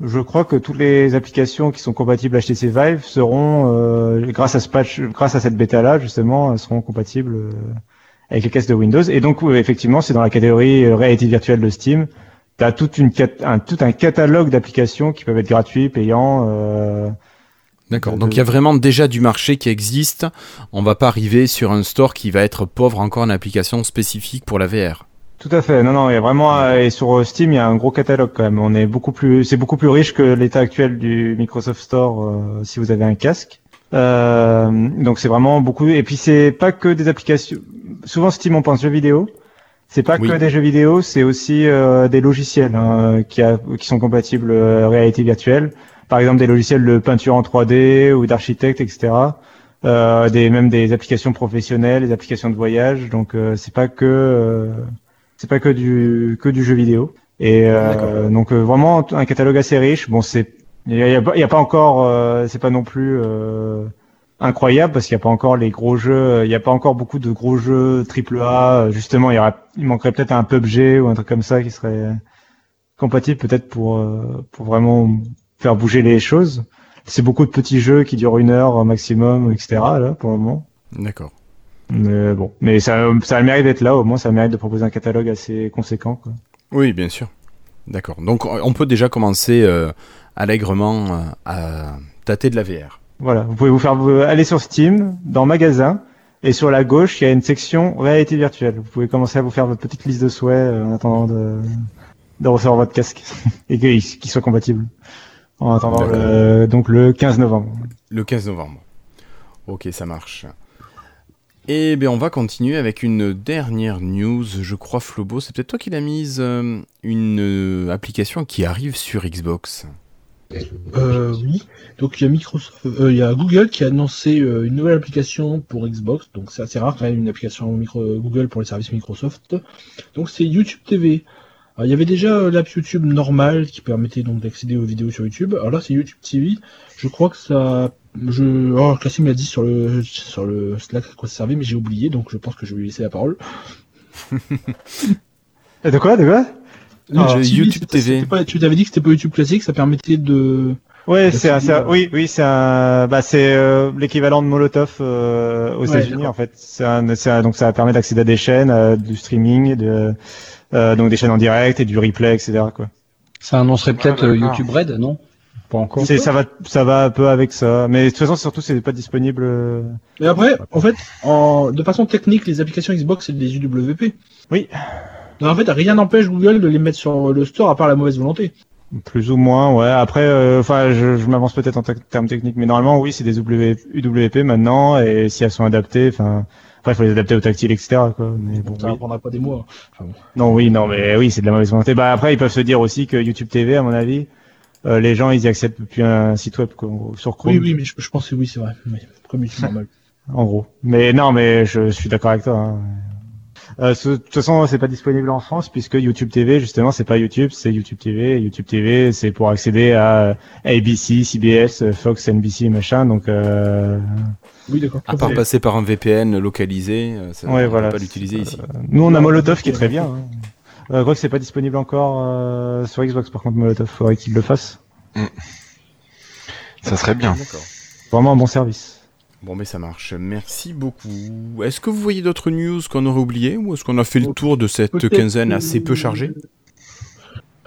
je crois que toutes les applications qui sont compatibles HTC Vive seront, euh, grâce à ce patch, grâce à cette bêta là justement, seront compatibles avec les casques de Windows. Et donc effectivement, c'est dans la catégorie euh, réalité virtuelle de Steam. Tu as toute une cat- un, tout un catalogue d'applications qui peuvent être gratuits, payants. Euh, D'accord. Donc il y a vraiment déjà du marché qui existe. On va pas arriver sur un store qui va être pauvre encore en application spécifique pour la VR. Tout à fait. Non, non, il y a vraiment euh, et sur Steam, il y a un gros catalogue quand même. On est beaucoup plus, c'est beaucoup plus riche que l'état actuel du Microsoft Store euh, si vous avez un casque. Euh, donc c'est vraiment beaucoup. Et puis c'est pas que des applications. Souvent Steam, on pense jeux vidéo. C'est pas Oui. que des jeux vidéo, c'est aussi euh, des logiciels hein, qui, a- qui sont compatibles euh, réalité virtuelle. Par exemple, des logiciels de peinture en 3D ou d'architecte, etc. Euh, des même des applications professionnelles, des applications de voyage. Donc euh, c'est pas que euh, c'est pas que du que du jeu vidéo. Et euh, donc euh, vraiment un catalogue assez riche. Bon, c'est il y a, y a pas- il y a pas encore, euh, c'est pas non plus euh, incroyable parce qu'il n'y a pas encore les gros jeux, il n'y a pas encore beaucoup de gros jeux triple A. Justement, il y il manquerait peut-être un PUBG ou un truc comme ça qui serait compatible peut-être pour euh, pour vraiment faire bouger les choses. C'est beaucoup de petits jeux qui durent une heure maximum, etc. Là pour le moment. D'accord. Mais bon, mais ça, ça a le mérite d'être là. Au moins, ça a le mérite de proposer un catalogue assez conséquent. Quoi. Oui, bien sûr. D'accord. Donc on peut déjà commencer euh, allègrement euh, à tâter de la VR. Voilà, vous pouvez vous faire vous- aller sur Steam, dans Magasin, et sur la gauche, il y a une section réalité virtuelle. Vous pouvez commencer à vous faire votre petite liste de souhaits euh, en attendant de, de recevoir votre casque et qu'il soit compatible. En attendant le, donc le 15 novembre. Le 15 novembre. Ok, ça marche. Et bien on va continuer avec une dernière news, je crois Flobo, c'est peut-être toi qui l'as mise, euh, une euh, application qui arrive sur Xbox. Euh, oui. Donc il y a Microsoft, euh, il y a Google qui a annoncé euh, une nouvelle application pour Xbox. Donc c'est assez rare quand même une application micro Google pour les services Microsoft. Donc c'est YouTube TV. Alors, il y avait déjà euh, l'app YouTube normale qui permettait donc d'accéder aux vidéos sur YouTube. Alors là c'est YouTube TV. Je crois que ça, je, oh Cassim l'a dit sur le sur le Slack à quoi ça servait, mais j'ai oublié donc je pense que je vais lui laisser la parole. De quoi, de quoi? Non, Alors, je- TV, YouTube TV. pas- tu t'avais dit que c'était pas YouTube classique, ça permettait de. Ouais, c'est, un- c'est- c'est un- oui, oui, c'est un, bah, c'est euh, l'équivalent de Molotov euh, aux Ouais, États-Unis en fait. C'est un, c'est un- donc ça permet d'accéder à des chaînes, euh, du streaming, de, euh, donc des chaînes en direct et du replay, etc. Quoi. Ça annoncerait peut-être Ah, euh, d'accord. YouTube Red, non? Pas encore. C'est, ça va, ça va un peu avec ça. Mais de toute façon, surtout, c'est pas disponible. euh, Mais après, en fait, en, de façon technique, les applications Xbox, c'est des UWP. Oui. Donc, en fait, rien n'empêche Google de les mettre sur le store à part la mauvaise volonté. Plus ou moins, ouais. Après, euh, enfin, je, je m'avance peut-être en te- termes techniques, mais normalement, oui, c'est des W, UWP maintenant, et si elles sont adaptées, enfin, après, il faut les adapter au tactile, etc. Quoi. Mais bon, Ça oui. ne prendra pas des mois. Enfin, bon. Non, oui, non, mais oui, c'est de la mauvaise volonté. Bah après, ils peuvent se dire aussi que YouTube TV, à mon avis, euh, les gens, ils y accèdent depuis un site web quoi, sur Chrome, Oui, oui, mais je, je pense que oui, c'est vrai. Oui, comme YouTube normal. en gros. Mais non, mais je, je suis d'accord avec toi. Hein. Euh, de toute façon, c'est pas disponible en France puisque YouTube TV, justement, c'est pas YouTube, c'est YouTube TV. YouTube TV, c'est pour accéder à ABC, CBS, euh, Fox, NBC, machin. Donc, euh, Oui, d'accord. À part passer par un VPN localisé, euh, ça, Ouais, on voilà. peut pas l'utiliser ici. nous, on a Molotov qui est très bien. Hein. Euh, je crois que c'est pas disponible encore euh, sur Xbox. Par contre, Molotov, faudrait qu'il le fasse. Ça serait bien. Vraiment un bon service. Bon, mais ça marche. Merci beaucoup. Est-ce que vous voyez d'autres news qu'on aurait oubliées ou est-ce qu'on a fait le tour de cette quinzaine assez peu chargée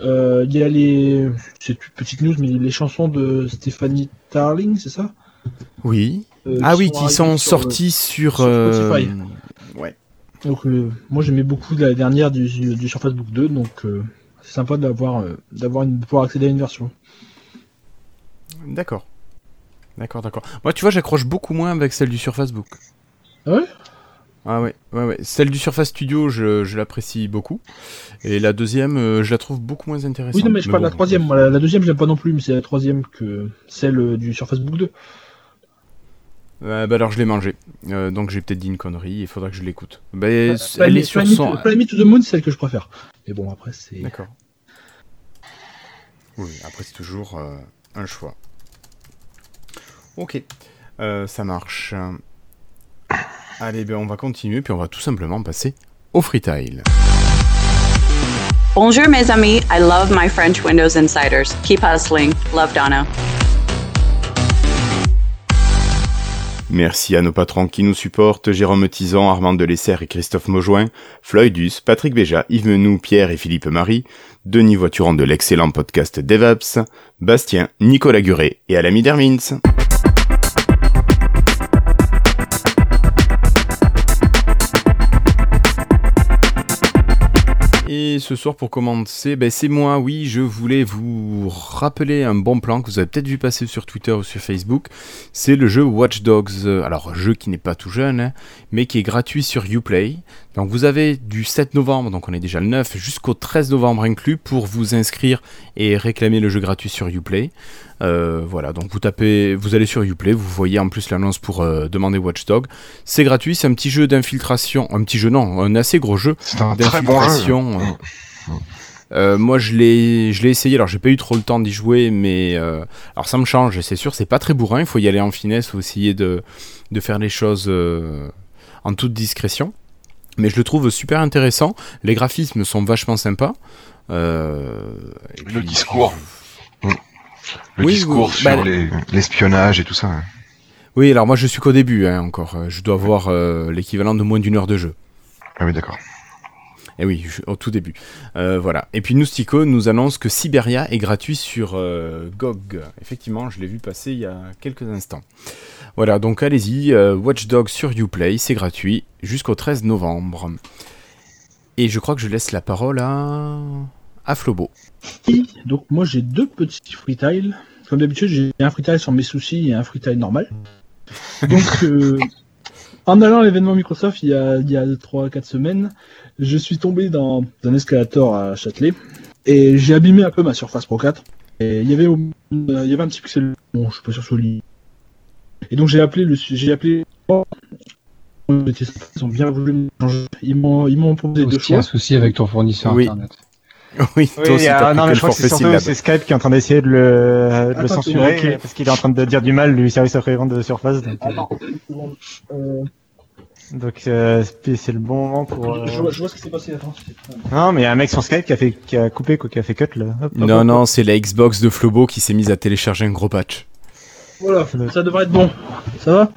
Euh, Il y a les. C'est une petite news, mais les chansons de Stéphanie Tarling, c'est ça? Oui. Euh, ah oui, qui sont le- sortis sur. sur euh, Spotify. Ouais. Donc, euh, moi, j'aimais beaucoup la dernière du, du Surface Book 2, donc euh, c'est sympa d'avoir, euh, d'avoir une, de pouvoir accéder à une version. D'accord. D'accord, d'accord. Moi, tu vois, j'accroche beaucoup moins avec celle du Surface Book. Ah ouais? Ah ouais, ouais, ouais. Celle du Surface Studio, je, je l'apprécie beaucoup. Et la deuxième, euh, je la trouve beaucoup moins intéressante. Oui, non, mais je parle de la troisième. Moi, la, la deuxième, j'aime pas non plus, mais c'est la troisième que celle euh, du Surface Book 2. Euh, bah alors, je l'ai mangé. Euh, donc, j'ai peut-être dit une connerie. Il faudra que je l'écoute. Bah, elle est sur Planet- son. Planet to the Moon, c'est celle que je préfère. Mais bon, après, c'est. D'accord. Oui, après c'est toujours un choix. Ok, Euh, ça marche. Allez, ben on va continuer, puis on va tout simplement passer au freetile. Bonjour mes amis, I love my French Windows Insiders. Keep hustling. Love Donna. Merci à nos patrons qui nous supportent, Jérôme Tison, Armand Delessert et Christophe Maujoin, Floydus, Patrick Béja, Yves Menou, Pierre et Philippe Marie, Denis Voituron de l'excellent podcast DevApps, Bastien, Nicolas Guret et Alami Dermins. Et ce soir, pour commencer, ben, c'est moi, oui, je voulais vous rappeler un bon plan que vous avez peut-être vu passer sur Twitter ou sur Facebook. C'est le jeu Watch Dogs. euh, Alors, jeu qui n'est pas tout jeune, hein, mais qui est gratuit sur Uplay. Donc, vous avez du 7 novembre, donc on est déjà le 9, jusqu'au 13 novembre inclus pour vous inscrire et réclamer le jeu gratuit sur Uplay. Euh, voilà, donc vous tapez, vous allez sur Uplay, vous voyez en plus l'annonce pour euh, demander Watchdog. C'est gratuit, c'est un petit jeu d'infiltration, un petit jeu non, un assez gros jeu C'est un très bon jeu. d'infiltration. euh. Moi je l'ai je l'ai essayé, alors j'ai pas eu trop le temps d'y jouer, mais alors ça me change, c'est sûr, c'est pas très bourrin, il faut y aller en finesse, faut essayer de, de faire les choses en toute discrétion. Mais je le trouve super intéressant, les graphismes sont vachement sympas. Euh, et Le puis- discours. Le Oui, discours oui, sur bah, les- l'espionnage et tout ça. hein. Oui, alors moi je suis qu'au début hein, encore. Euh, Je dois avoir euh, l'équivalent de moins d'une heure de jeu. Ah oui, d'accord. Et oui, je- au tout début. Euh, voilà. Et puis Noustico nous annonce que Siberia est gratuit sur euh, GOG. Effectivement, je l'ai vu passer il y a quelques instants. Voilà, donc allez-y, euh, Watch Dogs sur Uplay, c'est gratuit jusqu'au 13 novembre. Et je crois que je laisse la parole à, à Flobo. Donc moi j'ai deux petits freetiles. Comme d'habitude j'ai un freetile sur mes soucis et un freetile normal. Donc euh, En allant à l'événement Microsoft il y a, il y a 3-4 semaines, je suis tombé dans un escalator à Châtelet et j'ai abîmé un peu ma Surface Pro 4. Et il y avait, il y avait un petit pixel, bon, je suis pas sûr sur lit. Et donc j'ai appelé le, j'ai appelé. Ils ont bien voulu me changer. Ils m'ont, ils m'ont proposé deux Aussi un souci avec ton fournisseur Oui. internet. Oui, toi aussi, a- non, mais je crois que c'est surtout syllabe. c'est Skype qui est en train d'essayer de le, de le Attends, censurer parce qu'il est en train de dire du mal du service après-vente de Surface. Donc, euh. Euh, donc, euh, c'est le bon moment pour. euh, je, vois, je vois ce qui s'est passé. Non, mais il y a un mec sur Skype qui a fait, qui a coupé, quoi, qui a fait cut là. Hop, Non, hop, non, c'est la Xbox de Flobo qui s'est mise à télécharger un gros patch. Voilà, ça devrait être bon. Ça va?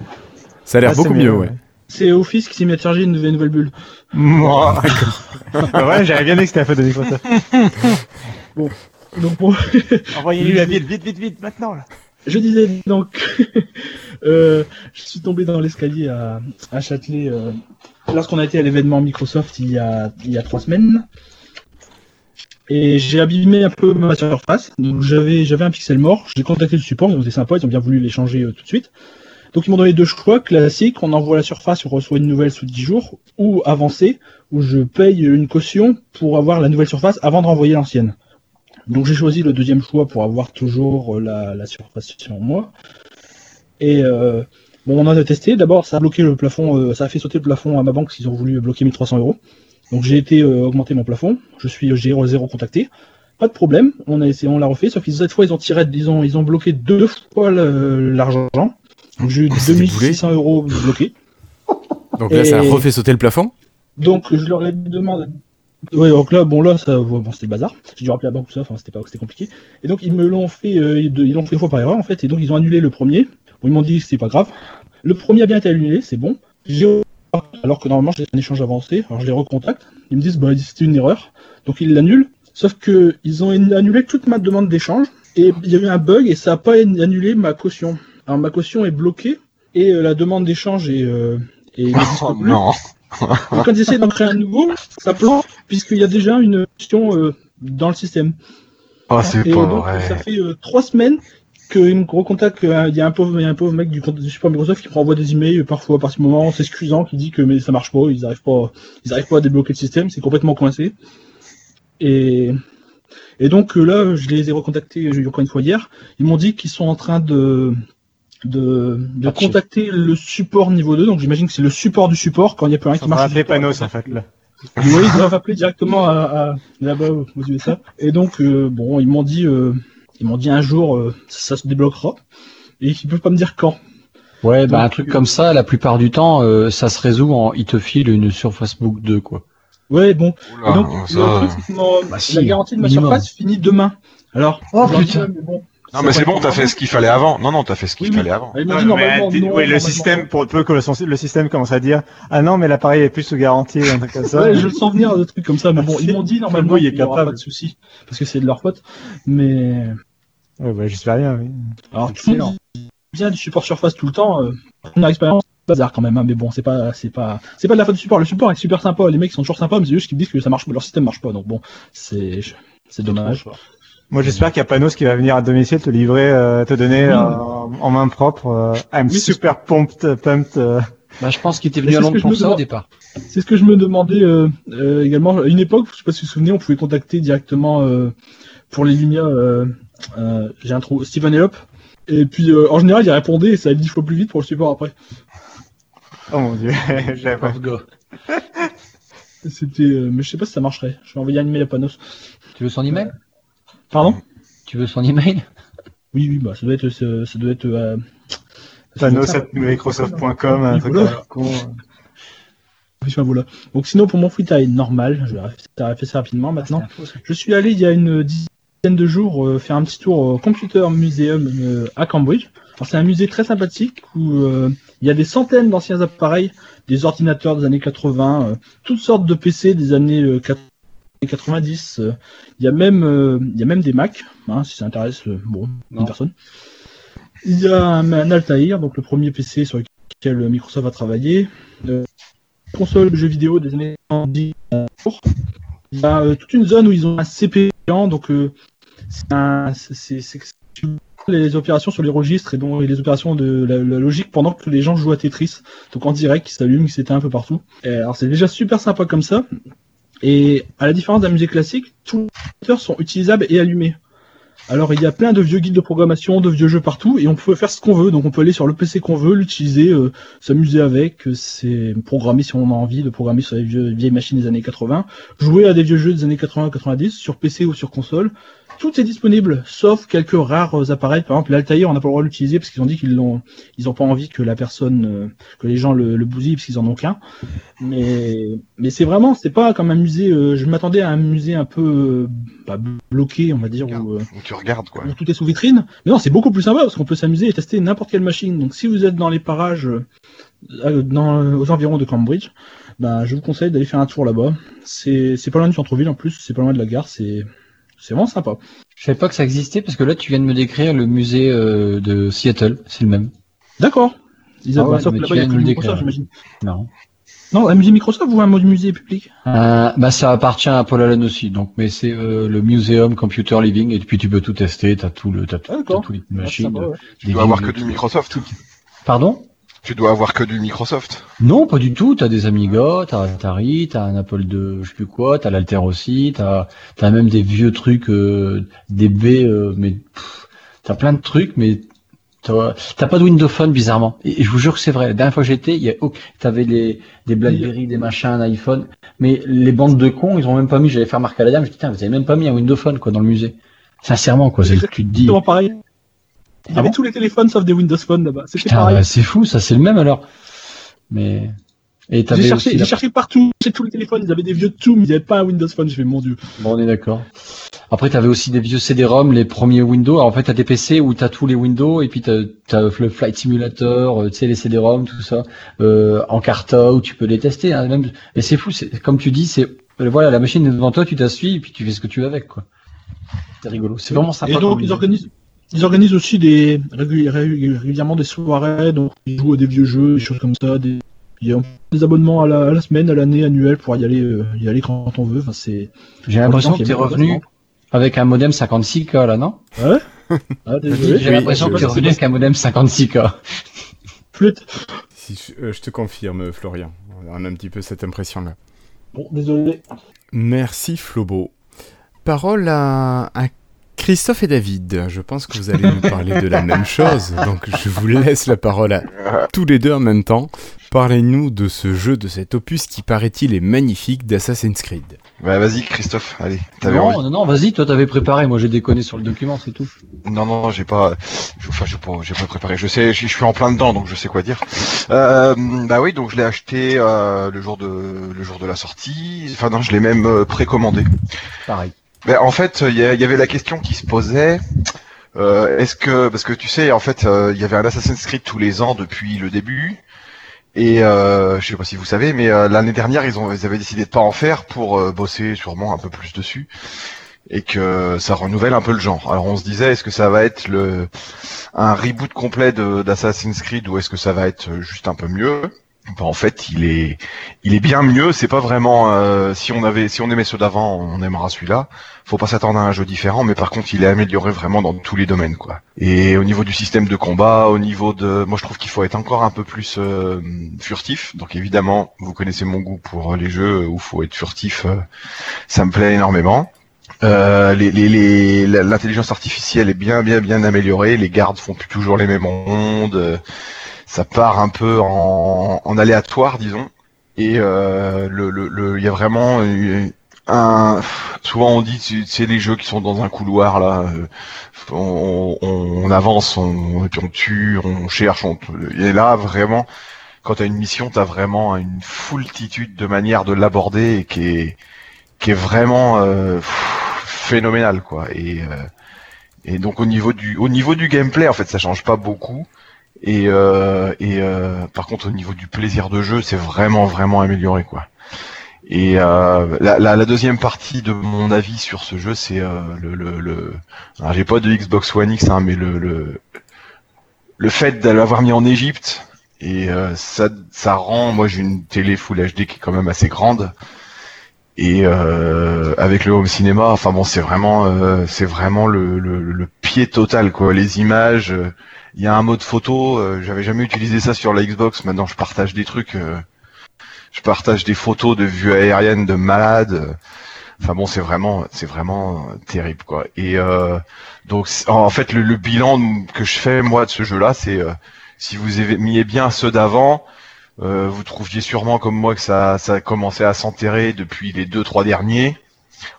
Ça a l'air Ah, beaucoup mieux, ouais. C'est Office qui s'est mis à charger une nouvelle, nouvelle bulle. Moi, d'accord. ouais, j'avais bien dit que c'était la faute de Microsoft. Donc bon, Envoyez-lui la ville, vite, vite, vite, maintenant là. je disais donc, euh, je suis tombé dans l'escalier à, à Châtelet euh, lorsqu'on a été à l'événement Microsoft il y a, il y a trois semaines. Et j'ai abîmé un peu ma surface. Donc j'avais j'avais un pixel mort. J'ai contacté le support, ils ont été sympas, ils ont bien voulu l'échanger euh, tout de suite. Donc ils m'ont donné deux choix classiques. On envoie la surface, on reçoit une nouvelle sous 10 jours, ou avancé, où je paye une caution pour avoir la nouvelle surface avant de renvoyer l'ancienne. Donc j'ai choisi le deuxième choix pour avoir toujours euh, la, surface sur moi. Et euh, bon, on en a testé. D'abord, ça a bloqué le plafond, euh, ça a fait sauter le plafond à ma banque s'ils ont voulu bloquer 1300 euros. Donc j'ai été augmenter mon plafond. Je suis j'ai zéro contacté. Pas de problème. On a essayé, on l'a refait. Sauf que cette fois, ils ont tiré, ils ont, bloqué deux fois l'argent. Donc j'ai eu Oh, c'est des 2600 euros bloqués. Donc là, ça a refait sauter le plafond Donc je leur ai demandé. Ouais, donc là, bon là, ça, bon, c'était bazar. J'ai dû rappeler la banque tout ça, enfin c'était pas, c'était compliqué. Et donc ils me l'ont fait, euh, ils l'ont fait une fois par erreur en fait, et donc ils ont annulé le premier. Bon, ils m'ont dit que c'était pas grave. Le premier a bien été annulé, c'est bon. J'ai alors que normalement j'ai un échange avancé, alors je les recontacte. Ils me disent bah c'était une erreur, donc ils l'annulent. Sauf que ils ont annulé toute ma demande d'échange et il y avait un bug et ça a pas annulé ma caution. Alors ma caution est bloquée et euh, la demande d'échange est, euh, est Oh plus. non. Quand j'essaie d'en créer un nouveau, ça plante puisqu'il y a déjà une question euh, dans le système. Oh, c'est Et pas donc, vrai. ça fait euh, trois semaines qu'il me recontacte. euh, Il y a un pauvre, il y a un pauvre mec du, du support Microsoft qui me renvoie des emails euh, parfois par ce moment, s'excusant, qui dit que mais ça marche pas, ils arrivent pas, ils arrivent pas à débloquer le système, c'est complètement coincé. Et et donc euh, là, je les ai recontactés encore une fois hier. Ils m'ont dit qu'ils sont en train de de, contacter le support niveau 2. Donc j'imagine que c'est le support du support quand il n'y a plus rien qui marche. Panos en fait là. Oui, ils doivent appeler directement à, à- là-bas aux aux USA. Et donc, euh, bon, ils m'ont dit, euh, ils m'ont dit un jour, euh, ça se débloquera. Et ils peuvent pas me dire quand. Ouais, bah Donc, un truc comme ça, la plupart du temps, euh, ça se résout en il te file une Surface Book 2, quoi. Ouais, bon. Oula, et donc, ça- le truc, c'est que mon- Bah, si, la garantie de ma minimum. surface finit demain. Alors, Oh, putain. mais bon, Non, mais c'est bon, t'as fait ce qu'il fallait avant. Non, non, t'as fait ce qu'il Oui, oui. fallait avant. Mais, normalement, non, oui, le normalement, système, pour peu que le, système commence à dire Ah non, mais l'appareil est plus sous garantie, un truc comme ça. Ouais, je le sens venir, des trucs comme ça, mais bon, ils m'ont dit normalement Oui, il est qu'il y aura capable. pas de souci, parce que c'est de leur faute. Mais, Ouais, bah, j'espère bien, oui. alors, dit bien du support surface tout le temps, euh, on a expérience, bazar quand même, hein, mais bon, c'est pas, c'est pas, c'est pas de la faute du support. Le support est super sympa, les mecs sont toujours sympas, mais c'est juste qu'ils me disent que ça marche, leur système marche pas, donc bon, c'est, c'est dommage. Moi, j'espère qu'il y a Panos qui va venir à domicile te livrer, euh, te donner Oui. euh, en main propre. euh, I'm Oui, super pumped, pumped. euh. Bah, je pense qu'il était venu c'est à ce Londres que je pour me ça au départ. C'est ce que je me demandais euh, euh, également. À une époque, je sais pas si vous vous souvenez, on pouvait contacter directement euh, pour les Lumia. Euh, euh, J'ai un trou, Steven Elop. Et puis euh, en général, il répondait et ça allait dix fois plus vite pour le support après. Oh mon dieu, j'avais pas. C'était, euh, mais je sais pas si ça marcherait. Je vais envoyer un email à Panos. Tu veux son email? Pardon Tu veux son email? Oui, oui, bah ça doit être, ça, ça doit être. Euh, Panos at Microsoft.com, un truc con. Enfin, voilà. Donc sinon, pour mon free time normal, je vais faire ça rapidement maintenant. Je suis allé il y a une dizaine de jours euh, faire un petit tour au Computer Museum euh, à Cambridge. Alors, c'est un musée très sympathique où euh, il y a des centaines d'anciens appareils, des ordinateurs des années 80, euh, toutes sortes de PC des années euh, 90. euh, il y a même euh, il y a même des Mac, hein, si ça intéresse euh, une personne. Il y a un, un Altair, donc le premier PC sur lequel Microsoft a travaillé. Console de jeux vidéo des années 90. Il y a toute une zone où ils ont un CPU donc c'est les opérations sur les registres et, donc, et les opérations de la, la, logique pendant que les gens jouent à Tetris. Donc en direct, qui s'allume, qui s'éteint un peu partout. Et alors c'est déjà super sympa comme ça. Et à la différence d'un musée classique, tous les ordinateurs sont utilisables et allumés. Alors il y a plein de vieux guides de programmation, de vieux jeux partout, et on peut faire ce qu'on veut. Donc on peut aller sur le PC qu'on veut, l'utiliser, euh, s'amuser avec, euh, c'est programmer si on a envie de programmer sur les vieilles machines des années 80, jouer à des vieux jeux des années 80-90 sur PC ou sur console. Tout est disponible, sauf quelques rares appareils. Par exemple, l'Altair, on n'a pas le droit de l'utiliser parce qu'ils ont dit qu'ils l'ont, ils ont pas envie que la personne, euh, que les gens le, le bousillent parce qu'ils en ont qu'un. Mais, mais c'est vraiment, c'est pas comme un musée. euh, je m'attendais à un musée un peu euh, bah, bloqué, on va dire, où, Où tu regardes, quoi. où tout est sous vitrine. Mais non, c'est beaucoup plus sympa parce qu'on peut s'amuser et tester n'importe quelle machine. Donc, si vous êtes dans les parages, euh, euh, dans, aux environs de Cambridge, ben, je vous conseille d'aller faire un tour là-bas. C'est, c'est pas loin du centre-ville en plus, c'est pas loin de la gare, c'est, c'est vraiment sympa. Je savais pas que ça existait parce que là tu viens de me décrire le musée euh, de Seattle, c'est le même. D'accord. Ils Ah ont ouais, sauf que là-bas, il y a Microsoft, j'imagine. Non. Non, un musée Microsoft ou un musée public Euh, bah ça appartient à Paul Allen aussi, donc mais c'est euh, le Museum Computer Living et puis tu peux tout tester, t'as tout le, t'as tout, Ah, t'as les Ah, machines. sympa, ouais. Tu dois avoir que du Microsoft. Pardon? Tu dois avoir que du Microsoft. Non, pas du tout. T'as des Amiga, t'as Atari, t'as un Apple II, je sais plus quoi, t'as l'Alter aussi, t'as t'as même des vieux trucs, euh, des B, euh, mais t'as plein de trucs, mais t'as t'as pas de Windows Phone bizarrement. Et, et je vous jure que c'est vrai. La dernière fois que j'étais, il y a aucun- t'avais les des BlackBerry, des machins, un iPhone, mais les bandes de cons, ils ont même pas mis. J'allais faire marquer à la dame, je dis tiens, vous avez même pas mis un Windows Phone quoi dans le musée. Sincèrement quoi, c'est le que tu te dis. Pareil. Il y Ah avait bon tous les téléphones sauf des Windows Phone là-bas. C'était Putain, pareil. bah, c'est fou, ça c'est le même alors. Mais et J'ai cherché, aussi j'ai la- cherché partout, chez tous les téléphones, ils avaient des vieux Zoom, ils n'avaient pas un Windows Phone. Je fais mon dieu. Bon, on est d'accord. Après, tu avais aussi des vieux CD-ROM, les premiers Windows. Alors, en fait, tu as des PC où tu as tous les Windows, et puis tu as, le Flight Simulator, euh, tu sais, les CD-ROM, tout ça, euh, en carta, où tu peux les tester. Hein, même... Et c'est fou, c'est comme tu dis, c'est euh, voilà, la machine est devant toi, tu t'assuis, et puis tu fais ce que tu veux avec, quoi. C'est rigolo. C'est vraiment sympa. Et donc ils organisent, ils organisent aussi des régulièrement des soirées, donc ils jouent à des vieux jeux, des choses comme ça. Des, il y a des abonnements à la, à la semaine, à l'année, annuel pour y aller, euh, y aller quand on veut. Enfin, c'est. J'ai l'impression que tu es temps qu'il y a revenu avec un modem 56K, là, non? Ouais? Ah, désolé. J'ai l'impression que tu es revenu avec un modem 56K. Flûte. Si je, euh, je te confirme, Florian. On a un petit peu cette impression-là. Bon, désolé. Merci Flobo. Parole à, à Christophe et David. Je pense que vous allez nous parler de la même chose, donc je vous laisse la parole à tous les deux en même temps. Parlez-nous de ce jeu, de cet opus qui paraît-il est magnifique d'Assassin's Creed. Bah vas-y Christophe, allez. T'avais Non, envie. non, non, vas-y, toi t'avais préparé, moi j'ai déconné sur le document, c'est tout. Non, non, j'ai pas, je- enfin, j'ai pas, j'ai pas préparé. Je sais, je je suis en plein dedans, donc je sais quoi dire. Euh, bah oui, donc je l'ai acheté euh, le jour de, le jour de la sortie. Enfin non, je l'ai même euh, précommandé. Pareil. Ben, en fait, il y, avait la question qui se posait. euh, Est-ce que, parce que tu sais, en fait, euh, il y avait un Assassin's Creed tous les ans depuis le début. Et euh, je sais pas si vous savez, mais euh, l'année dernière, ils, ont, ils avaient décidé de pas en faire pour euh, bosser sûrement un peu plus dessus et que ça renouvelle un peu le genre. Alors on se disait, est-ce que ça va être le un reboot complet d'Assassin's Creed ou est-ce que ça va être juste un peu mieux? Ben, En fait, il est il est bien mieux. C'est pas vraiment euh, si on avait si on aimait ceux d'avant, on aimera celui-là. Faut pas s'attendre à un jeu différent, mais par contre, il est amélioré vraiment dans tous les domaines, quoi. Et au niveau du système de combat, au niveau de, moi je trouve qu'il faut être encore un peu plus euh, furtif. Donc évidemment, vous connaissez mon goût pour les jeux où faut être furtif. euh, ça me plaît énormément. Euh, les, les, les, l'intelligence artificielle est bien, bien, bien améliorée. Les gardes font plus toujours les mêmes mondes. Ça part un peu en, en aléatoire, disons. Et euh, le, le, le- y a vraiment euh, un. Souvent on dit, c'est- les jeux qui sont dans un couloir là. euh, On, on, on avance, on, on tue, on cherche. On, et là vraiment, quand t'as une mission, t'as vraiment une foultitude de manières de l'aborder et qui est qui est vraiment euh, phénoménal quoi et euh, et donc au niveau du au niveau du gameplay en fait ça change pas beaucoup et euh, et euh, par contre au niveau du plaisir de jeu c'est vraiment vraiment amélioré quoi et euh, la, la, la deuxième partie de mon avis sur ce jeu c'est euh, le le, le... alors j'ai pas de Xbox One X hein, mais le le le fait de l'avoir mis en Égypte et euh, ça ça rend moi j'ai une télé Full HD qui est quand même assez grande et euh, avec le home cinéma, enfin bon, c'est vraiment, euh, c'est vraiment le, le, le pied total quoi. Les images, il y a un mode photo. euh, J'avais jamais utilisé ça sur la Xbox. Maintenant, je partage des trucs. euh, je partage des photos de vues aériennes de malades. Enfin bon, c'est vraiment, c'est vraiment euh, terrible quoi. Et euh, donc en fait, le, le bilan que je fais moi de ce jeu-là, c'est euh, si vous aimiez bien ceux d'avant, euh, vous trouviez sûrement comme moi que ça, ça a commencé à s'enterrer depuis les deux trois derniers.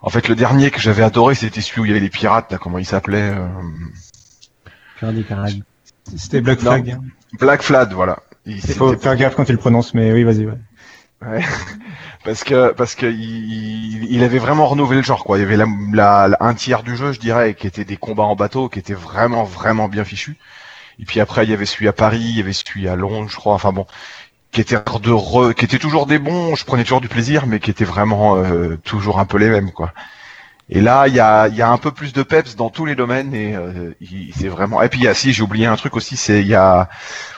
En fait, le dernier que j'avais adoré, c'était celui où il y avait les pirates, là, comment il s'appelait euh. C'était Black. Flag. hein. Black Flag, voilà. Il, faut faire gaffe quand tu le prononces, mais oui, vas-y. Ouais. Ouais. parce que parce que il, il avait vraiment renouvelé le genre quoi. Il y avait la, la- la- un tiers du jeu, je dirais, qui était des combats en bateau, qui était vraiment vraiment bien fichu. Et puis après, il y avait celui à Paris, il y avait celui à Londres, je crois. Enfin bon, qui était de re- qui était toujours des bons. Je prenais toujours du plaisir, mais qui était vraiment euh, toujours un peu les mêmes quoi. Et là, il y a, il y a un peu plus de peps dans tous les domaines et euh, il- c'est vraiment. Et puis il y a, si j'ai oublié un truc aussi, c'est il y a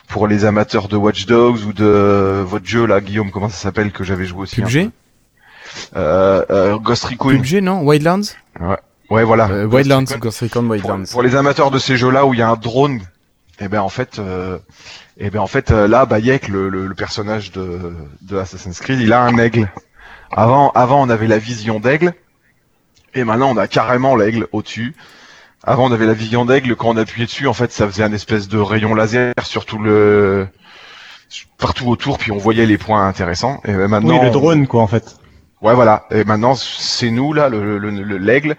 pour les amateurs de Watch Dogs ou de votre jeu là, Guillaume, comment ça s'appelle que j'avais joué aussi. un PUBG euh, euh, Ghost Recon. PUBG, non? Wildlands? Ouais, ouais voilà. Euh, Ghost Wildlands, Recon. Ghost Recon Pour, Wildlands. pour les amateurs de ces jeux-là où il y a un drone, et ben en fait, euh, et ben en fait là, Bayek, le, le, le personnage de, de Assassin's Creed, il a un aigle. Avant, avant on avait la vision d'aigle, et maintenant on a carrément l'aigle au-dessus. Avant on avait la vision d'aigle, quand on appuyait dessus, en fait, ça faisait un espèce de rayon laser sur tout le partout autour, puis on voyait les points intéressants. Et maintenant, Oui, le drone, quoi, en fait. Ouais, voilà. Et maintenant, c'est nous là, le le- le- l'aigle.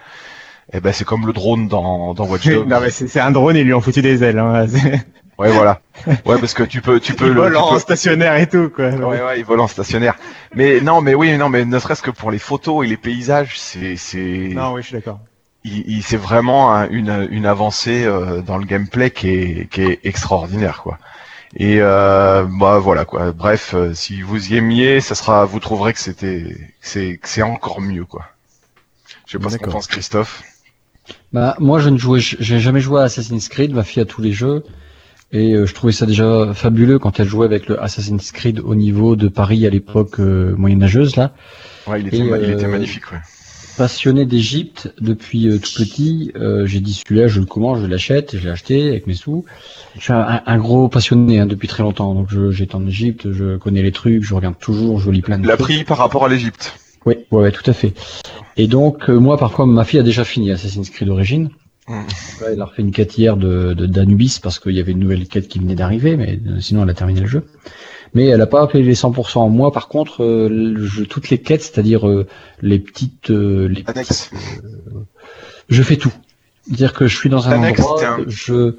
Et ben c'est comme le drone dans dans Watch Dogs. non, mais c'est c'est un drone, ils lui ont foutu des ailes. Hein. Ouais, voilà. Ouais, parce que tu peux, tu peux Il le. vole tu en peux- stationnaire et tout, quoi. Ouais, ouais, il vole en stationnaire. Mais non, mais oui, non, mais ne serait-ce que pour les photos et les paysages, c'est, c'est. Non, oui, je suis d'accord. Il, il- c'est vraiment un- une, une avancée euh, dans le gameplay qui est, qui est extraordinaire, quoi. Et euh, bah voilà, quoi. Bref, euh, si vous y aimiez, ça sera, vous trouverez que c'était, que c'est, que c'est encore mieux, quoi. Je sais pas ce qu'on D'accord. pense, Christophe. Bah, moi, je ne jouais, j'ai jamais joué à Assassin's Creed, ma fille a tous les jeux. Et euh, je trouvais ça déjà fabuleux quand elle jouait avec le Assassin's Creed au niveau de Paris à l'époque euh, moyenâgeuse là. Ouais, il était, Et, il était euh, magnifique, ouais. Passionné d'Égypte depuis euh, tout petit, euh, j'ai dit celui-là je le commande, je l'achète, je l'ai acheté avec mes sous. Je suis un, un gros passionné hein, depuis très longtemps, donc je- j'étais en Égypte, je connais les trucs, je regarde toujours, je lis plein de L'a trucs. par rapport à l'Égypte. Oui, ouais, ouais, tout à fait. Et donc, euh, moi, par contre, ma fille a déjà fini Assassin's Creed d'origine. Elle a refait une quête hier de, de d'Anubis parce qu'il y avait une nouvelle quête qui venait d'arriver, mais euh, sinon elle a terminé le jeu. Mais elle a pas appelé les 100%. Moi, par contre, euh, jeu- toutes les quêtes, c'est-à-dire euh, les petites, euh, les Annexe. je fais tout. C'est-à-dire que je suis dans un endroit, un- je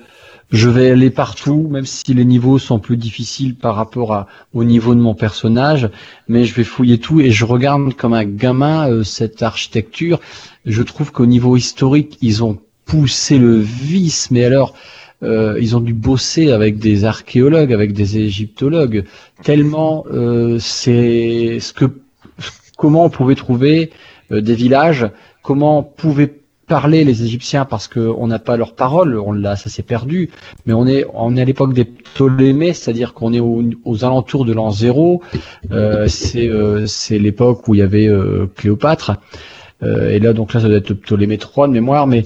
je vais aller partout, même si les niveaux sont plus difficiles par rapport à, au niveau de mon personnage, mais je vais fouiller tout et je regarde comme un gamin euh, cette architecture. Je trouve qu'au niveau historique, ils ont poussé le vice, mais alors euh, ils ont dû bosser avec des archéologues, avec des égyptologues, tellement euh, c'est ce que comment on pouvait trouver euh, des villages, comment pouvaient parler les Égyptiens parce qu'on n'a pas leur parole, on l'a, ça s'est perdu. Mais on est, on est à l'époque des Ptolémées, c'est-à-dire qu'on est au- aux alentours de l'an zéro. C'est, l'époque où il y avait Cléopâtre. Et là, donc là, ça doit être Ptolémée 3 de mémoire, mais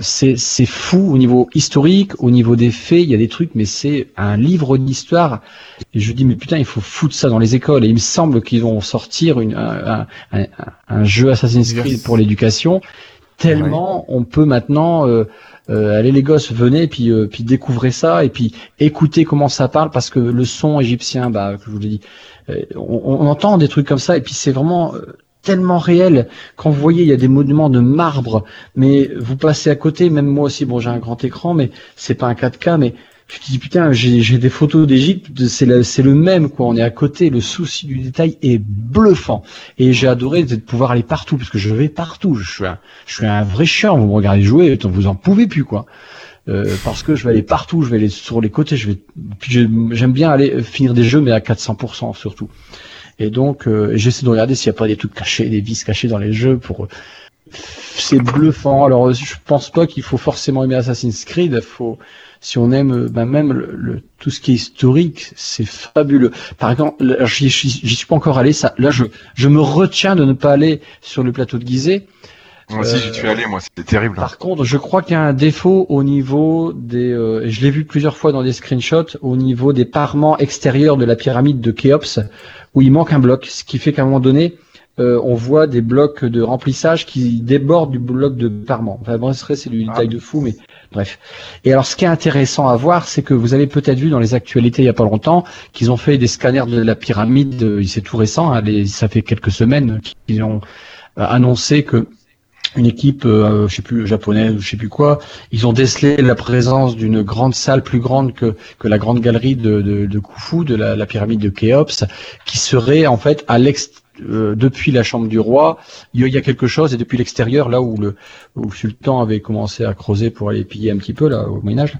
c'est, c'est fou au niveau historique, au niveau des faits. Il y a des trucs, mais c'est un livre d'histoire. Et je dis, mais putain, il faut foutre ça dans les écoles. Et il me semble qu'ils vont sortir une, un, un, un- jeu Assassin's Creed pour l'éducation. Tellement on peut maintenant euh, euh, allez les gosses venez puis euh, puis découvrez ça et puis écoutez comment ça parle parce que le son égyptien bah que je vous l'ai dit euh, on, on entend des trucs comme ça et puis c'est vraiment euh, tellement réel. Quand vous voyez il y a des monuments de marbre mais vous passez à côté même moi aussi bon j'ai un grand écran mais c'est pas un 4K mais tu te dis putain j'ai des photos d'Égypte c'est le même quoi. On est à côté le souci du détail est bluffant. Et j'ai adoré de pouvoir aller partout parce que je vais partout. Je suis un je suis un vrai chiant vous me regardez jouer vous en pouvez plus quoi. Euh, parce que je vais aller partout je vais aller sur les côtés je vais j'aime bien aller finir des jeux mais à 400% surtout et donc euh, j'essaie de regarder s'il n'y a pas des trucs cachés des vis cachés dans les jeux pour euh, c'est bluffant. Alors, je pense pas qu'il faut forcément aimer Assassin's Creed. Faut, si on aime, euh, ben même le, le- tout ce qui est historique, c'est fabuleux. Par exemple, j'y suis pas encore allé. Ça, là, je, je me retiens de ne pas aller sur le plateau de Gizeh. Moi aussi, j'y suis allé, moi, c'était terrible. hein. Par contre, je crois qu'il y a un défaut au niveau des, euh, je l'ai vu plusieurs fois dans des screenshots, au niveau des parements extérieurs de la pyramide de Khéops, où il manque un bloc, ce qui fait qu'à un moment donné, euh, on voit des blocs de remplissage qui débordent du bloc de parement. Enfin, bon, c'est c'est du détail de fou, mais bref. Et alors, ce qui est intéressant à voir, c'est que vous avez peut-être vu dans les actualités il y a pas longtemps qu'ils ont fait des scanners de la pyramide. euh, C'est tout récent, hein, les- ça fait quelques semaines qu'ils ont euh, annoncé que une équipe, euh, je sais plus japonaise ou je sais plus quoi, ils ont décelé la présence d'une grande salle plus grande que que la grande galerie de de, de Khufu, de la, pyramide de Khéops, qui serait en fait à l'ex euh, depuis la chambre du roi, il y a- quelque chose et depuis l'extérieur, là où le, sultan avait commencé à creuser pour aller piller un petit peu là au Moyen Âge.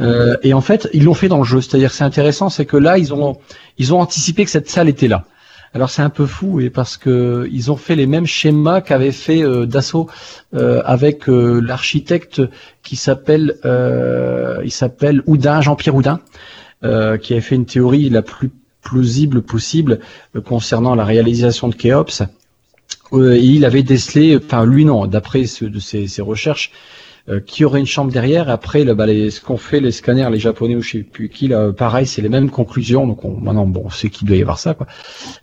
Euh, et en fait, ils l'ont fait dans le jeu. C'est-à-dire, c'est intéressant, c'est que là, ils ont ils ont anticipé que cette salle était là. Alors c'est un peu fou et parce que ils ont fait les mêmes schémas qu'avait fait euh, Dassault euh, avec euh, l'architecte qui s'appelle euh, il s'appelle Houdin Jean-Pierre Houdin qui avait fait une théorie la plus plausible possible concernant la réalisation de et il avait décelé, enfin lui non, d'après de ses recherches, euh, qui aurait une chambre derrière. Après, là, bah, les, ce qu'ont fait les scanners, les japonais ou je sais plus qui, là, pareil, c'est les mêmes conclusions. Donc on, maintenant, bon, on sait qu'il doit y avoir ça, quoi.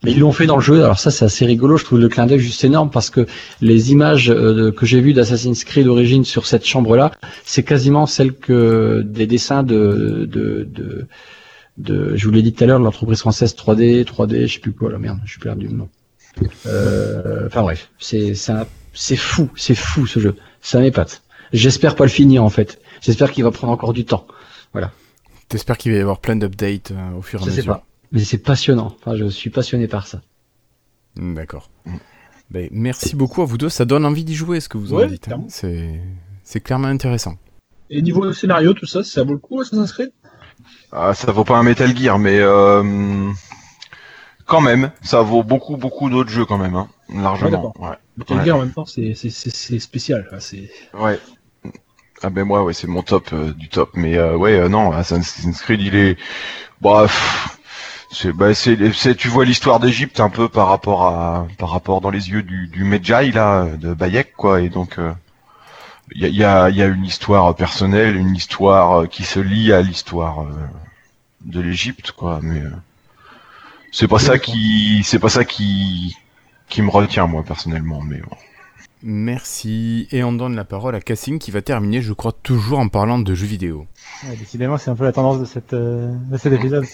Mais ils l'ont fait dans le jeu. Alors ça, c'est assez rigolo. Je trouve le clin d'œil juste énorme parce que les images euh, que j'ai vues d'Assassin's Creed d'origine sur cette chambre-là, c'est quasiment celle que des dessins de, de, de, de je vous l'ai dit tout à l'heure, l'entreprise française 3D, 3D, je sais plus quoi, la merde, je suis perdu le nom. Euh, Enfin bref, c'est c'est fou, c'est fou ce jeu. Ça m'épate. J'espère pas le finir en fait. J'espère qu'il va prendre encore du temps. Voilà. T'espères qu'il va y avoir plein d'updates euh, au fur et à Je sais mesure. pas. Mais c'est passionnant. Enfin, je suis passionné par ça. Mm, D'accord. Ben, merci beaucoup à vous deux. Ça donne envie d'y jouer, ce que vous en Ouais, dites. hein. C'est c'est clairement intéressant. Et niveau scénario, tout ça, ça vaut le coup Assassin's Creed? Ah, ça vaut pas un Metal Gear, mais euh, quand même, ça vaut beaucoup, beaucoup d'autres jeux quand même, hein, largement. Ouais. Metal Ouais. Gear en même temps, c'est c'est- c'est- c'est spécial. C'est Ouais. Ah ben moi, ouais, c'est mon top euh, du top. Mais euh, ouais, euh, non, Assassin's Creed, il est, bah, c'est, bah, c'est, tu vois l'histoire d'Égypte un peu par rapport à, par rapport dans les yeux du, du Medjay là, de Bayek quoi, et donc. euh, il y a, y, a, y a une histoire personnelle, une histoire euh, qui se lie à l'histoire euh, de l'Égypte, quoi. Mais c'est pas ça qui, c'est pas ça qui, qui me retient moi personnellement. Mais bon. Merci. Et on donne la parole à Cassine qui va terminer, je crois, toujours en parlant de jeux vidéo. Ouais, décidément, c'est un peu la tendance de, cette, euh, de cet épisode.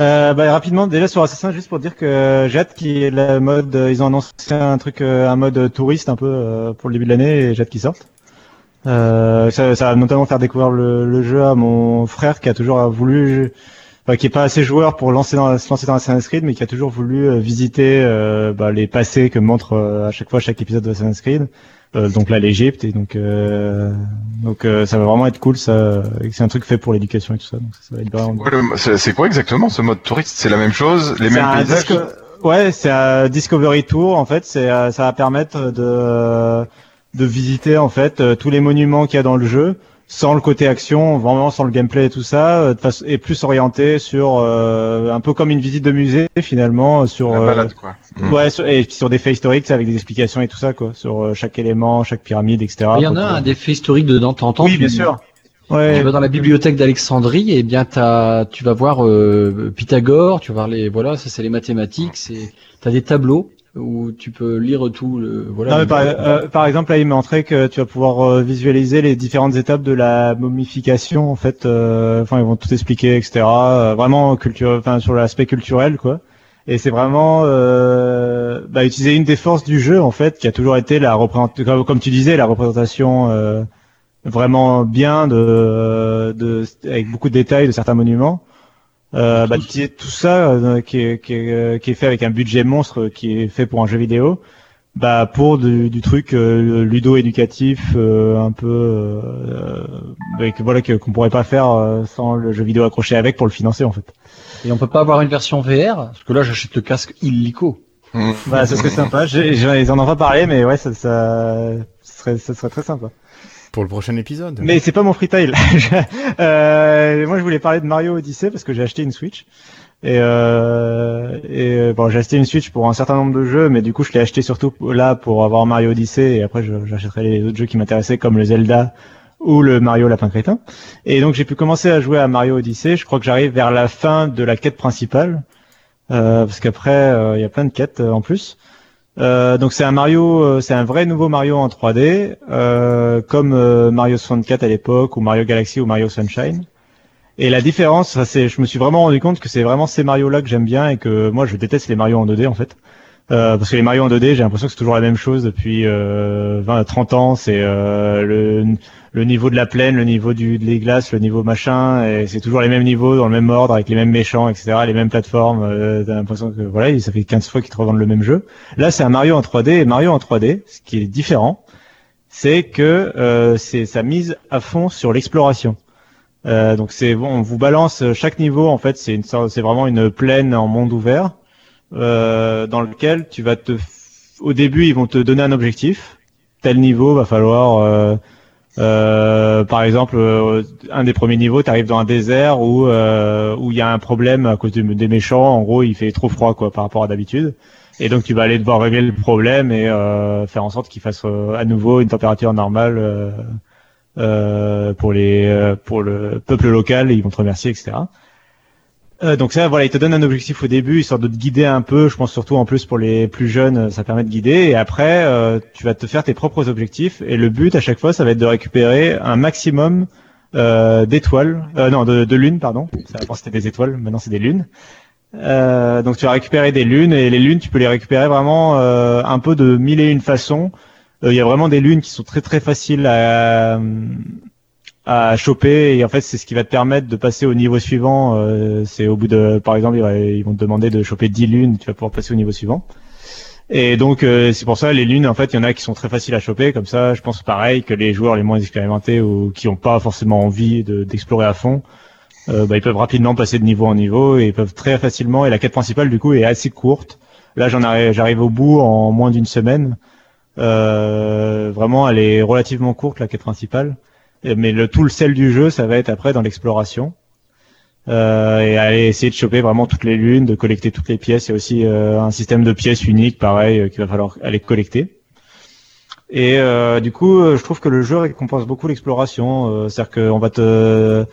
Euh, bah, rapidement, déjà sur Assassin, juste pour dire que qu'il y ait le mode, euh, ils ont annoncé un truc, un mode touriste un peu pour le début de l'année et qu'il sorte. Euh, ça, ça va notamment faire découvrir le jeu à mon frère qui a toujours voulu, enfin, qui est pas assez joueur pour lancer dans, se lancer dans Assassin's Creed, mais qui a toujours voulu euh, visiter euh, bah, les passés que montre euh, à chaque fois chaque épisode de Assassin's Creed. Euh, donc là l'Égypte et donc euh, donc euh, ça va vraiment être cool ça c'est un truc fait pour l'éducation et tout ça donc ça, va être vraiment c'est, quoi exactement ce mode touriste? C'est la même chose, les mêmes paysages? Ouais, c'est un Discovery Tour en fait. C'est ça va permettre de de visiter en fait tous les monuments qu'il y a dans le jeu sans le côté action, vraiment sans le gameplay et tout ça, euh, et plus orienté sur euh, un peu comme une visite de musée finalement sur La euh, balade, quoi. Mm. Ouais, sur- et puis sur des faits historiques, c'est avec des explications et tout ça quoi, sur euh, chaque élément, chaque pyramide, etc. Il y en a un des faits historiques dedans, t'entends Oui, tu- bien sûr. Ouais. Tu vas dans la bibliothèque d'Alexandrie et bien t'as, tu vas voir euh, Pythagore, tu vas voir les, voilà, ça c'est les mathématiques, c'est, t'as des tableaux où tu peux lire tout le, voilà. Euh, par exemple, là, il m'a montré que tu vas pouvoir euh, visualiser les différentes étapes de la momification, en fait. euh, Enfin, ils vont tout expliquer, etc. vraiment culture, enfin sur l'aspect culturel, quoi. Et c'est vraiment euh, bah, utiliser une des forces du jeu, en fait, qui a toujours été la représentation, comme tu disais, la représentation euh, vraiment bien de, de, avec beaucoup de détails de certains monuments. Euh, bah, tout ça euh, qui, est, qui, est, euh, qui est fait avec un budget monstre qui est fait pour un jeu vidéo. Bah pour du, du truc euh, ludo éducatif euh, un peu euh, bah, que, voilà que qu'on pourrait pas faire euh, sans le jeu vidéo accroché avec pour le financer en fait. Et on peut pas avoir une version VR parce que là j'achète le casque illico. bah ça serait sympa. J'ai- j'ai- ils en ont pas parlé mais ouais ça ça, ça serait ça serait très sympa pour le prochain épisode. Mais c'est pas mon freetail. euh, moi, je voulais parler de Mario Odyssey parce que j'ai acheté une Switch. Et, euh, et bon, j'ai acheté une Switch pour un certain nombre de jeux, mais du coup, je l'ai acheté surtout là pour avoir Mario Odyssey. Et après, j'achèterai les autres jeux qui m'intéressaient, comme le Zelda ou le Mario Lapin Crétin. Et donc, j'ai pu commencer à jouer à Mario Odyssey. Je crois que j'arrive vers la fin de la quête principale, euh, parce qu'après, euh, il y a plein de quêtes euh, en plus. Euh, donc c'est un Mario, euh, c'est un vrai nouveau Mario en 3D, euh, comme Mario 64 à l'époque, ou Mario Galaxy ou Mario Sunshine. Et la différence, c'est, je me suis vraiment rendu compte que c'est vraiment ces Mario-là que j'aime bien et que moi je déteste les Mario en 2D en fait. Euh, parce que les Mario en 2D, j'ai l'impression que c'est toujours la même chose depuis euh, 20 à 30 ans. C'est euh, le, le, niveau de la plaine, le niveau du, de les glaces, le niveau machin, et c'est toujours les mêmes niveaux dans le même ordre avec les mêmes méchants, etc. Les mêmes plateformes. Euh, T'as l'impression que voilà, ça fait 15 fois qu'ils te revendent le même jeu. Là, c'est un Mario en 3D et Mario en 3D, ce qui est différent, c'est que euh, c'est sa mise à fond sur l'exploration. Euh, donc c'est bon, on vous balance chaque niveau en fait, c'est une c'est vraiment une plaine en monde ouvert euh, dans lequel tu vas te au début ils vont te donner un objectif, tel niveau va falloir euh, euh, par exemple un des premiers niveaux, tu arrives dans un désert où où il y a un problème à cause des méchants, en gros il fait trop froid quoi par rapport à d'habitude. Et donc tu vas aller devoir régler le problème et faire en sorte qu'il fasse à nouveau une température normale euh, pour les euh, pour le peuple local, ils vont te remercier, etc. Euh, donc ça, voilà, ils te donnent un objectif au début, histoire de te guider un peu. Je pense surtout en plus pour les plus jeunes, ça permet de guider. Et après, euh, tu vas te faire tes propres objectifs. Et le but à chaque fois, ça va être de récupérer un maximum euh, d'étoiles, non, de, de lunes, pardon. Avant c'était des étoiles, maintenant c'est des lunes. donc tu vas récupérer des lunes et les lunes, tu peux les récupérer vraiment un peu de mille et une façons. Il y a vraiment des lunes qui sont très très faciles à, à choper et en fait c'est ce qui va te permettre de passer au niveau suivant. Euh, c'est au bout de, par exemple, ils vont te demander de choper 10 lunes, tu vas pouvoir passer au niveau suivant. Et donc euh, c'est pour ça les lunes en fait il y en a qui sont très faciles à choper comme ça je pense pareil que les joueurs les moins expérimentés ou qui n'ont pas forcément envie d'explorer à fond euh, bah, ils peuvent rapidement passer de niveau en niveau et ils peuvent très facilement et la quête principale du coup est assez courte là j'en j'arrive au bout en moins d'une semaine euh, vraiment, elle est relativement courte la quête principale, mais le tout le sel du jeu, ça va être après dans l'exploration. Euh, et aller essayer de choper vraiment toutes les lunes, de collecter toutes les pièces. Il y a aussi euh, un système de pièces unique, pareil, euh, qu'il va falloir aller collecter. Et euh, du coup, je trouve que le jeu récompense beaucoup l'exploration. C'est-à-dire qu'on va te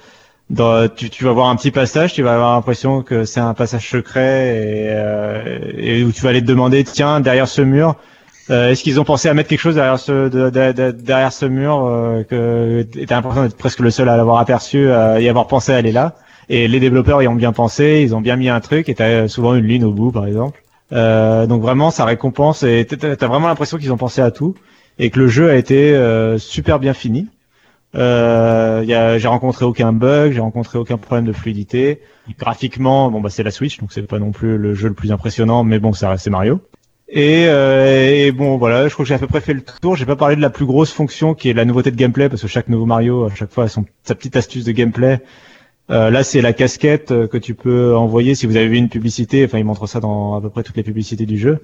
dans, tu, tu, vas voir un petit passage, tu vas avoir l'impression que c'est un passage secret et, euh, et, où tu vas aller te demander, tiens, derrière ce mur, euh, Est-ce qu'ils ont pensé à mettre quelque chose derrière ce mur euh, que t'as l'impression d'être presque le seul à l'avoir aperçu, à y avoir pensé à aller là? Et les développeurs y ont bien pensé, ils ont bien mis un truc et t'as souvent une ligne au bout, par exemple. Euh, donc vraiment, ça récompense et t'as vraiment l'impression qu'ils ont pensé à tout et que le jeu a été euh, super bien fini. Euh, j'ai rencontré aucun bug, j'ai rencontré aucun problème de fluidité. Graphiquement, bon bah c'est la Switch, donc c'est pas non plus le jeu le plus impressionnant, mais bon, ça reste Mario. Et, euh, et, bon voilà, je crois que j'ai à peu près fait le tour. J'ai pas parlé de la plus grosse fonction qui est la nouveauté de gameplay parce que chaque nouveau Mario à chaque fois a son, sa petite astuce de gameplay. Euh, là c'est la casquette euh, que tu peux envoyer si vous avez vu une publicité. Enfin il montre ça dans à peu près toutes les publicités du jeu.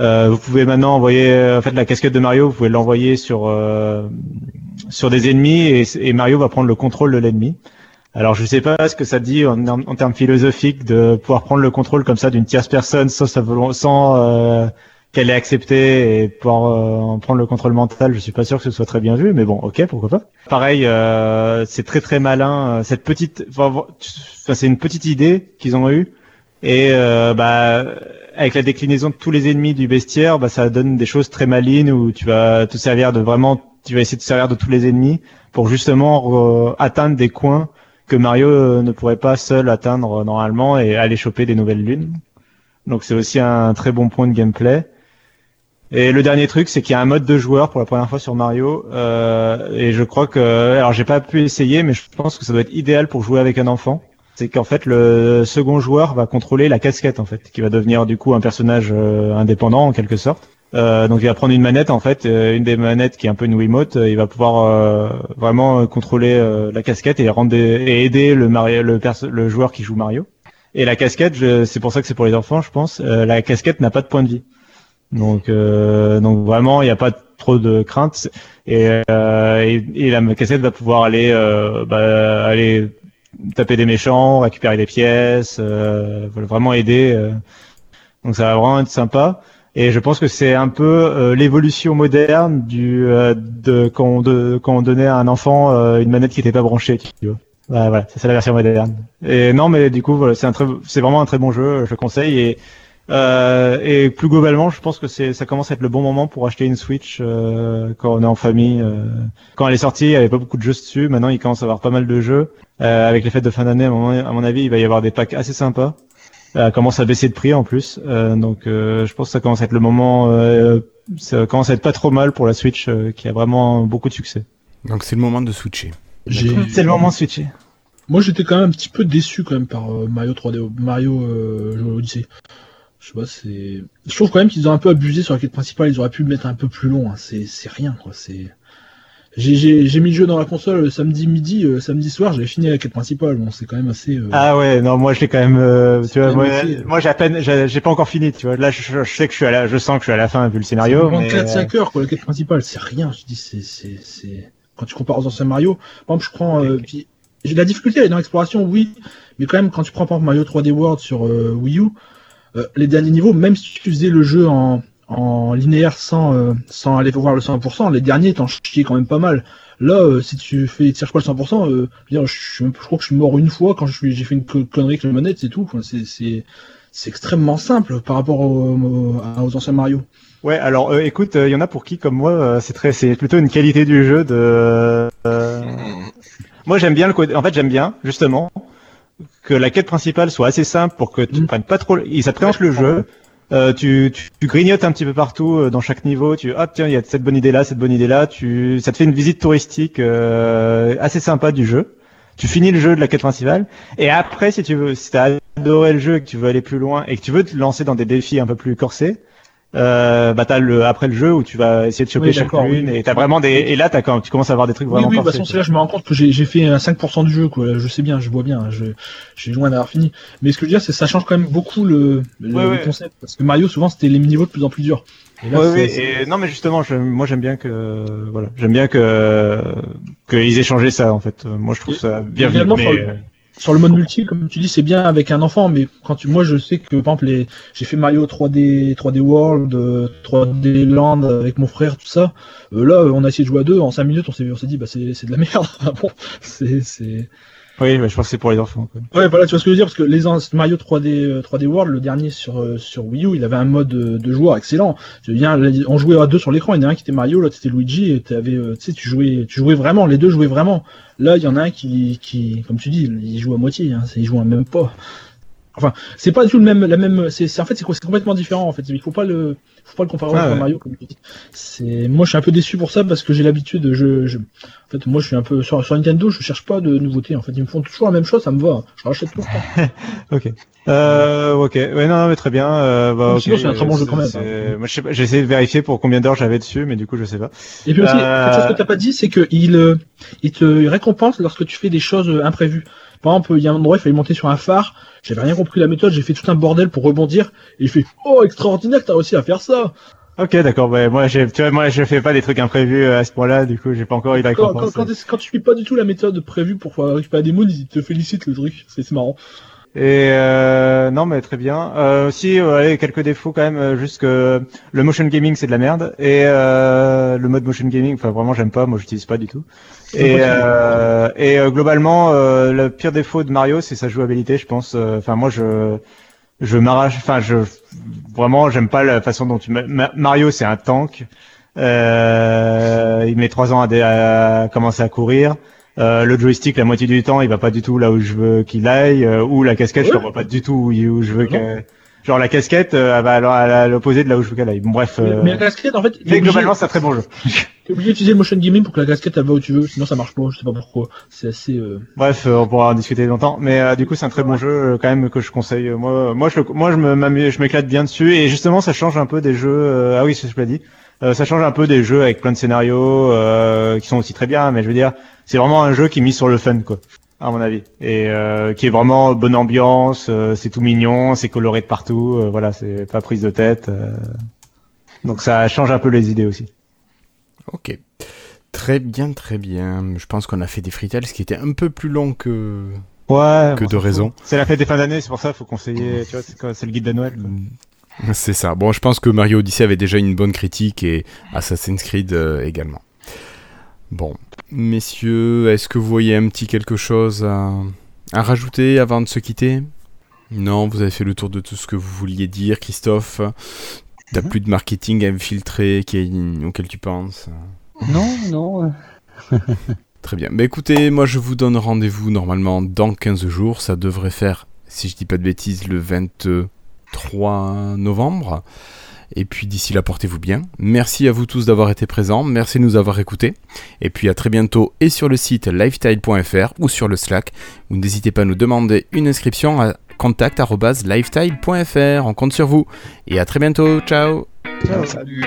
Euh, vous pouvez maintenant envoyer en fait la casquette de Mario, vous pouvez l'envoyer sur sur des ennemis et, Mario va prendre le contrôle de l'ennemi. Alors je sais pas ce que ça dit en, en, termes philosophiques de pouvoir prendre le contrôle comme ça d'une tierce personne sans, sans euh, qu'elle ait accepté et pouvoir euh, prendre le contrôle mental. Je suis pas sûr que ce soit très bien vu, mais bon, ok, pourquoi pas. Pareil, euh, c'est très très malin. Euh, cette petite, enfin, c'est une petite idée qu'ils ont eue et euh, bah avec la déclinaison de tous les ennemis du bestiaire, bah ça donne des choses très malines où tu vas te servir de vraiment, tu vas essayer de te servir de tous les ennemis pour justement atteindre des coins que Mario euh, ne pourrait pas seul atteindre euh, normalement et aller choper des nouvelles lunes. Donc c'est aussi un très bon point de gameplay. Et le dernier truc, c'est qu'il y a un mode de joueur pour la première fois sur Mario. Euh, et je crois que, alors j'ai pas pu essayer, mais je pense que ça doit être idéal pour jouer avec un enfant. C'est qu'en fait le second joueur va contrôler la casquette en fait, qui va devenir du coup un personnage indépendant en quelque sorte. Euh, donc il va prendre une manette en fait, euh, une des manettes qui est un peu une Wiimote. Euh, il va pouvoir vraiment contrôler la casquette et, rendre et aider le, le, le joueur qui joue Mario. Et la casquette, c'est pour ça que c'est pour les enfants, je pense. la casquette n'a pas de point de vie. Donc, donc vraiment, il n'y a pas trop de crainte et, euh, et, la cassette va pouvoir aller euh, bah, aller taper des méchants, récupérer des pièces, euh, vraiment aider. euh. donc ça va vraiment être sympa. Et je pense que c'est un peu euh, l'évolution moderne du euh, de quand on, de quand on donnait à un enfant euh, une manette qui n'était pas branchée, tu vois. Voilà, c'est la version moderne. Et non, mais du coup, voilà, c'est vraiment un très bon jeu, je le conseille. Et euh, et plus globalement, je pense que ça commence à être le bon moment pour acheter une Switch euh, quand on est en famille. euh. Quand elle est sortie, il n'y avait pas beaucoup de jeux dessus. Maintenant, il commence à avoir pas mal de jeux. Avec les fêtes de fin d'année, à mon avis, il va y avoir des packs assez sympas. Elle commence à baisser de prix en plus, Euh, donc euh, je pense que ça commence à être le moment. euh, ça commence à être pas trop mal pour la Switch, euh, qui a vraiment beaucoup de succès. Donc c'est le moment de switcher. J'ai- C'est le moment de switcher. Moi, j'étais quand même un petit peu déçu quand même par euh, Mario 3D, Mario euh, Odyssey. Je sais pas, c'est. Je trouve quand même qu'ils ont un peu abusé sur la quête principale. Ils auraient pu le mettre un peu plus long. hein. C'est, c'est rien, quoi. C'est. J'ai, mis le jeu dans la console le samedi midi, euh, samedi soir. J'avais fini la quête principale. Bon, c'est quand même assez. euh, Ah ouais, non, moi je l'ai quand même. euh, tu vois, quand moi, j'ai à peine, j'ai pas encore fini. Tu vois, là je, je sais que je suis à la, je sens que je suis à la fin vu le scénario. mais, 4-5 heures, quoi. La quête principale, c'est rien. Je dis, c'est, c'est, c'est. Quand tu compares aux anciens Mario, par exemple, je prends. euh, puis, la difficulté, elle est dans l'exploration, oui. Mais quand même, quand tu prends par exemple Mario 3D World sur euh, Wii U, euh, les derniers niveaux, même si tu faisais le jeu en, en linéaire sans, euh, sans aller voir le 100%, les derniers t'en chiais quand même pas mal. Là, euh, si tu fais, tu cherches pas le 100%, euh, je, veux dire, je, suis- je crois que je suis mort une fois quand j'ai fait une co- connerie avec la manette, c'est tout. Enfin, c'est, extrêmement simple par rapport au- au- aux anciens Mario. Ouais, alors euh, écoute, il y en a pour qui comme moi, euh, c'est très, c'est plutôt une qualité du jeu de. euh, Moi j'aime bien le côté. En fait, j'aime bien justement que la quête principale soit assez simple pour que tu Mm. prennes pas trop. Ça présente le jeu. Euh, tu, tu, tu grignotes un petit peu partout euh, dans chaque niveau. Tu hop tiens il y a cette bonne idée là, cette bonne idée là. Tu ça te fait une visite touristique euh, assez sympa du jeu. Tu finis le jeu de la quête principale et après si tu veux si t'as adoré le jeu et que tu veux aller plus loin et que tu veux te lancer dans des défis un peu plus corsés, euh, bah t'as le après le jeu où tu vas essayer de choper Oui, chaque d'accord, lune oui. et t'as vraiment des et là t'as quand tu commences à avoir des trucs Oui, vraiment oui, de toute façon, c'est là je me rends compte que j'ai j'ai fait un 5% du jeu, quoi. Je sais bien, je vois bien, je- j'ai loin d'avoir fini. Mais ce que je veux dire, c'est que ça change quand même beaucoup le, le, Ouais, le ouais. concept. Parce que Mario, souvent, c'était les niveaux de plus en plus durs. Et là, Ouais, et non mais justement je, moi j'aime bien que voilà j'aime bien que qu'ils aient changé ça en fait moi je trouve Et- ça bien vu mais sur le- mode multi, comme tu dis, c'est bien avec un enfant, mais quand tu, moi, je sais que, par exemple, les, j'ai fait Mario 3D, 3D World, euh, 3D Land avec mon frère, tout ça. Euh, là, on a essayé de jouer à deux, en 5 minutes, on s'est, on s'est dit, bah, c'est, c'est de la merde. Ah bon, c'est, c'est, oui ouais, je pense que c'est pour les enfants quoi. Ouais, voilà, tu vois ce que je veux dire, parce que les Mario 3D, euh, 3D World, le dernier sur, euh, sur Wii U, il avait un mode euh, de joueur excellent. On jouait à deux sur l'écran, il y en a un qui était Mario, l'autre c'était Luigi, et t'avais, euh, tu sais, jouais, tu jouais vraiment, les deux jouaient vraiment. Là, il y en a un qui, qui, comme tu dis, il joue à moitié, hein, il joue à même pas. Enfin, c'est pas du tout le même, la même, c'est, c'est- en fait, c'est complètement différent, en fait. Il faut pas le, faut pas le comparer Ah avec ouais. Mario, comme tu dis. C'est, moi, je suis un peu déçu pour ça parce que j'ai l'habitude, je, je, en fait, moi, je suis un peu, sur, sur Nintendo, je cherche pas de nouveautés, en fait. Ils me font toujours la même chose, ça me va. Je rachète tout le temps. ok euh, ok ouais non, non mais très bien euh, bah, Non, ok, sinon, c'est un très bon jeu quand même, hein. moi je sais pas j'ai essayé de vérifier pour combien d'heures j'avais dessus mais du coup je sais pas Et puis aussi, Euh, quelque chose que t'as pas dit, c'est que il, euh, il te récompense lorsque tu fais des choses imprévues. Par exemple, il y a un endroit, il fallait monter sur un phare. J'avais rien compris la méthode, j'ai fait tout un bordel pour rebondir. Et il fait, oh, extraordinaire, t'as réussi à faire ça. ok d'accord ouais, moi j'ai tu vois moi je fais pas des trucs imprévus euh, à ce point là du coup j'ai pas encore eu la Quand, quand, quand, quand tu suis pas du tout la méthode prévue pour pouvoir récupérer des moons, il te félicite le truc. C'est marrant. Et euh, non, mais très bien. Euh, aussi, euh, allez, quelques défauts quand même. euh, juste que le motion gaming c'est de la merde et euh, le mode motion gaming, enfin vraiment j'aime pas. Moi, j'utilise pas du tout. Et, euh, et euh, globalement, euh, le pire défaut de Mario, c'est sa jouabilité, je pense. Euh, Enfin, moi, je je m'arrache. Enfin, je vraiment, j'aime pas la façon dont tu. Ma- Mario, c'est un tank. Euh, il met trois ans à, dé- à commencer à courir. Euh, le joystick, la moitié du temps, il va pas du tout là où je veux qu'il aille, euh, ou la casquette, je le vois pas du tout où, où je veux Non. Genre la casquette, euh, elle va à l'opposé de là où je veux qu'elle aille. Bon, bref. Mais, euh, mais la casquette, en fait, mais globalement, c'est un très bon jeu. t'es obligé d'utiliser le motion gaming pour que la casquette elle va où tu veux, sinon ça marche pas. Je sais pas pourquoi. C'est assez. euh, Bref, euh, on pourra en discuter longtemps. Mais euh, du coup, c'est un très bon jeu quand même que je conseille. Moi, moi, je, moi, je me, je m'éclate bien dessus. Et justement, ça change un peu des jeux. euh, ah oui, c'est ce que je l'ai dit. Euh, ça change un peu des jeux avec plein de scénarios euh, qui sont aussi très bien. Mais je veux dire, c'est vraiment un jeu qui est mis sur le fun, quoi, à mon avis. Et euh, qui est vraiment bonne ambiance. euh, c'est tout mignon, c'est coloré de partout. euh, voilà, c'est pas prise de tête. Donc ça change un peu les idées aussi. Ok. Très bien, très bien. Je pense qu'on a fait des fritales, ce qui était un peu plus long que, Ouais. que bon, de raison. C'est la fête des fins d'année, c'est pour ça, faut conseiller. Tu vois, c'est le guide de Noël. quoi. C'est ça. Bon, je pense que Mario Odyssey avait déjà une bonne critique et Assassin's Creed également. Bon, messieurs, est-ce que vous voyez un petit quelque chose à, à rajouter avant de se quitter? Non, vous avez fait le tour de tout ce que vous vouliez dire, Christophe. T'as plus de marketing à infiltrer qui auquel tu penses Non, non. Très bien. Bah écoutez, moi je vous donne rendez-vous normalement dans 15 jours. Ça devrait faire, si je dis pas de bêtises, le 23 novembre. Et puis d'ici là, portez-vous bien. Merci à vous tous d'avoir été présents. Merci de nous avoir écoutés. Et puis à très bientôt et sur le site lifetile.fr ou sur le Slack. Vous n'hésitez pas à nous demander une inscription à contact.lifetile.fr. On compte sur vous. Et à très bientôt. Ciao Ciao. Salut.